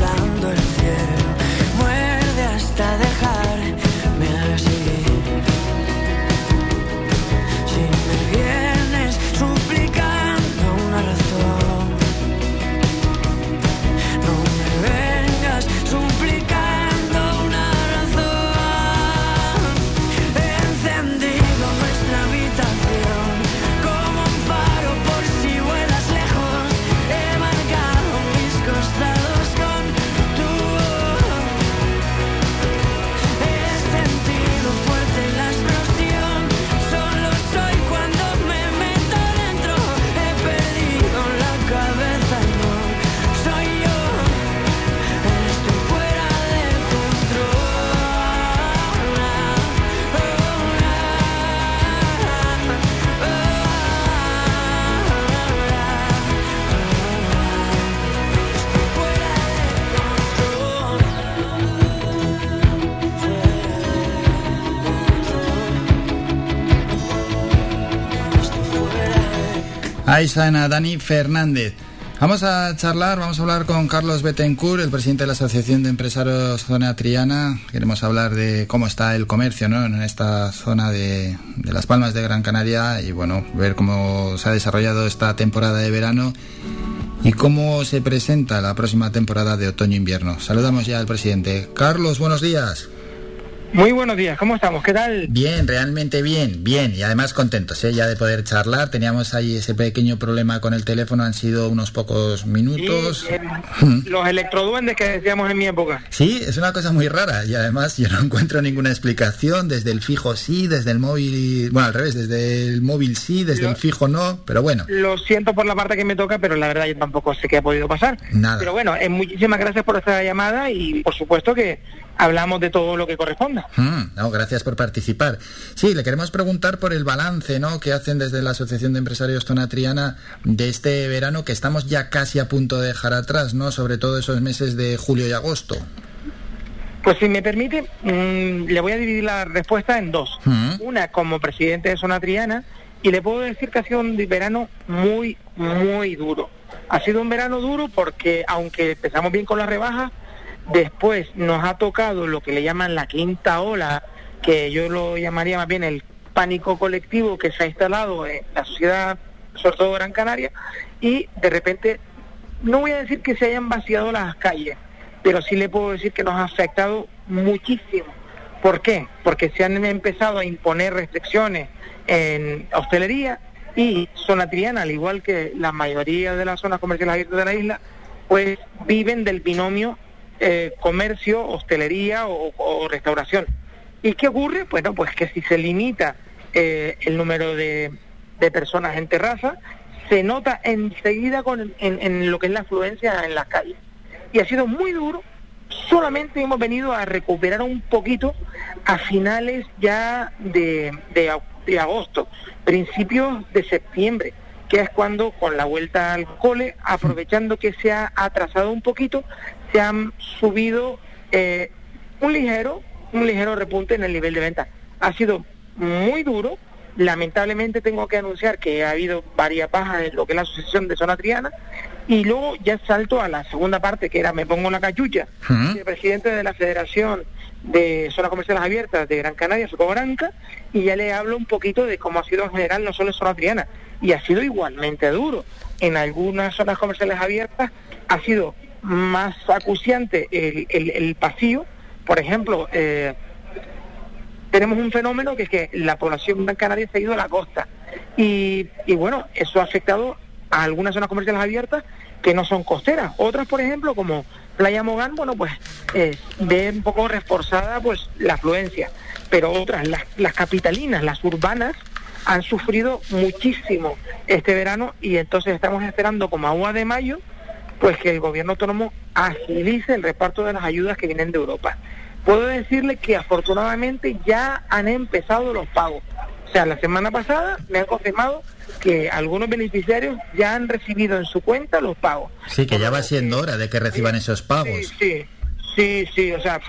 Ahí suena Dani Fernández. Vamos a charlar, vamos a hablar con Carlos Betancourt, el presidente de la Asociación de Empresarios Zona Triana. Queremos hablar de cómo está el comercio ¿no? en esta zona de, de Las Palmas de Gran Canaria y bueno, ver cómo se ha desarrollado esta temporada de verano y cómo se presenta la próxima temporada de otoño-invierno. Saludamos ya al presidente. Carlos, buenos días. Muy buenos días, ¿cómo estamos? ¿Qué tal? Bien, realmente bien, bien y además contentos ¿eh? ya de poder charlar. Teníamos ahí ese pequeño problema con el teléfono, han sido unos pocos minutos. Y, eh, los electroduendes que decíamos en mi época. Sí, es una cosa muy rara y además yo no encuentro ninguna explicación. Desde el fijo sí, desde el móvil, bueno, al revés, desde el móvil sí, desde Lo- el fijo no, pero bueno. Lo siento por la parte que me toca, pero la verdad yo tampoco sé qué ha podido pasar. Nada. Pero bueno, eh, muchísimas gracias por esta llamada y por supuesto que hablamos de todo lo que corresponda. Mm, no, gracias por participar. Sí, le queremos preguntar por el balance ¿no? que hacen desde la Asociación de Empresarios Zona Triana de este verano que estamos ya casi a punto de dejar atrás, ¿no? sobre todo esos meses de julio y agosto. Pues si me permite, mm, le voy a dividir la respuesta en dos. Mm. Una como presidente de Zona Triana y le puedo decir que ha sido un verano muy, muy duro. Ha sido un verano duro porque aunque empezamos bien con las rebajas, después nos ha tocado lo que le llaman la quinta ola, que yo lo llamaría más bien el pánico colectivo que se ha instalado en la sociedad, sobre todo Gran Canaria, y de repente, no voy a decir que se hayan vaciado las calles, pero sí le puedo decir que nos ha afectado muchísimo. ¿Por qué? Porque se han empezado a imponer restricciones en hostelería y zona triana, al igual que la mayoría de las zonas comerciales abiertas de la isla, pues viven del binomio eh, comercio, hostelería o, restauración. ¿Y qué ocurre? Bueno, pues que si se limita eh, el número de de personas en terraza, se nota enseguida con, en, en lo que es la afluencia en las calles. Y ha sido muy duro. Solamente hemos venido a recuperar un poquito a finales ya de, de, de agosto, principios de septiembre, que es cuando con la vuelta al cole, aprovechando que se ha atrasado un poquito, se han subido eh, un ligero, un ligero repunte en el nivel de venta. Ha sido muy duro. Lamentablemente tengo que anunciar que ha habido varias bajas en lo que es la asociación de zona triana y luego ya salto a la segunda parte que era me pongo la cachucha el presidente de la Federación de Zonas Comerciales Abiertas de Gran Canaria, Soco Branca, y ya le hablo un poquito de cómo ha sido en general no solo en zona triana, y ha sido igualmente duro. En algunas zonas comerciales abiertas ha sido más acuciante el, el, el pasillo, por ejemplo, eh, tenemos un fenómeno que es que la población canaria se ha ido a la costa. Y, y bueno, eso ha afectado a algunas zonas comerciales abiertas que no son costeras. Otras, por ejemplo, como Playa Mogán, bueno, pues eh, ve un poco reforzada pues la afluencia. Pero otras, las, las capitalinas, las urbanas, han sufrido muchísimo este verano y entonces estamos esperando como agua de mayo pues que el gobierno autónomo agilice el reparto de las ayudas que vienen de Europa. Puedo decirle que afortunadamente ya han empezado los pagos. O sea, la semana pasada me han confirmado que algunos beneficiarios ya han recibido en su cuenta los pagos. Sí, que ya va siendo hora de que reciban esos pagos. Sí, sí, sí, o sea,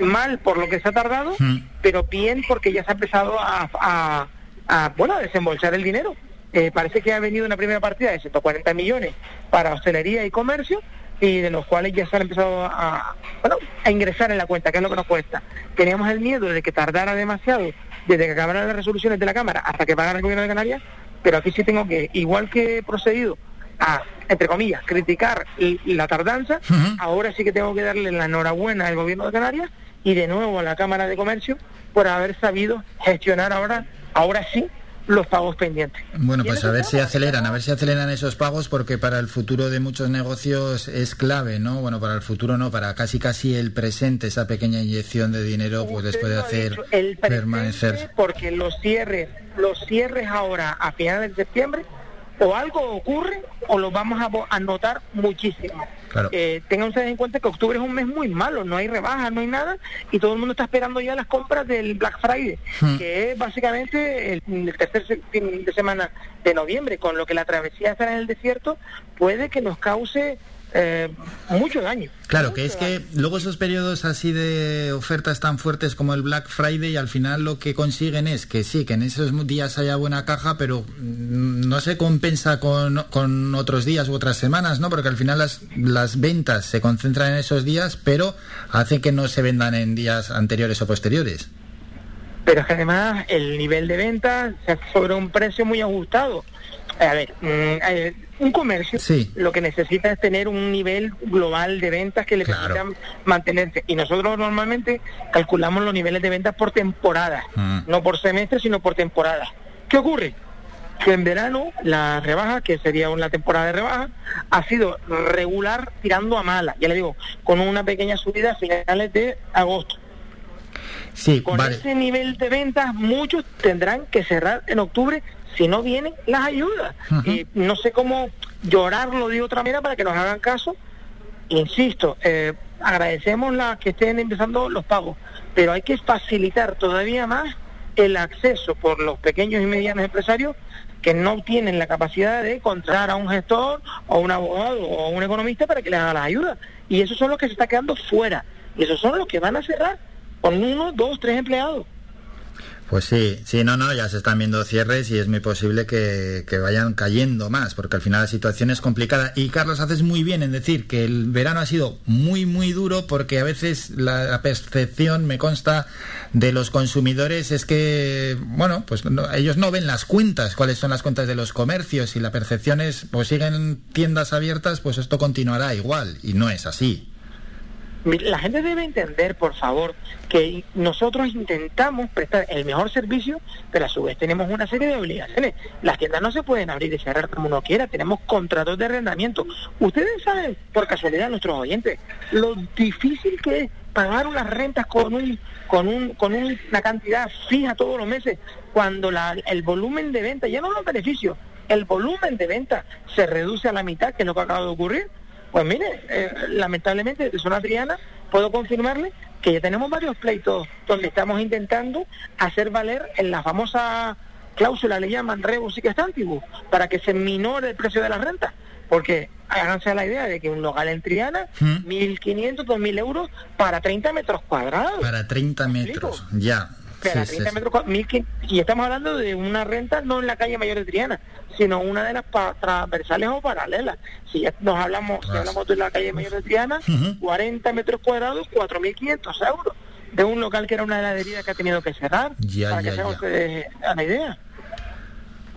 mal por lo que se ha tardado, Mm. pero bien porque ya se ha empezado a, a- a, bueno, a desembolsar el dinero. Eh, parece que ha venido una primera partida de 140 millones para hostelería y comercio y de los cuales ya se han empezado a, bueno, a ingresar en la cuenta, que es lo que nos cuesta. Teníamos el miedo de que tardara demasiado desde que acabaran las resoluciones de la Cámara hasta que pagara el gobierno de Canarias, pero aquí sí tengo que, igual que he procedido a, entre comillas, criticar la tardanza, ahora sí que tengo que darle la enhorabuena al gobierno de Canarias y de nuevo a la Cámara de Comercio por haber sabido gestionar ahora, ahora sí, los pagos pendientes. Bueno, pues a ver si aceleran, a ver si aceleran esos pagos porque para el futuro de muchos negocios es clave, ¿no? Bueno, para el futuro no, para casi casi el presente, esa pequeña inyección de dinero pues les puede hacer el permanecer. porque los cierres, los cierres ahora a finales de septiembre, o algo ocurre o lo vamos a, vo- a notar muchísimo. Claro. Eh, tengan ustedes en cuenta que octubre es un mes muy malo, no hay rebajas, no hay nada, y todo el mundo está esperando ya las compras del Black Friday, Hmm. que es básicamente el, el tercer fin de semana de noviembre, con lo que la travesía estará en el desierto puede que nos cause eh, mucho daño. Claro, que es que luego esos periodos así de ofertas tan fuertes como el Black Friday, al final lo que consiguen es que sí, que en esos días haya buena caja, pero mm, no se compensa con, con otros días u otras semanas, ¿no? Porque al final las, las ventas se concentran en esos días, pero hace que no se vendan en días anteriores o posteriores. pero es que además el nivel de venta se hace sobre un precio muy ajustado. A ver, mm, eh, un comercio Sí. lo que necesita es tener un nivel global de ventas que le permitan mantenerse. Y nosotros normalmente calculamos los niveles de ventas por temporada, Mm. no por semestre, sino por temporada. ¿Qué ocurre? Que en verano la rebaja, que sería una temporada de rebaja, ha sido regular tirando a mala, ya le digo, con una pequeña subida a finales de agosto. Sí, Con vale. ese nivel de ventas, muchos tendrán que cerrar en octubre si no vienen las ayudas. Y no sé cómo llorarlo de otra manera para que nos hagan caso. Insisto, eh, agradecemos la que estén empezando los pagos, pero hay que facilitar todavía más el acceso por los pequeños y medianos empresarios que no tienen la capacidad de contratar a un gestor o un abogado o un economista para que les haga las ayudas. Y esos son los que se está quedando fuera. Y esos son los que van a cerrar con uno, dos, tres empleados. Pues sí, sí, no, no, ya se están viendo cierres y es muy posible que, que vayan cayendo más, porque al final la situación es complicada. Y Carlos, haces muy bien en decir que el verano ha sido muy, muy duro, porque a veces la, la percepción, me consta, de los consumidores es que, bueno, pues no- ellos no ven las cuentas, cuáles son las cuentas de los comercios, y la percepción es, pues siguen tiendas abiertas, pues esto continuará igual, y no es así. La gente debe entender, por favor, que nosotros intentamos prestar el mejor servicio, pero a su vez tenemos una serie de obligaciones. Las tiendas no se pueden abrir y cerrar como uno quiera, tenemos contratos de arrendamiento. Ustedes saben, por casualidad, nuestros oyentes, lo difícil que es pagar unas rentas con un con un con una cantidad fija todos los meses cuando la, el volumen de venta ya no los beneficios el volumen de venta se reduce a la mitad que es lo que acaba de ocurrir pues mire eh, lamentablemente de zona triana puedo confirmarle que ya tenemos varios pleitos donde estamos intentando hacer valer en la famosa cláusula le llaman rebus y antiguo para que se minore el precio de la renta porque háganse la idea de que un local en Triana, ¿Mm? 1.500, 2.000 euros para 30 metros cuadrados. Para 30 metros, ya. Para Sí, sí, 30 sí. metros cuadrados, 1.500, y estamos hablando de una renta no en la calle mayor de Triana, sino una de las pa- transversales o paralelas. Si ya nos hablamos, si hablamos de la calle mayor de Triana, 40 metros cuadrados, 4.500 euros de un local que era una heladería que ha tenido que cerrar, Ya, para ya, que se ustedes a la idea.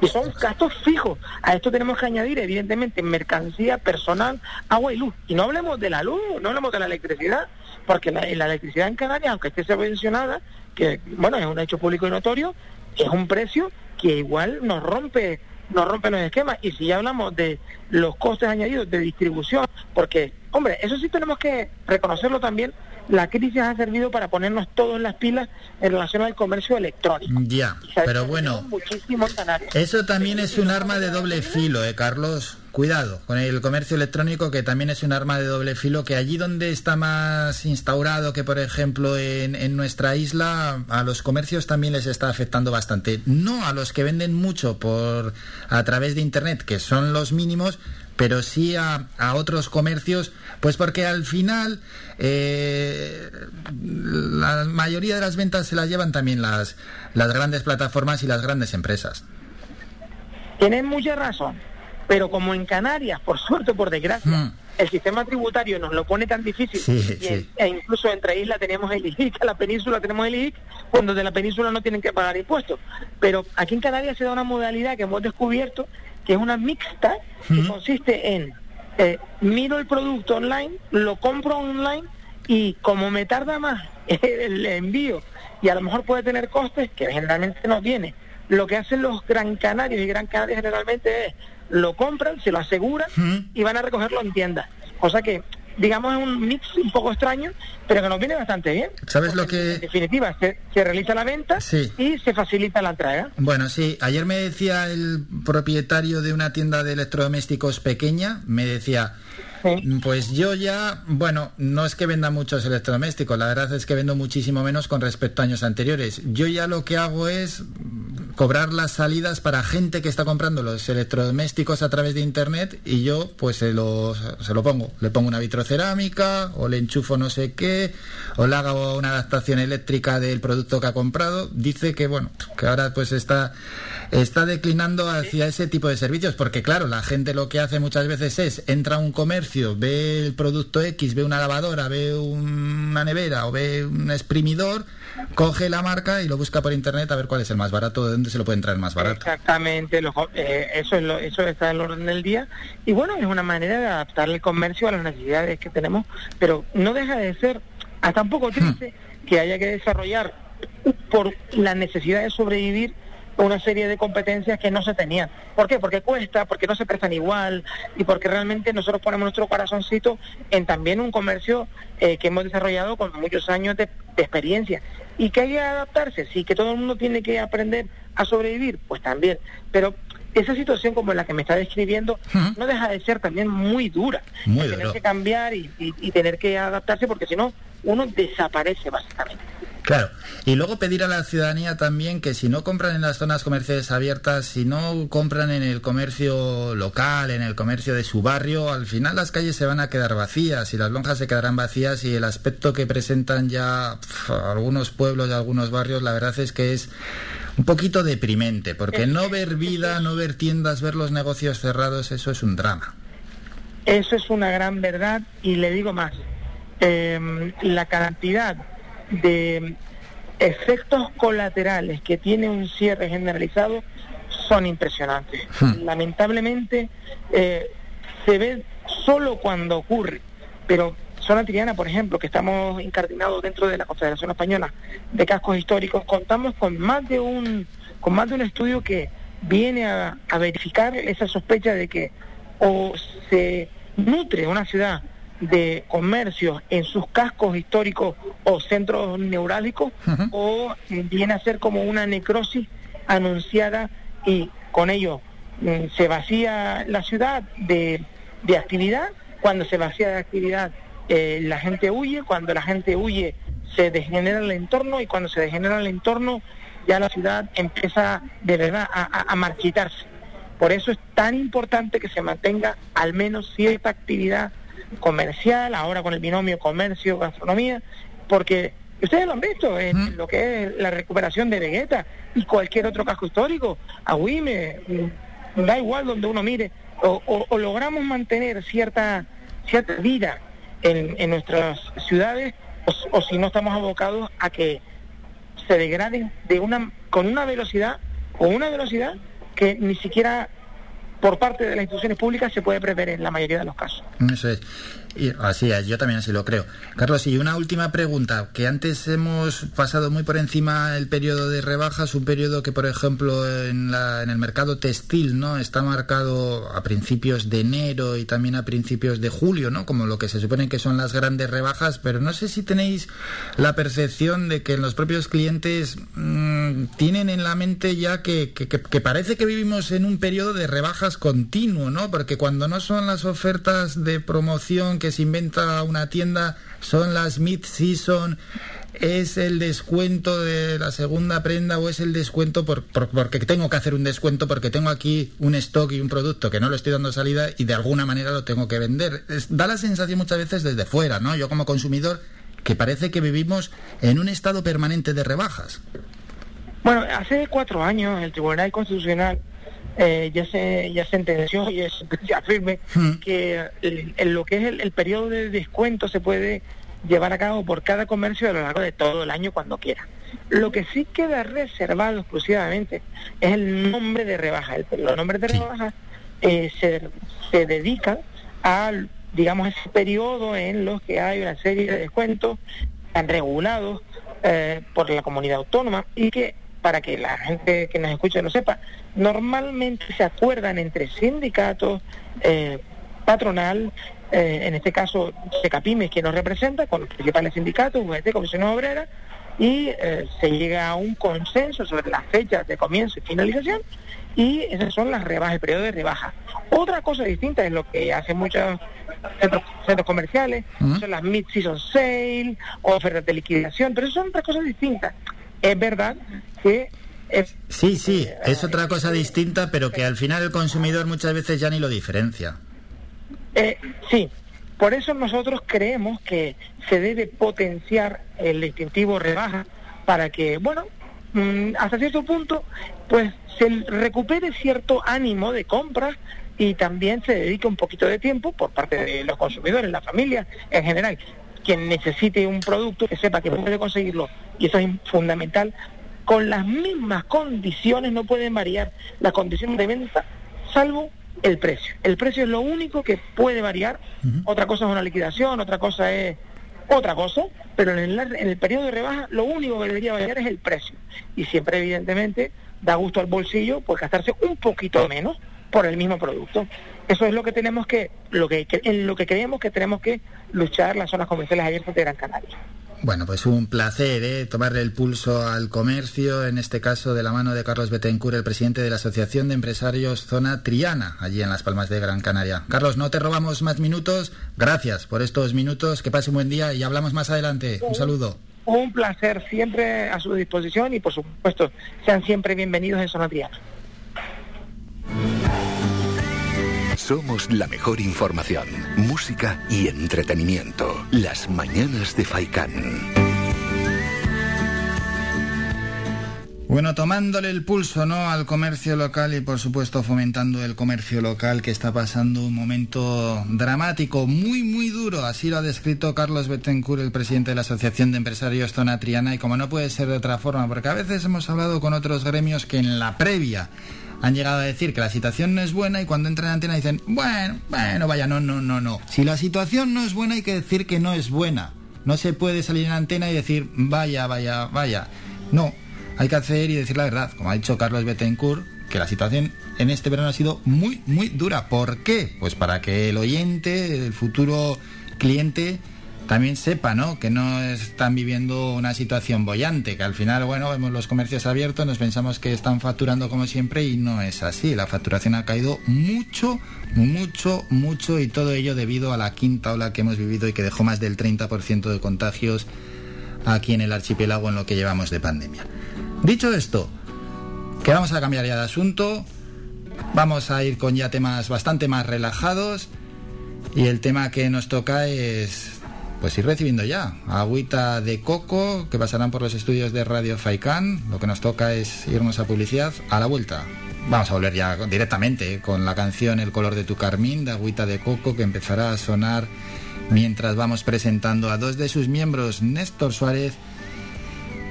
Y son gastos fijos. A esto tenemos que añadir, evidentemente, mercancía, personal, agua y luz. Y no hablemos de la luz, no hablemos de la electricidad, porque la, la electricidad en Canarias, aunque esté subvencionada, que, bueno, es un hecho público y notorio, es un precio que igual nos rompe nos rompe los esquemas. Y si ya hablamos de los costes añadidos de distribución, porque, hombre, eso sí tenemos que reconocerlo también, la crisis ha servido para ponernos todos en las pilas en relación al comercio electrónico. Ya, pero bueno, muchísimo eso también es un arma de doble filo, ¿eh, Carlos? Cuidado con el comercio electrónico, que también es un arma de doble filo, que allí donde está más instaurado que, por ejemplo, en, en nuestra isla, a los comercios también les está afectando bastante. No a los que venden mucho por a través de Internet, que son los mínimos, pero sí a, a otros comercios, pues porque al final eh, la mayoría de las ventas se las llevan también las, las grandes plataformas y las grandes empresas. Tienen mucha razón, pero como en Canarias, por suerte o por desgracia, el sistema tributario nos lo pone tan difícil, Sí, y sí. e incluso entre islas tenemos el IIC, a la península tenemos el IIC, cuando de la península no tienen que pagar impuestos. Pero aquí en Canarias se da una modalidad que hemos descubierto, que es una mixta, que consiste en, eh, miro el producto online, lo compro online, y como me tarda más el envío, y a lo mejor puede tener costes, que generalmente no tiene, lo que hacen los Gran Canarios y Gran Canaria generalmente es lo compran, se lo aseguran y van a recogerlo en tiendas. Cosa que, digamos, es un mix un poco extraño, pero que nos viene bastante bien. ¿Sabes lo que...? En definitiva, se, se realiza la venta Sí. y se facilita la entrega. Bueno, sí, ayer me decía el propietario de una tienda de electrodomésticos pequeña, me decía, pues yo ya, bueno, no es que venda muchos electrodomésticos, la verdad es que vendo muchísimo menos con respecto a años anteriores. Yo ya lo que hago es mm, cobrar las salidas para gente que está comprando los electrodomésticos a través de internet y yo pues se lo, se lo pongo. Le pongo una vitrocerámica o le enchufo no sé qué o le hago una adaptación eléctrica del producto que ha comprado. Dice que bueno, que ahora pues está está declinando hacia ese tipo de servicios porque claro, la gente lo que hace muchas veces es entra a un comercio, ve el producto X, ve una lavadora, ve una nevera o ve un exprimidor, coge la marca y lo busca por internet a ver cuál es el más barato, de dónde se lo puede entrar más barato. Exactamente, lo- eh, eso, es lo- eso está en el orden del día. Y bueno, es una manera de adaptar el comercio a las necesidades que tenemos, pero no deja de ser hasta un poco triste que haya que desarrollar por la necesidad de sobrevivir una serie de competencias que no se tenían. ¿Por qué? Porque cuesta, porque no se prestan igual y porque realmente nosotros ponemos nuestro corazoncito en también un comercio eh, que hemos desarrollado con muchos años de, de experiencia. Y que hay que adaptarse, sí, que todo el mundo tiene que aprender a sobrevivir, pues también. Pero esa situación como la que me está describiendo no deja de ser también muy dura. Muy tener que cambiar y, y- y tener que adaptarse porque si no, uno desaparece básicamente. Claro, y luego pedir a la ciudadanía también que si no compran en las zonas comerciales abiertas, si no compran en el comercio local, en el comercio de su barrio, al final las calles se van a quedar vacías y las lonjas se quedarán vacías y el aspecto que presentan ya algunos pueblos y algunos barrios, la verdad es que es un poquito deprimente, porque no ver vida, no ver tiendas, ver los negocios cerrados, eso es un drama. Eso es una gran verdad y le digo más, eh, la cantidad de efectos colaterales que tiene un cierre generalizado son impresionantes. Lamentablemente eh, se ve solo cuando ocurre, pero Zona Triana, por ejemplo, que estamos incardinados dentro de la Confederación Española de Cascos Históricos, contamos con más de un, con más de un estudio que viene a, a verificar esa sospecha de que o se nutre una ciudad de comercios en sus cascos históricos o centros neurálgicos o eh, viene a ser como una necrosis anunciada y con ello mm, se vacía la ciudad de, de actividad, cuando se vacía de actividad eh, la gente huye, cuando la gente huye se degenera el entorno. Y cuando se degenera el entorno ya la ciudad empieza de verdad a, a- a marchitarse. Por eso es tan importante que se mantenga al menos cierta actividad comercial, ahora con el binomio comercio, gastronomía, porque ustedes lo han visto en lo que es la recuperación de Vegeta y cualquier otro casco histórico, Agüime, mm, da igual donde uno mire, o, o- o logramos mantener cierta, cierta vida en, en nuestras ciudades, o, o si no estamos abocados a que se degraden de una, con una velocidad, con una velocidad que ni siquiera por parte de las instituciones públicas se puede prever en la mayoría de los casos. Así es, yo también así lo creo. Carlos, y una última pregunta, que antes hemos pasado muy por encima el periodo de rebajas, un periodo que, por ejemplo, en, la, en el mercado textil, ¿no? Está marcado a principios de enero y también a principios de julio, ¿no? Como lo que se supone que son las grandes rebajas, pero no sé si tenéis la percepción de que los propios clientes mm, tienen en la mente ya que- que parece que vivimos en un periodo de rebajas continuo, ¿no? Porque cuando no son las ofertas de promoción que se inventa una tienda, son las mid-season, es el descuento de la segunda prenda o es el descuento por, por- porque tengo que hacer un descuento porque tengo aquí un stock y un producto que no lo estoy dando salida y de alguna manera lo tengo que vender. Da la sensación muchas veces desde fuera, ¿no? Yo como consumidor que parece que vivimos en un estado permanente de rebajas. Bueno, hace cuatro años el Tribunal Constitucional eh, ya se ya sentenció y es ya firme que el- el- lo que es el, el periodo de descuento se puede llevar a cabo por cada comercio a lo largo de todo el año cuando quiera. Lo que sí queda reservado exclusivamente es el nombre de rebaja. El, los nombres de rebaja eh, se, se dedican al, digamos, ese periodo en los que hay una serie de descuentos regulados eh, por la comunidad autónoma y que para que la gente que nos escucha lo sepa, normalmente se acuerdan entre sindicatos, eh, patronal, eh, en este caso Secapime, que nos representa, con los principales sindicatos, UGT, Comisiones Obreras, y eh, se llega a un consenso sobre las fechas de comienzo y finalización, y esas son las rebajas, el periodo de rebaja. Otra cosa distinta es lo que hacen muchos centros, centros comerciales, son las mid-season sale, ofertas de liquidación, pero son otras cosas distintas. Es verdad que es Sí, sí, es otra cosa distinta, pero que al final el consumidor muchas veces ya ni lo diferencia. Eh, sí, por eso nosotros creemos que se debe potenciar el distintivo rebaja para que, bueno, mm, hasta cierto punto, pues se recupere cierto ánimo de compra y también se dedique un poquito de tiempo por parte de los consumidores, la familia en general, quien necesite un producto que sepa que puede conseguirlo, y eso es fundamental, con las mismas condiciones, no pueden variar las condiciones de venta, salvo el precio. El precio es lo único que puede variar. Otra cosa es una liquidación, otra cosa es otra cosa, pero en el, en el periodo de rebaja lo único que debería variar es el precio. Y siempre, evidentemente, da gusto al bolsillo pues gastarse un poquito menos por el mismo producto. Eso es lo que tenemos que, lo que, en lo que creemos que tenemos que luchar las zonas comerciales abiertas de Gran Canaria. Bueno, pues un placer ¿eh? tomarle el pulso al comercio, en este caso de la mano de Carlos Betancourt, el presidente de la Asociación de Empresarios Zona Triana, allí en Las Palmas de Gran Canaria. Carlos, no te robamos más minutos. Gracias por estos minutos. Que pase un buen día y hablamos más adelante. Un saludo. Un placer siempre a su disposición y por supuesto sean siempre bienvenidos en Zona Triana. Somos la mejor información, música y entretenimiento. Las mañanas de Faikán. Bueno, tomándole el pulso ¿no? al comercio local y por supuesto fomentando el comercio local que está pasando un momento dramático, muy muy duro, así lo ha descrito Carlos Bettencourt, el presidente de la Asociación de Empresarios Zona Triana, y como no puede ser de otra forma, porque a veces hemos hablado con otros gremios que en la previa han llegado a decir que la situación no es buena y cuando entran en antena dicen, bueno, bueno, vaya, no, no, no, no. Si la situación no es buena hay que decir que no es buena. No se puede salir en antena y decir, vaya, vaya, vaya. No, hay que hacer y decir la verdad, como ha dicho Carlos Bettencourt, que la situación en este verano ha sido muy, muy dura. ¿Por qué? Pues para que el oyente, el futuro cliente también sepa, ¿no? Que no están viviendo una situación bollante, que al final, bueno, vemos los comercios abiertos, nos pensamos que están facturando como siempre y no es así. La facturación ha caído mucho, mucho, mucho y todo ello debido a la quinta ola que hemos vivido y que dejó más del 30% de contagios aquí en el archipiélago en lo que llevamos de pandemia. Dicho esto, que vamos a cambiar ya de asunto, vamos a ir con ya temas bastante más relajados y el tema que nos toca es pues ir recibiendo ya agüita de coco que pasarán por los estudios de Radio Faicán. Lo que nos toca es irnos a publicidad a la vuelta. Vamos a volver ya directamente con la canción El color de tu carmín de agüita de coco que empezará a sonar mientras vamos presentando a dos de sus miembros, Néstor Suárez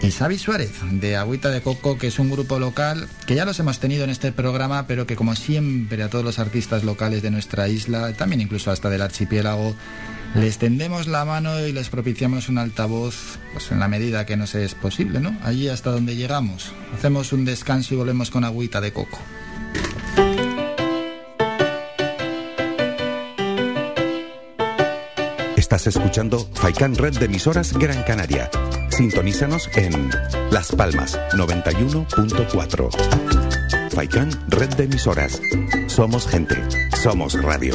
y Xavi Suárez de Agüita de Coco, que es un grupo local que ya los hemos tenido en este programa, pero que como siempre a todos los artistas locales de nuestra isla, también incluso hasta del archipiélago, les tendemos la mano y les propiciamos un altavoz pues en la medida que nos es posible, ¿no? Allí hasta donde llegamos. Hacemos un descanso y volvemos con Agüita de Coco. Estás escuchando Faikan Red de emisoras Gran Canaria. Sintonízanos en Las Palmas 91.4. Faikan Red de emisoras. Somos gente. Somos radio.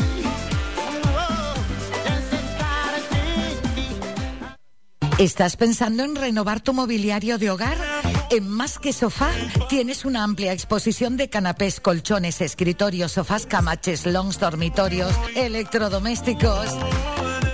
¿Estás pensando en renovar tu mobiliario de hogar? En Más que Sofá tienes una amplia exposición de canapés, colchones, escritorios, sofás, camaches, longs, dormitorios, electrodomésticos.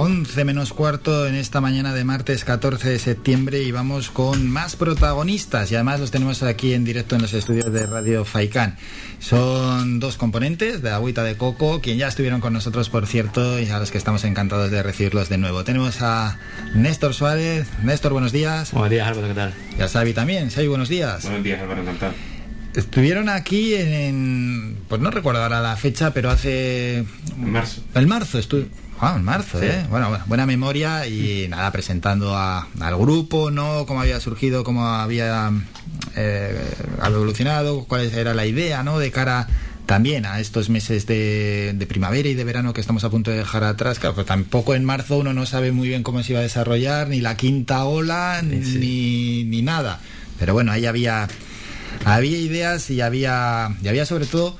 11 menos cuarto en esta mañana de martes 14 de septiembre y vamos con más protagonistas y además los tenemos aquí en directo en los estudios de Radio Faicán. Son dos componentes de Agüita de Coco, quien ya estuvieron con nosotros por cierto y a los que estamos encantados de recibirlos de nuevo. Tenemos a Néstor Suárez. Néstor, buenos días. Buenos días Álvaro, ¿qué tal? Y a Xavi también. Xavi, buenos días. Buenos días Álvaro, encantado. Estuvieron aquí en, en- pues no recuerdo ahora la fecha, pero hace... En marzo. El marzo estuve... Ah, en marzo, Sí. ¿eh? Bueno, bueno, buena memoria y nada, presentando a- al grupo, ¿no? Cómo había surgido, cómo había eh, evolucionado, cuál era la idea, ¿no? De cara también a estos meses de, de primavera y de verano que estamos a punto de dejar atrás. Claro, pues tampoco en marzo uno no sabe muy bien cómo se iba a desarrollar, ni la quinta ola, ni, ni nada. Pero bueno, ahí había, había ideas y había, y había sobre todo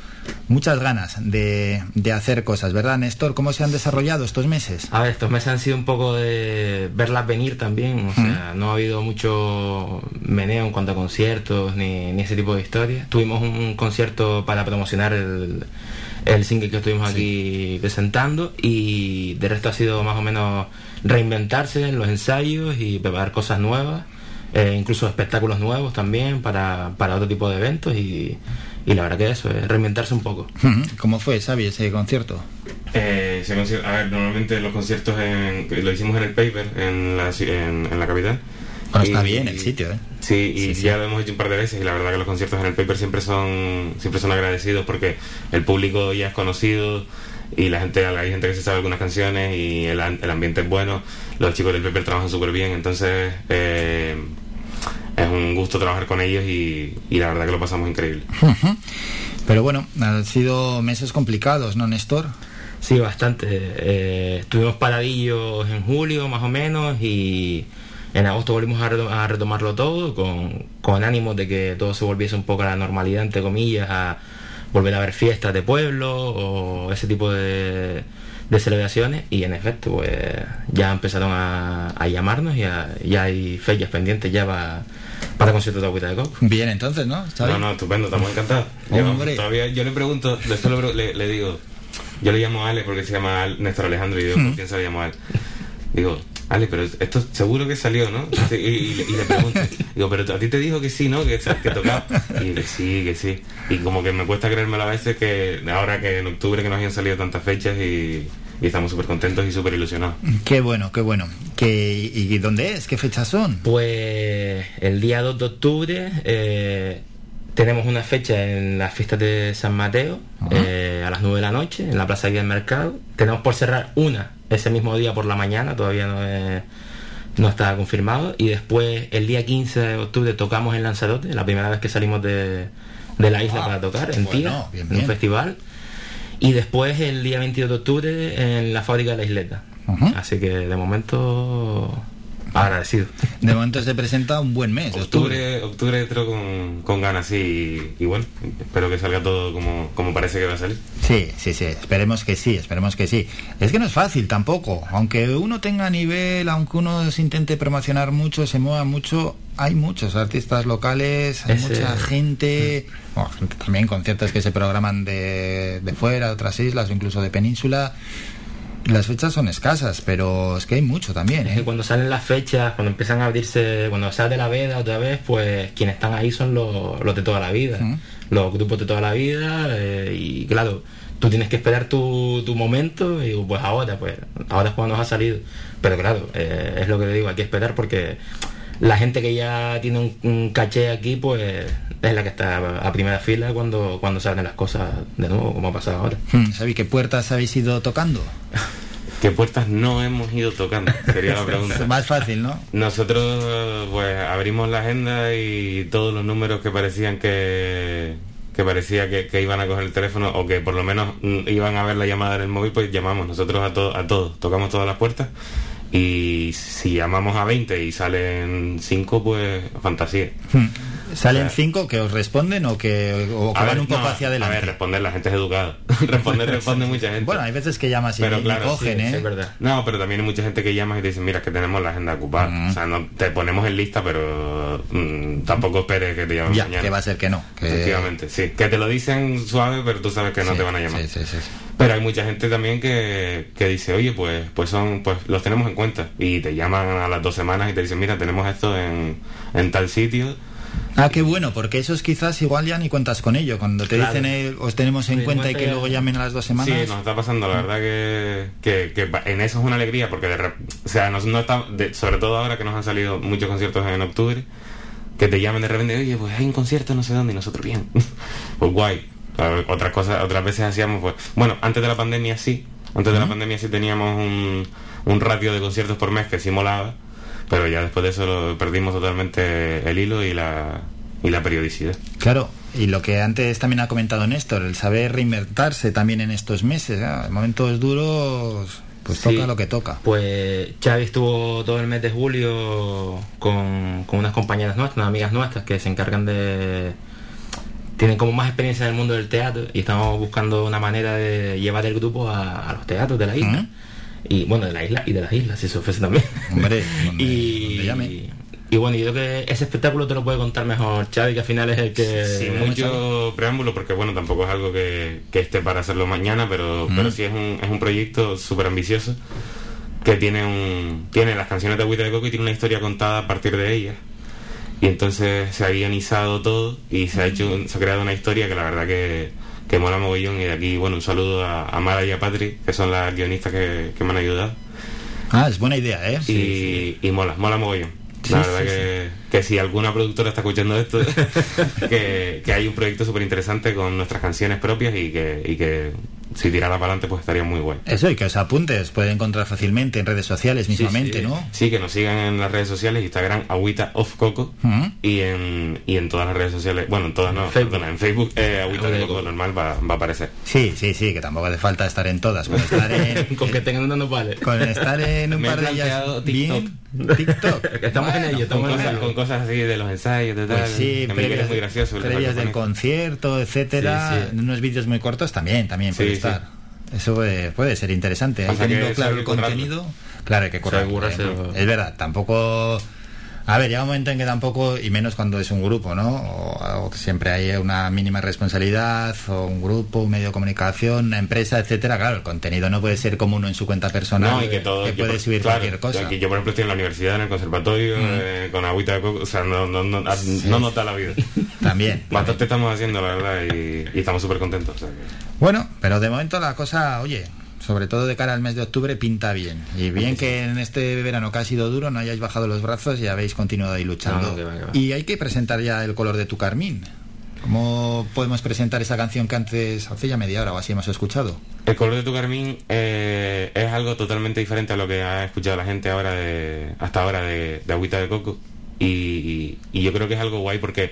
muchas ganas de, de hacer cosas, ¿verdad, Néstor? ¿Cómo se han desarrollado estos meses? A ver, estos meses han sido un poco de verlas venir también, o sea, no ha habido mucho meneo en cuanto a conciertos ni, ni ese tipo de historias. Tuvimos un concierto para promocionar el, el single que estuvimos aquí presentando y de resto ha sido más o menos reinventarse en los ensayos y preparar cosas nuevas, eh, incluso espectáculos nuevos también para, para otro tipo de eventos y, y la verdad que eso, es reinventarse un poco. ¿Cómo fue, Xavi, ese concierto? Eh, ese a ver, normalmente los conciertos en- lo hicimos en el Paper, en la, en, en la capital. Bueno, está Y- bien el sitio, ¿eh? Sí, y ya lo hemos hecho un par de veces y la verdad que los conciertos en el Paper siempre son siempre son agradecidos porque el público ya es conocido y la gente hay gente que se sabe algunas canciones y el, an- el ambiente es bueno. Los chicos del Paper trabajan súper bien, entonces eh, es un gusto trabajar con ellos y, y la verdad que lo pasamos increíble. Pero bueno, han sido meses complicados, ¿no, Néstor? Sí, bastante. Eh, estuvimos paradillos en julio más o menos y en agosto volvimos a, reto- a retomarlo todo con, con ánimos de que todo se volviese un poco a la normalidad, entre comillas, a volver a ver fiestas de pueblo o ese tipo de, de celebraciones y en efecto pues ya empezaron a, a llamarnos y a- ya hay fechas pendientes ya para, para conciertos de agüita de coco. Bien, entonces, ¿no? No, no, estupendo, estamos encantados. Yo, todavía yo le pregunto, después le, pre- le- le digo, yo le llamo a Ale porque se llama Al- Néstor Alejandro y. ¿por quién se le llamo a Ale? Digo, Ale, pero esto seguro que salió, ¿no? Y, y- y le pregunto, digo, pero a ti te dijo que sí, ¿no? Que, que tocaba. Y que sí, que sí. Y como que me cuesta creérmelo a veces que ahora que en octubre que nos hayan salido tantas fechas y, y estamos súper contentos y súper ilusionados. Qué bueno, qué bueno. ¿Qué, ¿Y dónde es? ¿Qué fechas son? Pues el día 2 de octubre eh, tenemos una fecha en las fiestas de San Mateo eh, a las 9 de la noche en la Plaza Guía del Mercado. Tenemos por cerrar una ese mismo día por la mañana, todavía no, es- no está confirmado. Y después el día 15 de octubre tocamos en Lanzarote, la primera vez que salimos de, de la isla para tocar, en bueno, bien, en un festival. Y después el día 22 de octubre en la fábrica de la isleta. Así que de momento agradecido. De momento se presenta un buen mes, octubre. Octubre, entro con, con ganas, sí, y, y bueno, espero que salga todo como, como parece que va a salir. Sí, sí, sí, esperemos que sí, esperemos que sí. Es que no es fácil tampoco, aunque uno tenga nivel, aunque uno se intente promocionar mucho, se mueva mucho, hay muchos artistas locales, hay Ese- mucha gente, bueno, también conciertos que se programan de, de fuera, de otras islas o incluso de península. Las fechas son escasas, pero es que hay mucho también, Es que ¿eh? cuando salen las fechas, cuando empiezan a abrirse, cuando sale la veda otra vez, pues quienes están ahí son los, los de toda la vida, los grupos de toda la vida, eh, y claro, tú tienes que esperar tu, tu momento y pues ahora, pues ahora es cuando nos ha salido. Pero claro, eh, es lo que te digo, hay que esperar porque la gente que ya tiene un, un caché aquí, pues es la que está a primera fila cuando, cuando salen las cosas de nuevo, como ha pasado ahora. Hmm, ¿Sabéis qué puertas habéis ido tocando? ¿Qué puertas no hemos ido tocando? Sería la pregunta. Más fácil, ¿no? Nosotros pues abrimos la agenda y todos los números que parecían que, que parecía que, que iban a coger el teléfono o que por lo menos mm, iban a ver la llamada en el móvil, pues llamamos nosotros a, to- a todos, tocamos todas las puertas y si llamamos a 20 y salen 5, pues fantasía. ¿Salen cinco que os responden o que, o que A van ver, un poco no, hacia A adelante? ver, responder, la gente es educada. responder, responde mucha gente. Bueno, hay veces que llamas y pero claro, cogen, sí, ¿eh? sí, es verdad. No, pero también hay mucha gente que llamas y te dicen, mira, es que tenemos la agenda ocupada. O sea, no te ponemos en lista, pero mm, tampoco esperes que te llamen Ya, mañana. que va a ser que no. que- Efectivamente, sí. Que te lo dicen suave, pero tú sabes que no Sí, te van a llamar. sí, sí, sí. Pero hay mucha gente también que, que dice, oye, pues, pues son, pues los tenemos en cuenta. Y te llaman a las dos semanas y te dicen, mira, tenemos esto en, en tal sitio. Ah, qué bueno, porque esos quizás igual ya ni cuentas con ello. Cuando te Claro. dicen eh, os tenemos en Sí, cuenta y que ya. luego llamen a las dos semanas. Sí, nos está pasando, la verdad que, que, en eso es una alegría, porque de o sea, nos, no está, de- sobre todo ahora que nos han salido muchos conciertos en octubre, que te llamen de repente, oye, pues hay un concierto no sé dónde, y nosotros bien. pues guay. Otras cosas, otras veces hacíamos, pues, bueno, antes de la pandemia sí, antes de la pandemia sí teníamos un, un ratio de conciertos por mes que sí molaba, pero ya después de eso lo perdimos totalmente el hilo y la, y la periodicidad. Claro, Y lo que antes también ha comentado Néstor, el saber reinventarse también en estos meses, ¿eh? en momentos duros, pues Sí. toca lo que toca. Pues Xavi estuvo todo el mes de julio con, con unas compañeras nuestras, unas amigas nuestras que se encargan de... Tienen como más experiencia en el mundo del teatro y estamos buscando una manera de llevar el grupo a, a los teatros de la isla. Y bueno, de la isla y de las islas, si se ofrece también. Hombre, y, y bueno, yo creo que ese espectáculo te lo puede contar mejor Xavi, que al final es el que... Sin mucho preámbulo, porque bueno, tampoco es algo que, que esté para hacerlo mañana, pero, Mm. pero sí es un, es un proyecto súper ambicioso que tiene un tiene las canciones de Agüita de Coco y tiene una historia contada a partir de ellas. Y entonces se ha guionizado todo y se ha hecho se ha creado una historia que la verdad que, que mola mogollón y de aquí, bueno, un saludo a, a Mara y a Patri, que son las guionistas que, que me han ayudado. Ah, es buena idea, ¿eh? y, y mola, mola mogollón. Sí, la sí, verdad que, que si alguna productora está escuchando esto, que, que hay un proyecto súper interesante con nuestras canciones propias y que, y que si tirara para adelante pues estaría muy guay. Eso, y que os apuntes, puede encontrar fácilmente en redes sociales mismamente, sí, ¿no? Sí, que nos sigan en las redes sociales, Instagram, Agüita of Coco, y en, y en todas las redes sociales, bueno, en todas no, perdona, en Facebook, eh, Agüita de Coco normal va, va a aparecer. Sí, sí, sí, que tampoco hace falta estar en todas. Con estar en, Con que tengan una no vale. con estar en un Me par de ellas planteado bien. TikTok. Estamos en ello, Con estamos en cosas, con cosas así de los ensayos, de tal, Pues sí, previas, es muy gracioso. previas del concierto, etcétera, Sí, sí. unos vídeos muy cortos también, también puede estar. Eso puede, puede ser interesante. Ahí teniendo claro el currarlo. contenido, claro, hay que currárselo. ¿eh? Es verdad, tampoco... A ver, llega un momento en que tampoco, y menos cuando es un grupo, ¿no? O, algo que siempre hay una mínima responsabilidad, o un grupo, un medio de comunicación, una empresa, etcétera. Claro, el contenido no puede ser como uno en su cuenta personal, No, y que todo. que yo puede por- subir claro, cualquier cosa. que yo, por ejemplo, estoy en la universidad, en el conservatorio, Mm. eh, con agüita de coco, o sea, no, no, no, no nota la vida. También. Bastante estamos haciendo, la verdad, y, y estamos súper contentos. o sea que- Bueno, pero de momento la cosa, oye, sobre todo de cara al mes de octubre, pinta bien. Y bien que en este verano que ha sido duro no hayáis bajado los brazos y habéis continuado ahí luchando. No, que va, que va. Y hay que presentar ya el color de tu carmín. ¿Cómo podemos presentar esa canción que antes, hace ya media hora o así hemos escuchado? El color de tu carmín eh, es algo totalmente diferente a lo que ha escuchado la gente ahora de, hasta ahora de, de agüita de coco. Y, y- y yo creo que es algo guay porque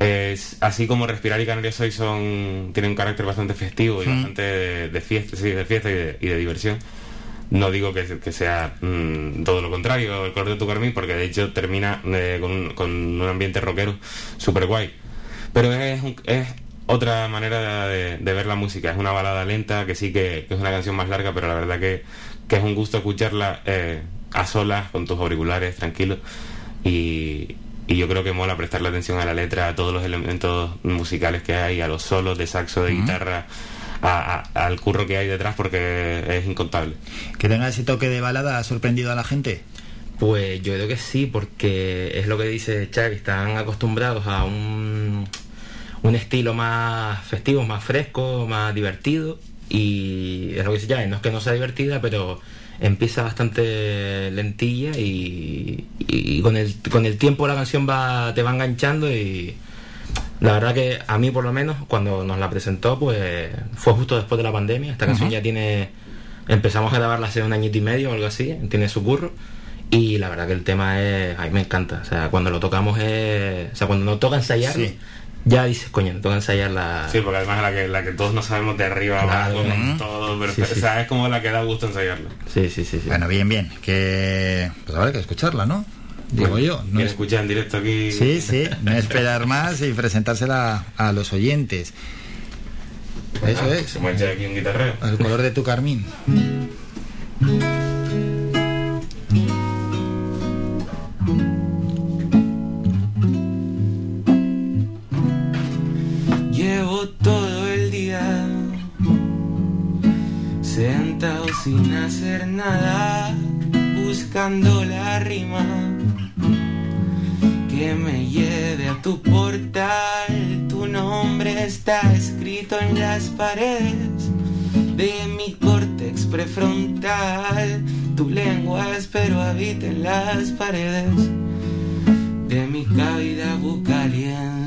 es, así como Respirar y Canarias Hoy son, tienen un carácter bastante festivo y Mm. bastante de, de fiesta, sí, de fiesta y de, y de diversión. No digo que, que sea mm, todo lo contrario el color de tu carmín, porque de hecho termina eh, con, un, con un ambiente rockero súper guay. Pero es, es otra manera de, de ver la música. Es una balada lenta, que sí que, que es una canción más larga, pero la verdad que, que es un gusto escucharla eh, a solas, con tus auriculares, tranquilo. Y, y yo creo que mola prestarle atención a la letra, a todos los elementos musicales que hay, a los solos de saxo, de guitarra, a- a- al curro que hay detrás, porque es incontable. Que tenga ese toque de balada ha sorprendido a la gente. Pues yo creo que sí, porque es lo que dice Chuck, están acostumbrados a un, un estilo más festivo, más fresco, más divertido. Y es lo que dice Chuck, no es que no sea divertida, pero empieza bastante lentilla y, y con, el, con el tiempo la canción va te va enganchando y la verdad que a mí por lo menos cuando nos la presentó pues fue justo después de la pandemia. Esta canción ya tiene empezamos a grabarla hace un añito y medio o algo así, tiene su curro. Y la verdad que el tema es. A mí me encanta. O sea, cuando lo tocamos es. O sea, cuando nos toca ensayarlo, Sí. Ya dices, coño, nos toca ensayar la. Sí, porque además es la que, la que todos no sabemos de arriba Claro. abajo, con Ujú. todo, pero Sí, sí. o sea, es como la que da gusto ensayarla. Sí, sí, sí. Bueno, bien, bien. Que pues habrá que escucharla, ¿no? Digo Bueno, yo. No ¿Quieres es- escuchar en directo aquí? Sí, sí, no esperar más y presentársela a los oyentes. Eso es. Se me echa aquí un guitarreo. El color de tu carmín. Todo el día sentado sin hacer nada, buscando la rima que me lleve a tu portal. Tu nombre está escrito en las paredes de mi córtex prefrontal. Tu lengua espero habita en las paredes de mi cavidad bucal y en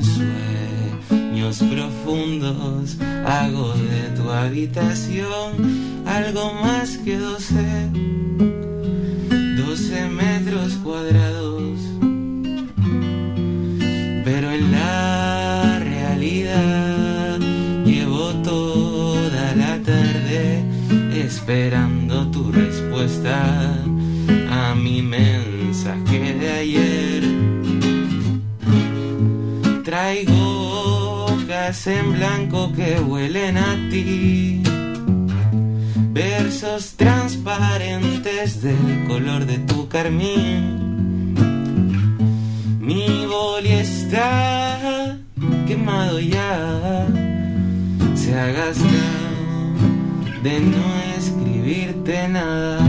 profundos hago de tu habitación algo más que 12, 12 metros cuadrados. Pero en la realidad llevo toda la tarde esperando tu respuesta en blanco que huelen a ti. Versos transparentes del color de tu carmín. Mi boli está quemado ya. Se ha gastado de no escribirte nada.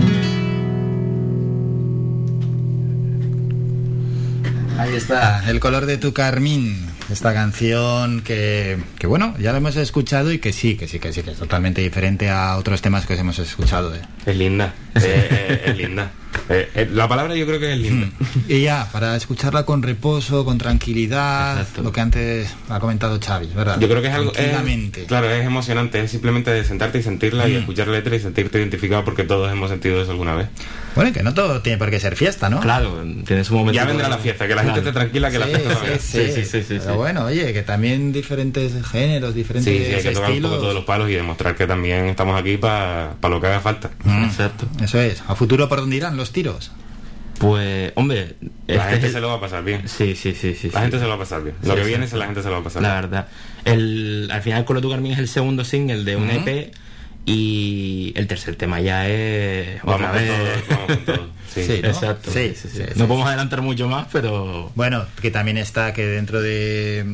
Ahí está, El color de tu carmín. Esta canción que, que, bueno, ya la hemos escuchado y que sí, que sí, que sí, que es totalmente diferente a otros temas que os hemos escuchado. ¿eh? Es linda, eh, eh, es linda. Eh, eh, la palabra yo creo que es linda. Y ya, para escucharla con reposo, con tranquilidad, lo que antes ha comentado Xavi, ¿verdad? Yo creo que es algo... es- claro, es emocionante, es simplemente de sentarte y sentirla y Mm. escuchar la letra y sentirte identificado porque todos hemos sentido eso alguna vez. Bueno, y que no todo tiene por qué ser fiesta, ¿no? Claro, tienes un momento. Ya vendrá la fiesta, que la gente esté tranquila, que la Sí, fiesta no sí, venga. sí. Pero bueno, oye, que también diferentes géneros, diferentes Sí, sí, hay que tocar un estilos. poco todos los palos y demostrar que también estamos aquí para lo que haga falta. Exacto. Eso es. ¿A futuro por dónde irán los tiros? Pues, hombre, La este gente es se lo va a pasar bien. Sí, sí, sí, sí. La sí. gente se lo va a pasar bien. Lo Sí, que sí. viene, se la gente se lo va a pasar La bien. verdad. El, al final, Color tu Carmín es el segundo single de un. EP y el tercer tema ya es. Vamos con vez. todo, vamos con todo. Sí. Sí, ¿no? Exacto. Sí, sí, sí, sí, sí. sí, no sí. podemos adelantar mucho más, pero. Bueno, que también está que dentro de,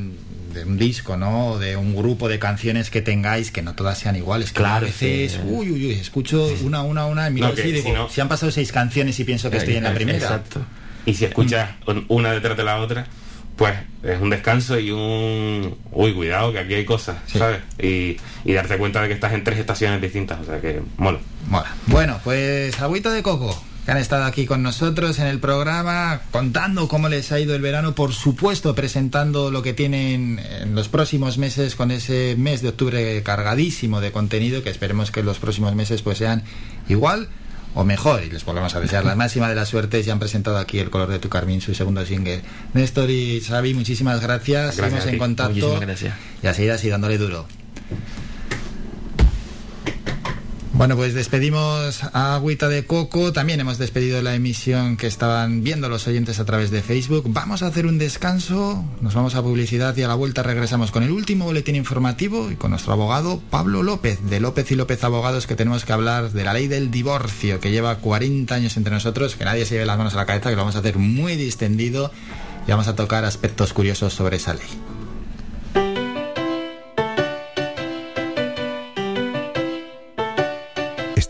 de un disco, ¿no? De un grupo de canciones que tengáis, que no todas sean iguales. Que Claro, a veces, uy, uy, uy, escucho una, una, una, y miro No, así que y digo, si no- han pasado seis canciones y pienso que estoy en la primera. Exacto. Y si escuchas una detrás de la otra, pues es un descanso y un... Uy, cuidado, que aquí hay cosas, ¿sabes? Y, y darte cuenta de que estás en tres estaciones distintas, o sea que mola. Mola. Bueno, pues agüita de coco, que han estado aquí con nosotros en el programa, contando cómo les ha ido el verano, por supuesto presentando lo que tienen en los próximos meses con ese mes de octubre cargadísimo de contenido, que esperemos que los próximos meses pues sean igual o mejor, y les volvemos a desear la máxima de las suertes, ya han presentado aquí El color de tu carmín, su segundo single. Néstor y Xavi, muchísimas gracias, Gracias seguimos en contacto Muchísimas gracias. y a seguir así dándole duro. Bueno, pues despedimos a Agüita de Coco. También hemos despedido la emisión que estaban viendo los oyentes a través de Facebook. Vamos a hacer un descanso, nos vamos a publicidad y a la vuelta regresamos con el último boletín informativo y con nuestro abogado Pablo López, de López y López Abogados, que tenemos que hablar de la ley del divorcio, que lleva 40 años entre nosotros, que nadie se lleve las manos a la cabeza, que lo vamos a hacer muy distendido y vamos a tocar aspectos curiosos sobre esa ley.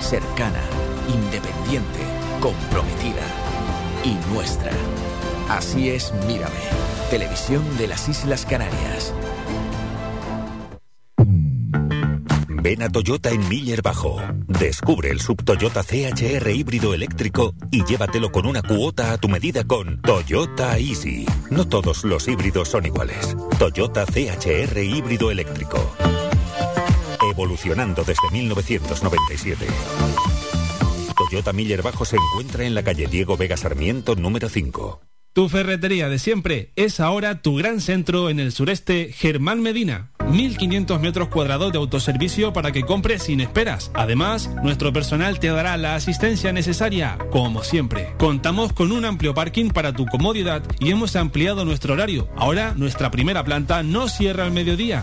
cercana, independiente, comprometida y nuestra. Así es Mírame, televisión de las Islas Canarias. Ven a Toyota en Miller Bajo. Descubre el sub Toyota CHR híbrido eléctrico y llévatelo con una cuota a tu medida con Toyota Easy. No todos los híbridos son iguales. Toyota CHR híbrido eléctrico. Evolucionando desde 1997. Toyota Miller Bajo se encuentra en la calle Diego Vega Sarmiento número 5. Tu ferretería de siempre es ahora tu gran centro en el sureste, Germán Medina. 1500 metros cuadrados de autoservicio para que compres sin esperas. Además, nuestro personal te dará la asistencia necesaria, como siempre. Contamos con un amplio parking para tu comodidad y hemos ampliado nuestro horario. Ahora, nuestra primera planta no cierra al mediodía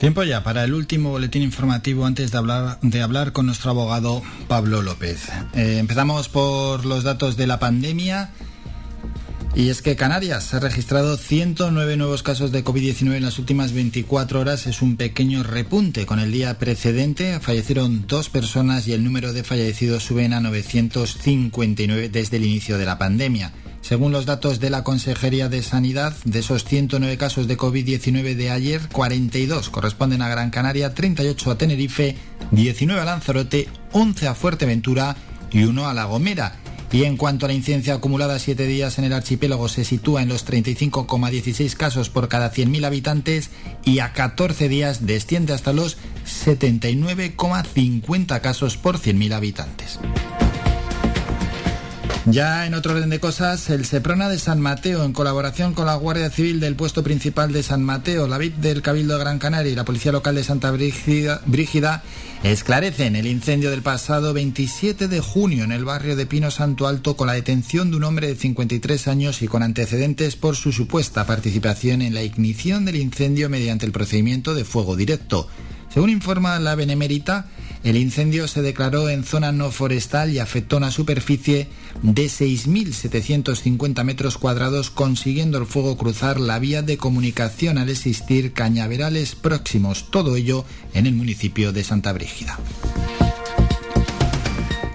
Tiempo ya para el último boletín informativo antes de hablar, de hablar con nuestro abogado Pablo López. Eh, empezamos por los datos de la pandemia. Y es que Canarias ha registrado 109 nuevos casos de COVID-19 en las últimas 24 horas. Es un pequeño repunte. Con el día precedente fallecieron dos personas y el número de fallecidos suben a 959 desde el inicio de la pandemia. Según los datos de la Consejería de Sanidad, de esos 109 casos de COVID-19 de ayer, 42 corresponden a Gran Canaria, 38 a Tenerife, 19 a Lanzarote, 11 a Fuerteventura y 1 a La Gomera. Y en cuanto a la incidencia acumulada, 7 días en el archipiélago se sitúa en los 35,16 casos por cada 100.000 habitantes y a 14 días desciende hasta los 79,50 casos por 100.000 habitantes. Ya en otro orden de cosas, el Seprona de San Mateo, en colaboración con la Guardia Civil del puesto principal de San Mateo, la VIP del Cabildo de Gran Canaria y la Policía Local de Santa Brígida, Brígida, esclarecen el incendio del pasado 27 de junio en el barrio de Pino Santo Alto con la detención de un hombre de 53 años y con antecedentes por su supuesta participación en la ignición del incendio mediante el procedimiento de fuego directo. Según informa la Benemérita, el incendio se declaró en zona no forestal y afectó una superficie de 6.750 metros cuadrados, consiguiendo el fuego cruzar la vía de comunicación al existir cañaverales próximos, todo ello en el municipio de Santa Brígida.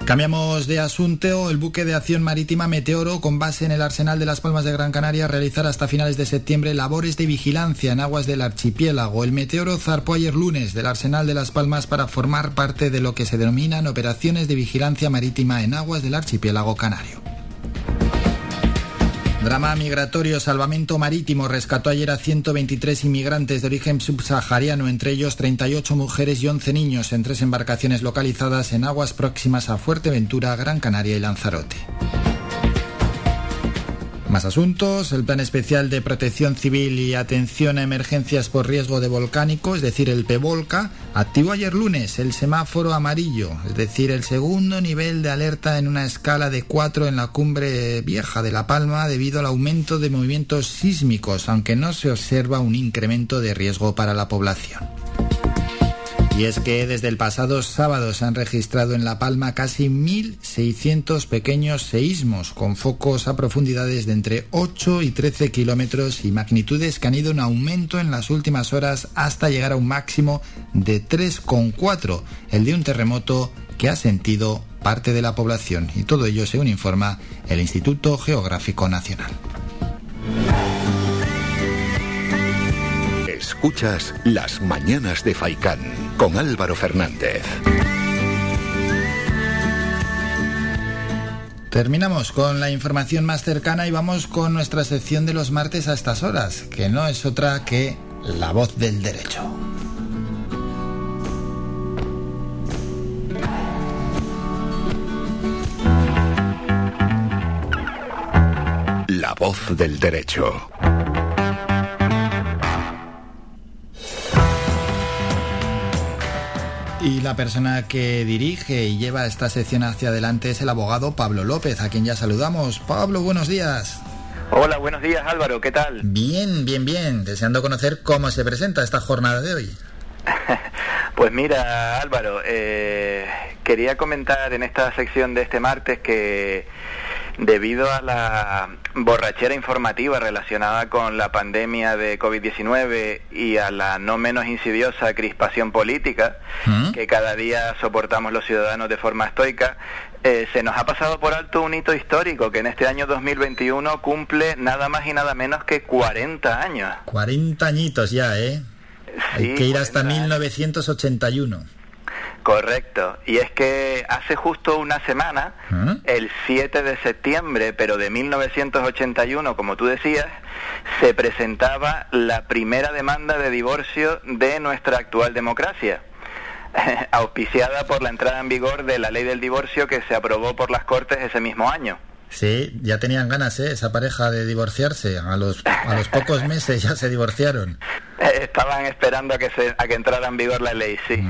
Cambiamos de asunto. El buque de acción marítima Meteoro, con base en el arsenal de las Palmas de Gran Canaria, realizará hasta finales de septiembre labores de vigilancia en aguas del archipiélago. El Meteoro zarpó ayer lunes del arsenal de las Palmas para formar parte de lo que se denominan operaciones de vigilancia marítima en aguas del archipiélago canario. Drama migratorio, salvamento marítimo rescató ayer a 123 inmigrantes de origen subsahariano, entre ellos 38 mujeres y 11 niños en tres embarcaciones localizadas en aguas próximas a Fuerteventura, Gran Canaria y Lanzarote. Más asuntos, el Plan Especial de Protección Civil y Atención a Emergencias por Riesgo de Volcánico, es decir, el PEVOLCA, activó ayer lunes el semáforo amarillo, es decir, el segundo nivel de alerta en una escala de 4 en la cumbre vieja de La Palma debido al aumento de movimientos sísmicos, aunque no se observa un incremento de riesgo para la población. Y es que desde el pasado sábado se han registrado en La Palma casi 1.600 pequeños seísmos con focos a profundidades de entre 8 y 13 kilómetros y magnitudes que han ido en aumento en las últimas horas hasta llegar a un máximo de 3,4, el de un terremoto que ha sentido parte de la población. Y todo ello según informa el Instituto Geográfico Nacional. Escuchas Las Mañanas de Faicán con Álvaro Fernández. Terminamos con la información más cercana y vamos con nuestra sección de los martes a estas horas, que no es otra que la voz del derecho. La voz del derecho. Y la persona que dirige y lleva esta sección hacia adelante es el abogado Pablo López, a quien ya saludamos. Pablo, buenos días. Hola, buenos días Álvaro, ¿qué tal? Bien, bien, bien. Deseando conocer cómo se presenta esta jornada de hoy. Pues mira Álvaro, eh, quería comentar en esta sección de este martes que debido a la borrachera informativa relacionada con la pandemia de COVID-19 y a la no menos insidiosa crispación política que cada día soportamos los ciudadanos de forma estoica, eh, se nos ha pasado por alto un hito histórico que en este año 2021 cumple nada más y nada menos que 40 años. 40 añitos ya, ¿eh? Hay que ir hasta 1981. Correcto. Y es que hace justo una semana, el 7 de septiembre, pero de 1981, como tú decías, se presentaba la primera demanda de divorcio de nuestra actual democracia, auspiciada por la entrada en vigor de la ley del divorcio que se aprobó por las Cortes ese mismo año. Sí, ya tenían ganas, ¿eh? Esa pareja de divorciarse. A los, a los pocos meses ya se divorciaron. Estaban esperando a que, se, a que entrara en vigor la ley, sí.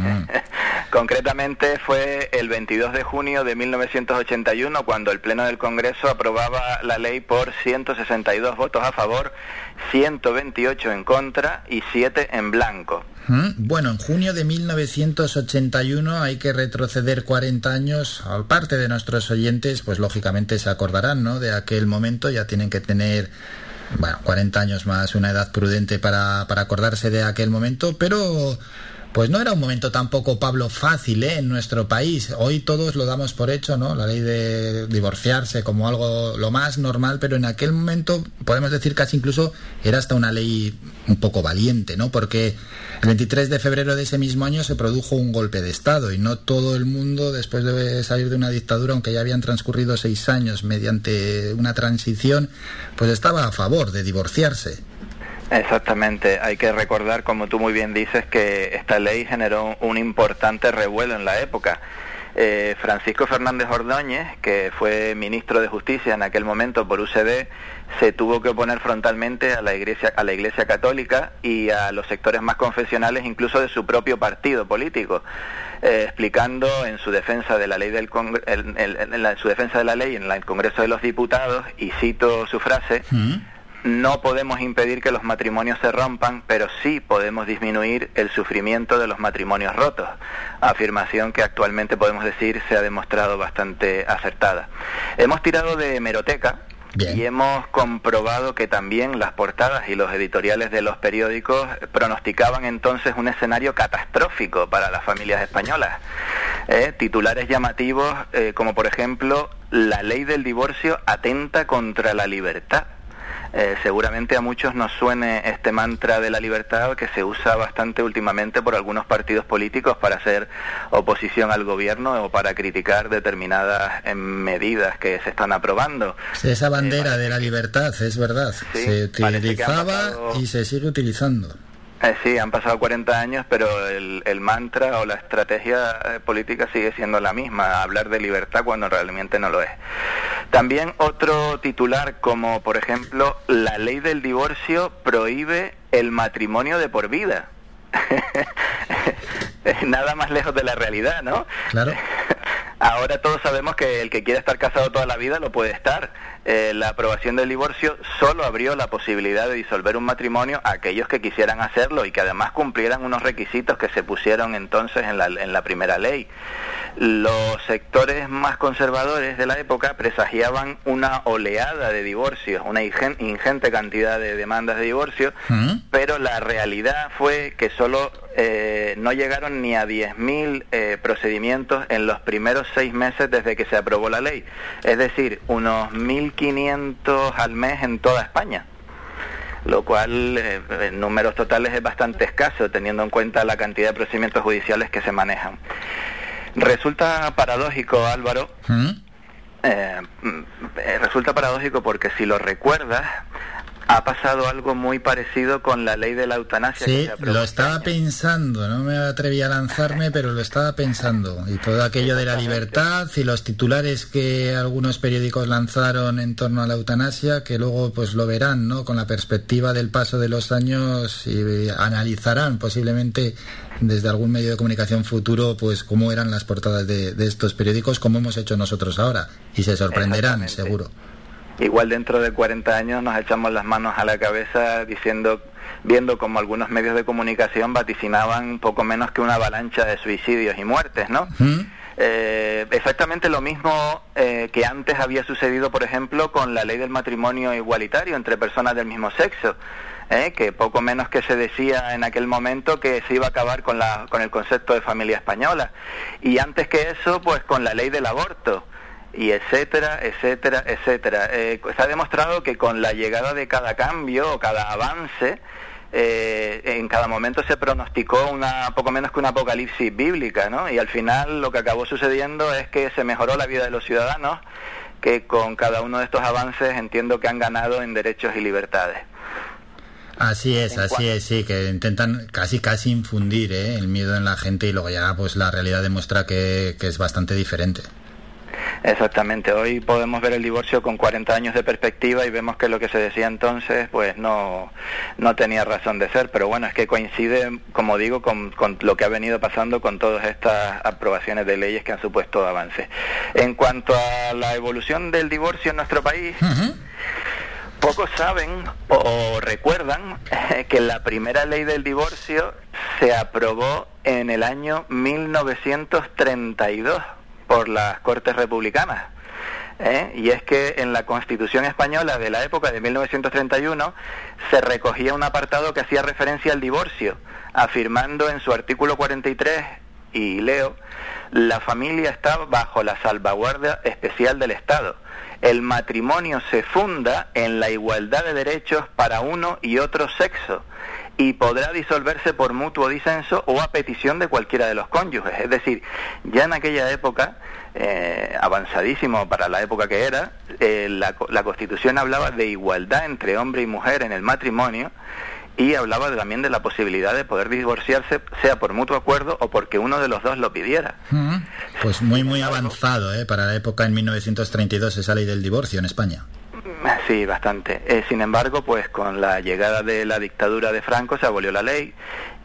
Concretamente fue el 22 de junio de 1981 cuando el Pleno del Congreso aprobaba la ley por 162 votos a favor, 128 en contra y 7 en blanco. Mm, Bueno, en junio de 1981 hay que retroceder 40 años. Al parte de nuestros oyentes, pues lógicamente se acordarán, ¿no? De aquel momento ya tienen que tener, bueno, 40 años más, una edad prudente para, para acordarse de aquel momento, pero pues no era un momento tampoco, Pablo, fácil ¿eh? en nuestro país. Hoy todos lo damos por hecho, ¿no? La ley de divorciarse como algo lo más normal, pero en aquel momento podemos decir casi incluso era hasta una ley un poco valiente, ¿no? Porque el 23 de febrero de ese mismo año se produjo un golpe de Estado y no todo el mundo, después de salir de una dictadura, aunque ya habían transcurrido seis años mediante una transición, pues estaba a favor de divorciarse. Exactamente, hay que recordar, como tú muy bien dices, que esta ley generó un importante revuelo en la época. Eh, Francisco Fernández Ordóñez, que fue ministro de Justicia en aquel momento por UCD, se tuvo que oponer frontalmente a la Iglesia, a la Iglesia Católica y a los sectores más confesionales, incluso de su propio partido político, eh, explicando en su defensa de la ley del en- en- la- ley en la- el Congreso de los Diputados y cito su frase. No podemos impedir que los matrimonios se rompan, pero sí podemos disminuir el sufrimiento de los matrimonios rotos. Afirmación que actualmente podemos decir se ha demostrado bastante acertada. Hemos tirado de hemeroteca y hemos comprobado que también las portadas y los editoriales de los periódicos pronosticaban entonces un escenario catastrófico para las familias españolas. Eh, titulares llamativos eh, como por ejemplo la ley del divorcio atenta contra la libertad. Eh, seguramente a muchos nos suene este mantra de la libertad que se usa bastante últimamente por algunos partidos políticos para hacer oposición al gobierno o para criticar determinadas eh, medidas que se están aprobando. Sí, Esa bandera de la libertad, es verdad, se utilizaba y se sigue utilizando. Eh, sí, han pasado 40 años, pero el, el mantra o la estrategia eh, política sigue siendo la misma, hablar de libertad cuando realmente no lo es. También otro titular como, por ejemplo, la ley del divorcio prohíbe el matrimonio de por vida. Nada más lejos de la realidad, ¿no? Claro. Ahora todos sabemos que el que quiere estar casado toda la vida lo puede estar. Eh, la aprobación del divorcio solo abrió la posibilidad de disolver un matrimonio a aquellos que quisieran hacerlo y que además cumplieran unos requisitos que se pusieron entonces en la, en la primera ley. Los sectores más conservadores de la época presagiaban una oleada de divorcios, una ingen- ingente cantidad de demandas de divorcio, pero la realidad fue que solo eh, no llegaron ni a 10.000 eh, procedimientos en los primeros seis meses desde que se aprobó la ley, es decir, unos 1.500 al mes en toda España. lo cual eh, en números totales es bastante escaso teniendo en cuenta la cantidad de procedimientos judiciales que se manejan. Resulta paradójico, Álvaro, ¿Mm? eh, mm, eh, resulta paradójico porque si lo recuerdas, ha pasado algo muy parecido con la ley de la eutanasia. que Sí, se aprobó lo estaba pensando, no me atreví a lanzarme, pero lo estaba pensando. Y todo aquello de la libertad y los titulares que algunos periódicos lanzaron en torno a la eutanasia, que luego pues lo verán, ¿no? Con la perspectiva del paso de los años y analizarán posiblemente desde algún medio de comunicación futuro, pues cómo eran las portadas de, de estos periódicos, como hemos hecho nosotros ahora. Y se sorprenderán, seguro. Igual dentro de 40 años nos echamos las manos a la cabeza diciendo, viendo como algunos medios de comunicación vaticinaban poco menos que una avalancha de suicidios y muertes, ¿no? Eh, exactamente lo mismo eh, que antes había sucedido, por ejemplo, con la ley del matrimonio igualitario entre personas del mismo sexo. ¿eh? que poco menos que se decía en aquel momento que se iba a acabar con, la, con el concepto de familia española. Y antes que eso, pues con la ley del aborto y etcétera, etcétera, etcétera. Eh, se ha demostrado que con la llegada de cada cambio o cada avance, eh, en cada momento se pronosticó una poco menos que una apocalipsis bíblica, ¿no? Y al final lo que acabó sucediendo es que se mejoró la vida de los ciudadanos, que con cada uno de estos avances entiendo que han ganado en derechos y libertades. Así es, así es, sí, que intentan casi casi infundir ¿eh? el miedo en la gente y luego ya pues la realidad demuestra que, que es bastante diferente. Exactamente, hoy podemos ver el divorcio con 40 años de perspectiva y vemos que lo que se decía entonces pues no, no tenía razón de ser, pero bueno, es que coincide, como digo, con, con lo que ha venido pasando con todas estas aprobaciones de leyes que han supuesto avances. En cuanto a la evolución del divorcio en nuestro país, pocos saben o recuerdan eh, que la primera ley del divorcio se aprobó en el año 1932 por las Cortes Republicanas. ¿eh? Y es que en la Constitución española de la época de 1931 se recogía un apartado que hacía referencia al divorcio, afirmando en su artículo 43, y leo, la familia está bajo la salvaguardia especial del Estado. El matrimonio se funda en la igualdad de derechos para uno y otro sexo y podrá disolverse por mutuo disenso o a petición de cualquiera de los cónyuges. Es decir, ya en aquella época, eh, avanzadísimo para la época que era, eh, la, la Constitución hablaba de igualdad entre hombre y mujer en el matrimonio y hablaba también de la posibilidad de poder divorciarse, sea por mutuo acuerdo o porque uno de los dos lo pidiera. Pues muy muy avanzado ¿eh? para la época en 1932 esa ley del divorcio en España. Sí, bastante. Eh, sin embargo, pues con la llegada de la dictadura de Franco se abolió la ley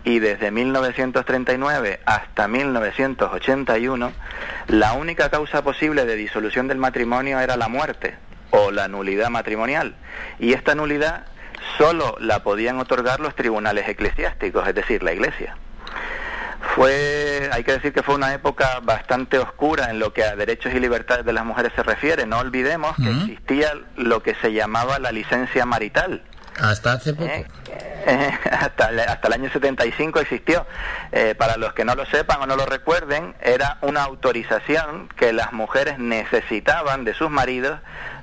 y desde 1939 hasta 1981 la única causa posible de disolución del matrimonio era la muerte o la nulidad matrimonial. Y esta nulidad solo la podían otorgar los tribunales eclesiásticos, es decir, la Iglesia. Fue, hay que decir que fue una época bastante oscura en lo que a derechos y libertades de las mujeres se refiere. No olvidemos que existía lo que se llamaba la licencia marital. Hasta hace poco. Eh, hasta, el- hasta el año 75 existió. Eh, para los que no lo sepan o no lo recuerden, era una autorización que las mujeres necesitaban de sus maridos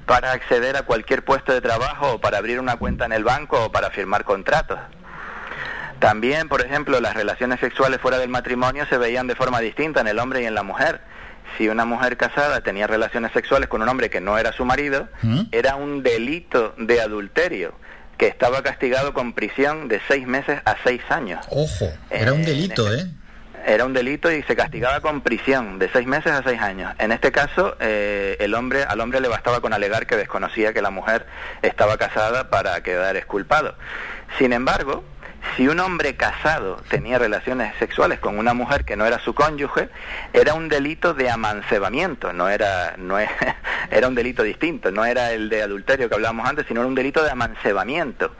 para acceder a cualquier puesto de trabajo o para abrir una cuenta en el banco o para firmar contratos. También, por ejemplo, las relaciones sexuales fuera del matrimonio se veían de forma distinta en el hombre y en la mujer. Si una mujer casada tenía relaciones sexuales con un hombre que no era su marido, era un delito de adulterio que estaba castigado con prisión de seis meses a seis años. Ojo, era un delito, ¿eh? Era un delito y se castigaba con prisión de seis meses a seis años. En este caso, eh, el hombre, al hombre le bastaba con alegar que desconocía que la mujer estaba casada para quedar exculpado. Sin embargo, si un hombre casado tenía relaciones sexuales con una mujer que no era su cónyuge, era un delito de amancebamiento, no era, no es- era un delito distinto, no era el de adulterio que hablábamos antes, sino era un delito de amancebamiento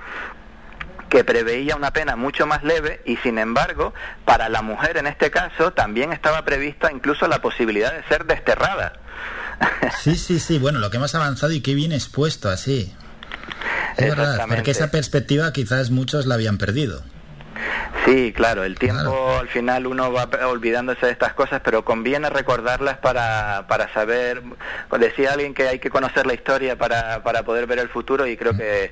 que preveía una pena mucho más leve y sin embargo para la mujer en este caso también estaba prevista incluso la posibilidad de ser desterrada. Sí, sí, sí, bueno, lo que hemos avanzado y qué bien expuesto así. Es verdad, porque esa perspectiva quizás muchos la habían perdido. Sí, claro, el tiempo al final uno va olvidándose de estas cosas, pero conviene recordarlas para, para saber, decía alguien que hay que conocer la historia para, para poder ver el futuro y creo que,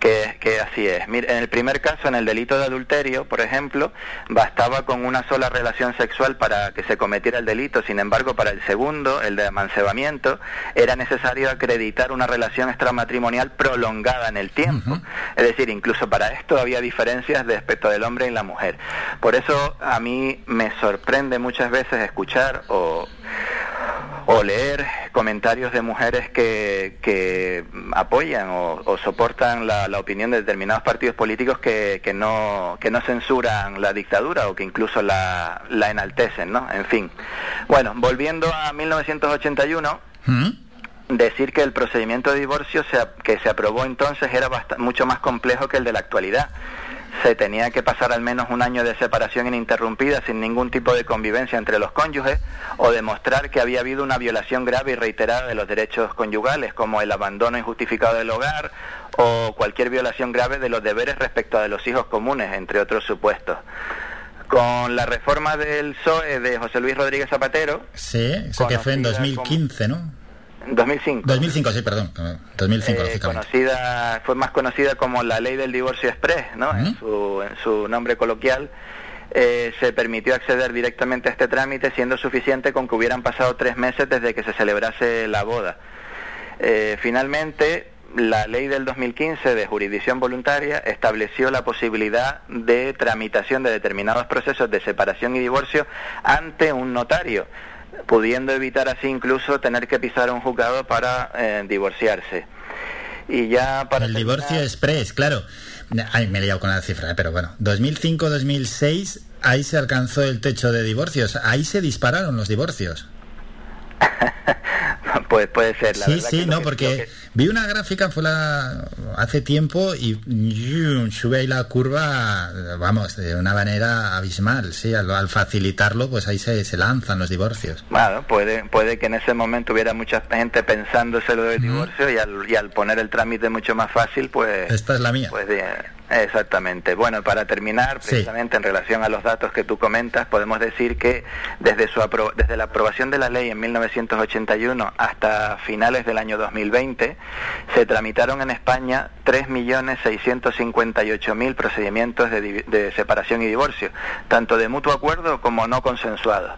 que, que así es. Mira, en el primer caso, en el delito de adulterio, por ejemplo, bastaba con una sola relación sexual para que se cometiera el delito, sin embargo, para el segundo, el de amancebamiento, era necesario acreditar una relación extramatrimonial prolongada en el tiempo. Es decir, incluso para esto había diferencias respecto del hombre y la mujer. Por eso a mí me sorprende muchas veces escuchar o, o leer comentarios de mujeres que, que apoyan o, o soportan la, la opinión de determinados partidos políticos que, que, no, que no censuran la dictadura o que incluso la, la enaltecen, ¿no? En fin. Bueno, volviendo a 1981 decir que el procedimiento de divorcio se, que se aprobó entonces era bast- mucho más complejo que el de la actualidad. Se tenía que pasar al menos un año de separación ininterrumpida sin ningún tipo de convivencia entre los cónyuges o demostrar que había habido una violación grave y reiterada de los derechos conyugales, como el abandono injustificado del hogar o cualquier violación grave de los deberes respecto a los hijos comunes, entre otros supuestos. Con la reforma del PSOE de José Luis Rodríguez Zapatero, Sí, eso que fue en Conocida 2015, ¿no? 2005. 2005, sí, perdón. 2005, eh, lógicamente. conocida, fue más conocida como la ley del divorcio express, ¿no? En, su, en su nombre coloquial. eh, se permitió acceder directamente a este trámite siendo suficiente con que hubieran pasado tres meses desde que se celebrase la boda. Eh, finalmente, la ley del 2015 de jurisdicción voluntaria estableció la posibilidad de tramitación de determinados procesos de separación y divorcio ante un notario, pudiendo evitar así incluso tener que pisar un juzgado para eh, divorciarse. Y ya para El divorcio express, claro. Ay, me he liado con la cifra, eh, pero bueno. 2005-2006, ahí se alcanzó el techo de divorcios. Ahí se dispararon los divorcios. pues puede ser, la sí, verdad sí, no, que- porque vi una gráfica fue la, hace tiempo y yum, sube ahí la curva, vamos, de una manera abismal, sí, al, al facilitarlo, pues ahí se, se lanzan los divorcios. Bueno, puede, puede que en ese momento hubiera mucha gente pensándose lo del divorcio y al, y al poner el trámite mucho más fácil, pues... Esta es la mía. Pues bien, exactamente. Bueno, para terminar, Sí. precisamente en relación a los datos que tú comentas, podemos decir que desde, su apro- desde la aprobación de la ley en 1981 hasta finales del año 2020, se tramitaron en España 3.658.000 procedimientos de, de separación y divorcio, tanto de mutuo acuerdo como no consensuados.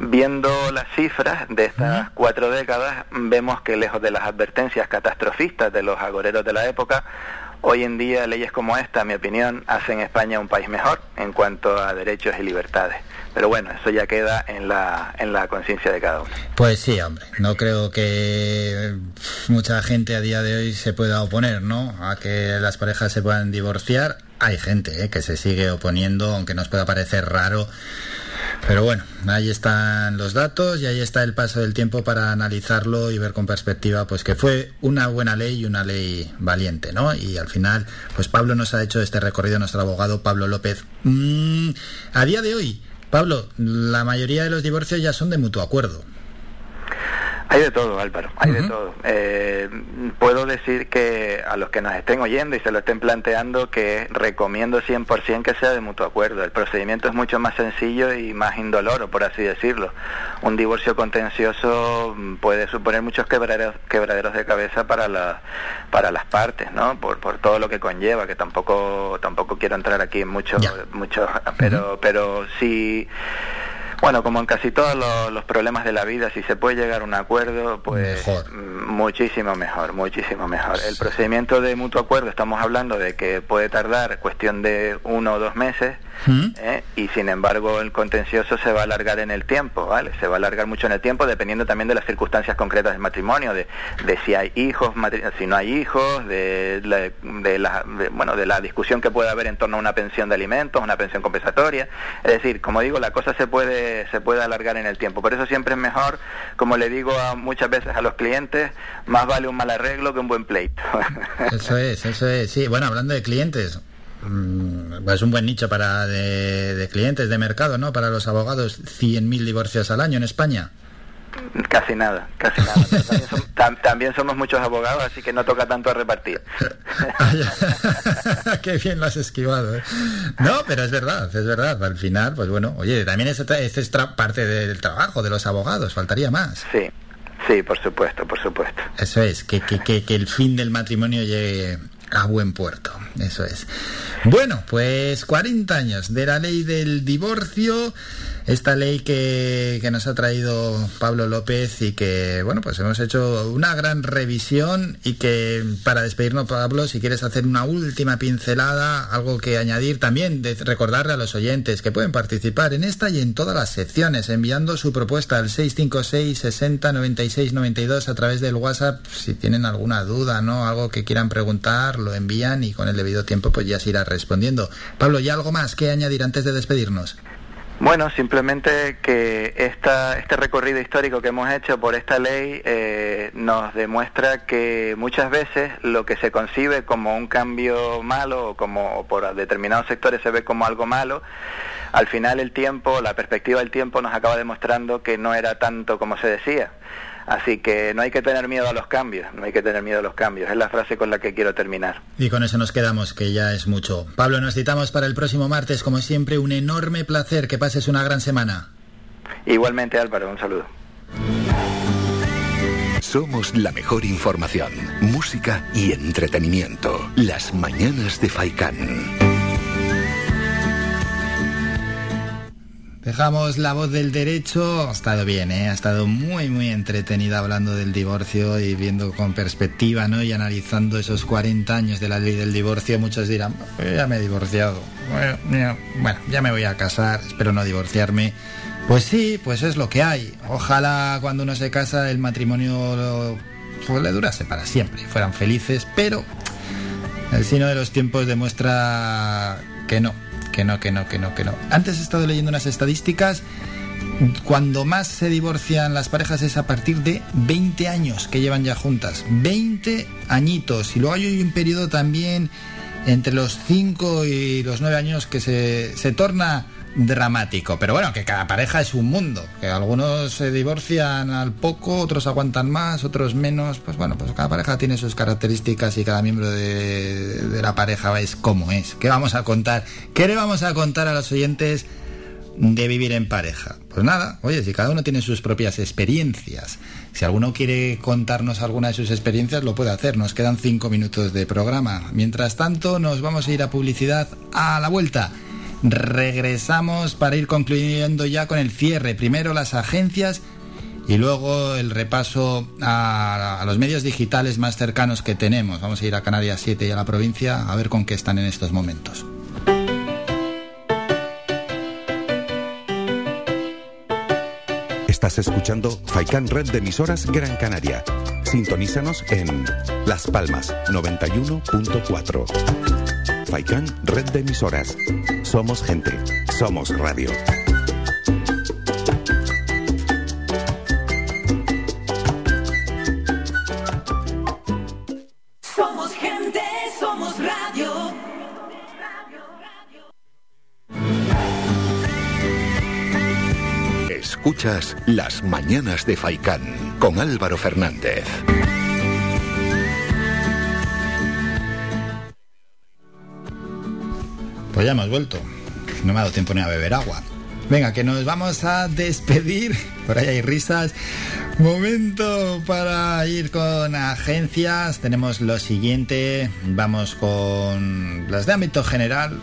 Viendo las cifras de estas cuatro décadas, vemos que lejos de las advertencias catastrofistas de los agoreros de la época, hoy en día leyes como esta, en mi opinión, hacen España un país mejor en cuanto a derechos y libertades. Pero bueno, eso ya queda en la, en la conciencia de cada uno. Pues sí, hombre, no creo que mucha gente a día de hoy se pueda oponer, ¿no? A que las parejas se puedan divorciar. Hay gente ¿eh? que se sigue oponiendo, aunque nos pueda parecer raro. Pero bueno, ahí están los datos y ahí está el paso del tiempo para analizarlo y ver con perspectiva pues que fue una buena ley y una ley valiente, ¿no? Y al final, pues Pablo nos ha hecho este recorrido, nuestro abogado Pablo López. Mm, a día de hoy, Pablo, la mayoría de los divorcios ya son de mutuo acuerdo. Hay de todo, Álvaro, hay de todo. Eh, puedo decir que a los que nos estén oyendo y se lo estén planteando que recomiendo 100% que sea de mutuo acuerdo. El procedimiento es mucho más sencillo y más indoloro, por así decirlo. Un divorcio contencioso mm, puede suponer muchos quebraderos, quebraderos de cabeza para, la, para las partes, ¿no? Por, por todo lo que conlleva, que tampoco tampoco quiero entrar aquí en mucho, mucho pero, pero sí... Bueno, como en casi todos los, los problemas de la vida, si se puede llegar a un acuerdo, pues mm, muchísimo mejor, muchísimo mejor. El procedimiento de mutuo acuerdo, estamos hablando de que puede tardar cuestión de uno o dos meses, ¿eh? y sin embargo el contencioso se va a alargar en el tiempo, ¿vale? Se va a alargar mucho en el tiempo dependiendo también de las circunstancias concretas del matrimonio, de, de si hay hijos, matri- si no hay hijos, de la, de la- de, bueno, de la discusión que puede haber en torno a una pensión de alimentos, una pensión compensatoria. Es decir, como digo, la cosa se puede, se puede alargar en el tiempo. Por eso siempre es mejor, como le digo a, muchas veces a los clientes, más vale un mal arreglo que un buen pleito. Eso es, eso es. Sí, bueno, hablando de clientes, mm, pues un buen nicho para de, de clientes de mercado, ¿no? Para los abogados, 100.000 divorcios al año en España. Casi nada, casi nada. También, som- tam- también somos muchos abogados, así que no toca tanto a repartir. Qué bien lo has esquivado. ¿eh? No, pero es verdad, es verdad. Al final, pues bueno, oye, también es, es parte del trabajo de los abogados, faltaría más. Sí, sí, por supuesto, por supuesto. Eso es, que, que, que, que el fin del matrimonio llegue a buen puerto. Eso es. Bueno, pues 40 años de la ley del divorcio, esta ley que, que nos ha traído Pablo López y que, bueno, pues hemos hecho una gran revisión y que para despedirnos, Pablo, si quieres hacer una última pincelada, algo que añadir también, de recordarle a los oyentes que pueden participar en esta y en todas las secciones, enviando su propuesta al 656 60 96 92 a través del WhatsApp. Si tienen alguna duda, ¿no? Algo que quieran preguntar, lo envían y con el debido tiempo pues ya se irá respondiendo. Pablo, ¿y algo más que añadir antes de despedirnos? Bueno, simplemente que esta, este recorrido histórico que hemos hecho por esta ley eh, nos demuestra que muchas veces lo que se concibe como un cambio malo o como por determinados sectores se ve como algo malo, al final el tiempo, la perspectiva del tiempo nos acaba demostrando que no era tanto como se decía. Así que no hay que tener miedo a los cambios, no hay que tener miedo a los cambios. Es la frase con la que quiero terminar. Y con eso nos quedamos, que ya es mucho. Pablo, nos citamos para el próximo martes. Como siempre, un enorme placer. Que pases una gran semana. Igualmente Álvaro, un saludo. Somos la mejor información, música y entretenimiento. Las mañanas de Faikán. Dejamos la voz del derecho. Ha estado bien, ¿eh? Ha estado muy, muy entretenida hablando del divorcio y viendo con perspectiva, ¿no? Y analizando esos 40 años de la ley del divorcio. Muchos dirán, "Pues ya me he divorciado. Bueno, ya- me voy a casar, espero no divorciarme. Pues sí, pues es lo que hay. Ojalá cuando uno se casa el matrimonio pues le durase para siempre, fueran felices, pero el signo de los tiempos demuestra que no, que no, que no, que no, que no. Antes he estado leyendo unas estadísticas. Cuando más se divorcian las parejas es a partir de 20 años que llevan ya juntas. 20 añitos. Y luego hay un periodo también entre los 5 y los 9 años que se, se torna dramático. Pero bueno, que cada pareja es un mundo. Que algunos se divorcian al poco, otros aguantan más, otros menos. Pues bueno, pues cada pareja tiene sus características y cada miembro de, de la pareja es como es. ¿Qué vamos a contar? ¿Qué le vamos a contar a los oyentes? de vivir en pareja. Pues nada, oye, si cada uno tiene sus propias experiencias, si alguno quiere contarnos alguna de sus experiencias, lo puede hacer. Nos quedan cinco minutos de programa. Mientras tanto, nos vamos a ir a publicidad a la vuelta. Regresamos para ir concluyendo ya con el cierre. Primero las agencias y luego el repaso a, los medios digitales más cercanos que tenemos. Vamos a ir a Canarias 7 y a la provincia a ver con qué están en estos momentos. Estás escuchando Faikan Red de emisoras Gran Canaria. Sintonízanos en Las Palmas 91.4. Faikan Red de emisoras. Somos gente. Somos radio. Somos gente, somos radio. Escuchas Las mañanas de Faikán con Álvaro Fernández. Pues ya hemos vuelto. No me ha dado tiempo ni a beber agua. Venga, que nos vamos a despedir. Por ahí hay risas. Momento para ir con agencias. Tenemos lo siguiente. Vamos con las de ámbito general.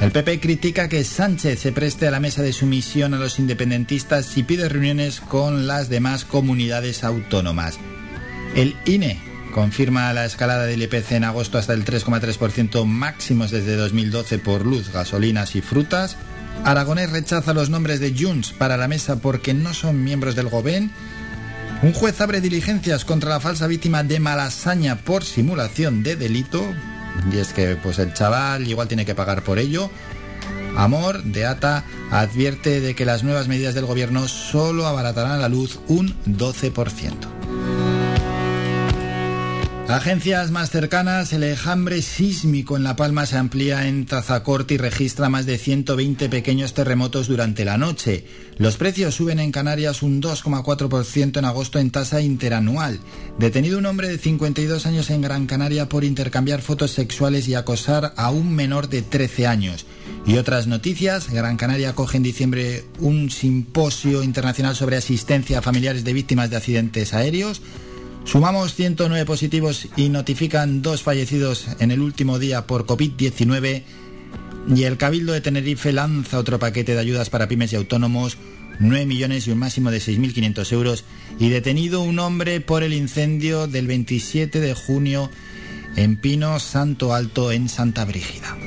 El PP critica que Sánchez se preste a la mesa de sumisión a los independentistas y pide reuniones con las demás comunidades autónomas. El INE confirma la escalada del IPC en agosto hasta el 3,3% máximos desde 2012 por luz, gasolinas y frutas. Aragonés rechaza los nombres de Junts para la mesa porque no son miembros del GOBEN. Un juez abre diligencias contra la falsa víctima de Malasaña por simulación de delito. Y es que pues el chaval igual tiene que pagar por ello. Amor de ATA advierte de que las nuevas medidas del gobierno solo abaratarán la luz un 12%. Agencias más cercanas, el enjambre sísmico en La Palma se amplía en Tazacorte y registra más de 120 pequeños terremotos durante la noche. Los precios suben en Canarias un 2,4% en agosto en tasa interanual. Detenido un hombre de 52 años en Gran Canaria por intercambiar fotos sexuales y acosar a un menor de 13 años. Y otras noticias, Gran Canaria acoge en diciembre un simposio internacional sobre asistencia a familiares de víctimas de accidentes aéreos. Sumamos 109 positivos y notifican dos fallecidos en el último día por COVID-19 y el Cabildo de Tenerife lanza otro paquete de ayudas para pymes y autónomos, 9 millones y un máximo de 6.500 euros y detenido un hombre por el incendio del 27 de junio en Pino Santo Alto en Santa Brígida.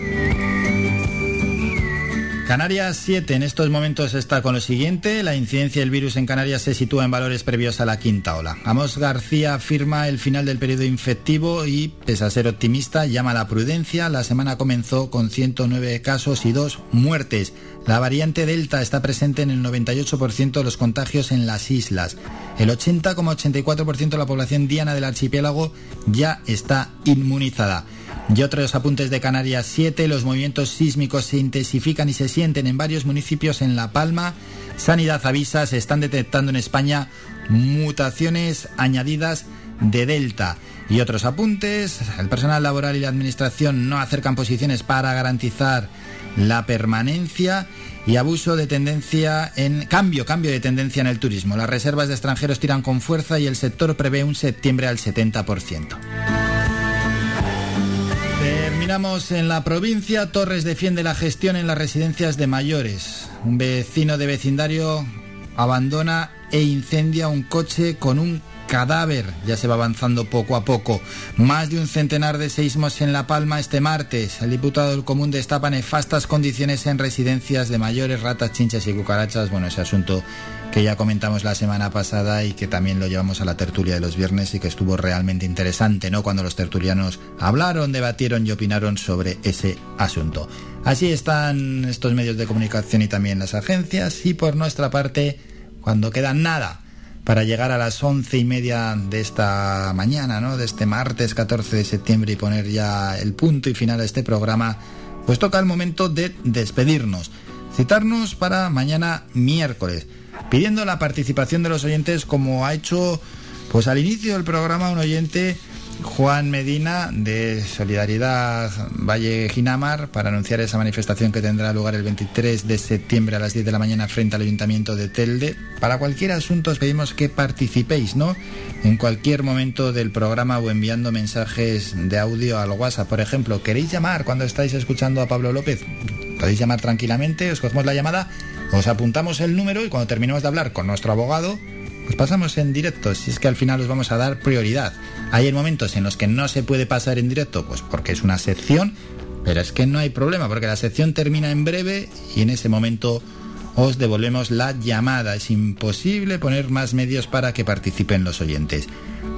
Canarias 7 en estos momentos está con lo siguiente. La incidencia del virus en Canarias se sitúa en valores previos a la quinta ola. Amos García afirma el final del periodo infectivo y, pese a ser optimista, llama a la prudencia. La semana comenzó con 109 casos y 2 muertes. La variante Delta está presente en el 98% de los contagios en las islas. El 80,84% de la población diana del archipiélago ya está inmunizada. Y otros apuntes de Canarias 7, los movimientos sísmicos se intensifican y se sienten en varios municipios en La Palma. Sanidad avisa, se están detectando en España mutaciones añadidas de Delta. Y otros apuntes, el personal laboral y la administración no acercan posiciones para garantizar la permanencia y abuso de tendencia en cambio, cambio de tendencia en el turismo. Las reservas de extranjeros tiran con fuerza y el sector prevé un septiembre al 70%. Terminamos en la provincia. Torres defiende la gestión en las residencias de mayores. Un vecino de vecindario abandona e incendia un coche con un cadáver. Ya se va avanzando poco a poco. Más de un centenar de seísmos en La Palma este martes. El diputado del Común destapa nefastas condiciones en residencias de mayores, ratas, chinchas y cucarachas. Bueno, ese asunto que ya comentamos la semana pasada y que también lo llevamos a la tertulia de los viernes y que estuvo realmente interesante, ¿no? Cuando los tertulianos hablaron, debatieron y opinaron sobre ese asunto. Así están estos medios de comunicación y también las agencias y por nuestra parte, cuando queda nada para llegar a las once y media de esta mañana, ¿no? De este martes 14 de septiembre y poner ya el punto y final a este programa, pues toca el momento de despedirnos. Citarnos para mañana miércoles pidiendo la participación de los oyentes como ha hecho pues al inicio del programa un oyente Juan Medina de Solidaridad Valle Ginamar para anunciar esa manifestación que tendrá lugar el 23 de septiembre a las 10 de la mañana frente al Ayuntamiento de Telde. Para cualquier asunto os pedimos que participéis, ¿no? En cualquier momento del programa o enviando mensajes de audio al WhatsApp. Por ejemplo, ¿queréis llamar cuando estáis escuchando a Pablo López? Podéis llamar tranquilamente, os cogemos la llamada, os apuntamos el número y cuando terminemos de hablar con nuestro abogado, pues pasamos en directo, si es que al final os vamos a dar prioridad. Hay momentos en los que no se puede pasar en directo, pues porque es una sección, pero es que no hay problema, porque la sección termina en breve y en ese momento os devolvemos la llamada. Es imposible poner más medios para que participen los oyentes.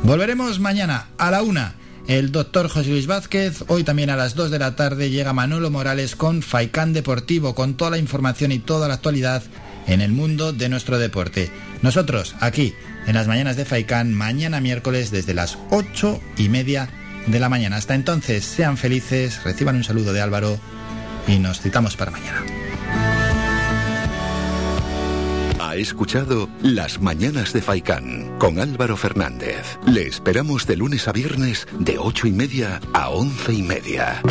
Volveremos mañana a la una. El doctor José Luis Vázquez, hoy también a las 2 de la tarde llega Manolo Morales con Faicán Deportivo, con toda la información y toda la actualidad en el mundo de nuestro deporte. Nosotros, aquí, en las mañanas de Faicán, mañana miércoles desde las 8 y media de la mañana. Hasta entonces, sean felices, reciban un saludo de Álvaro y nos citamos para mañana. Ha escuchado Las Mañanas de Faicán con Álvaro Fernández. Le esperamos de lunes a viernes de ocho y media a once y media.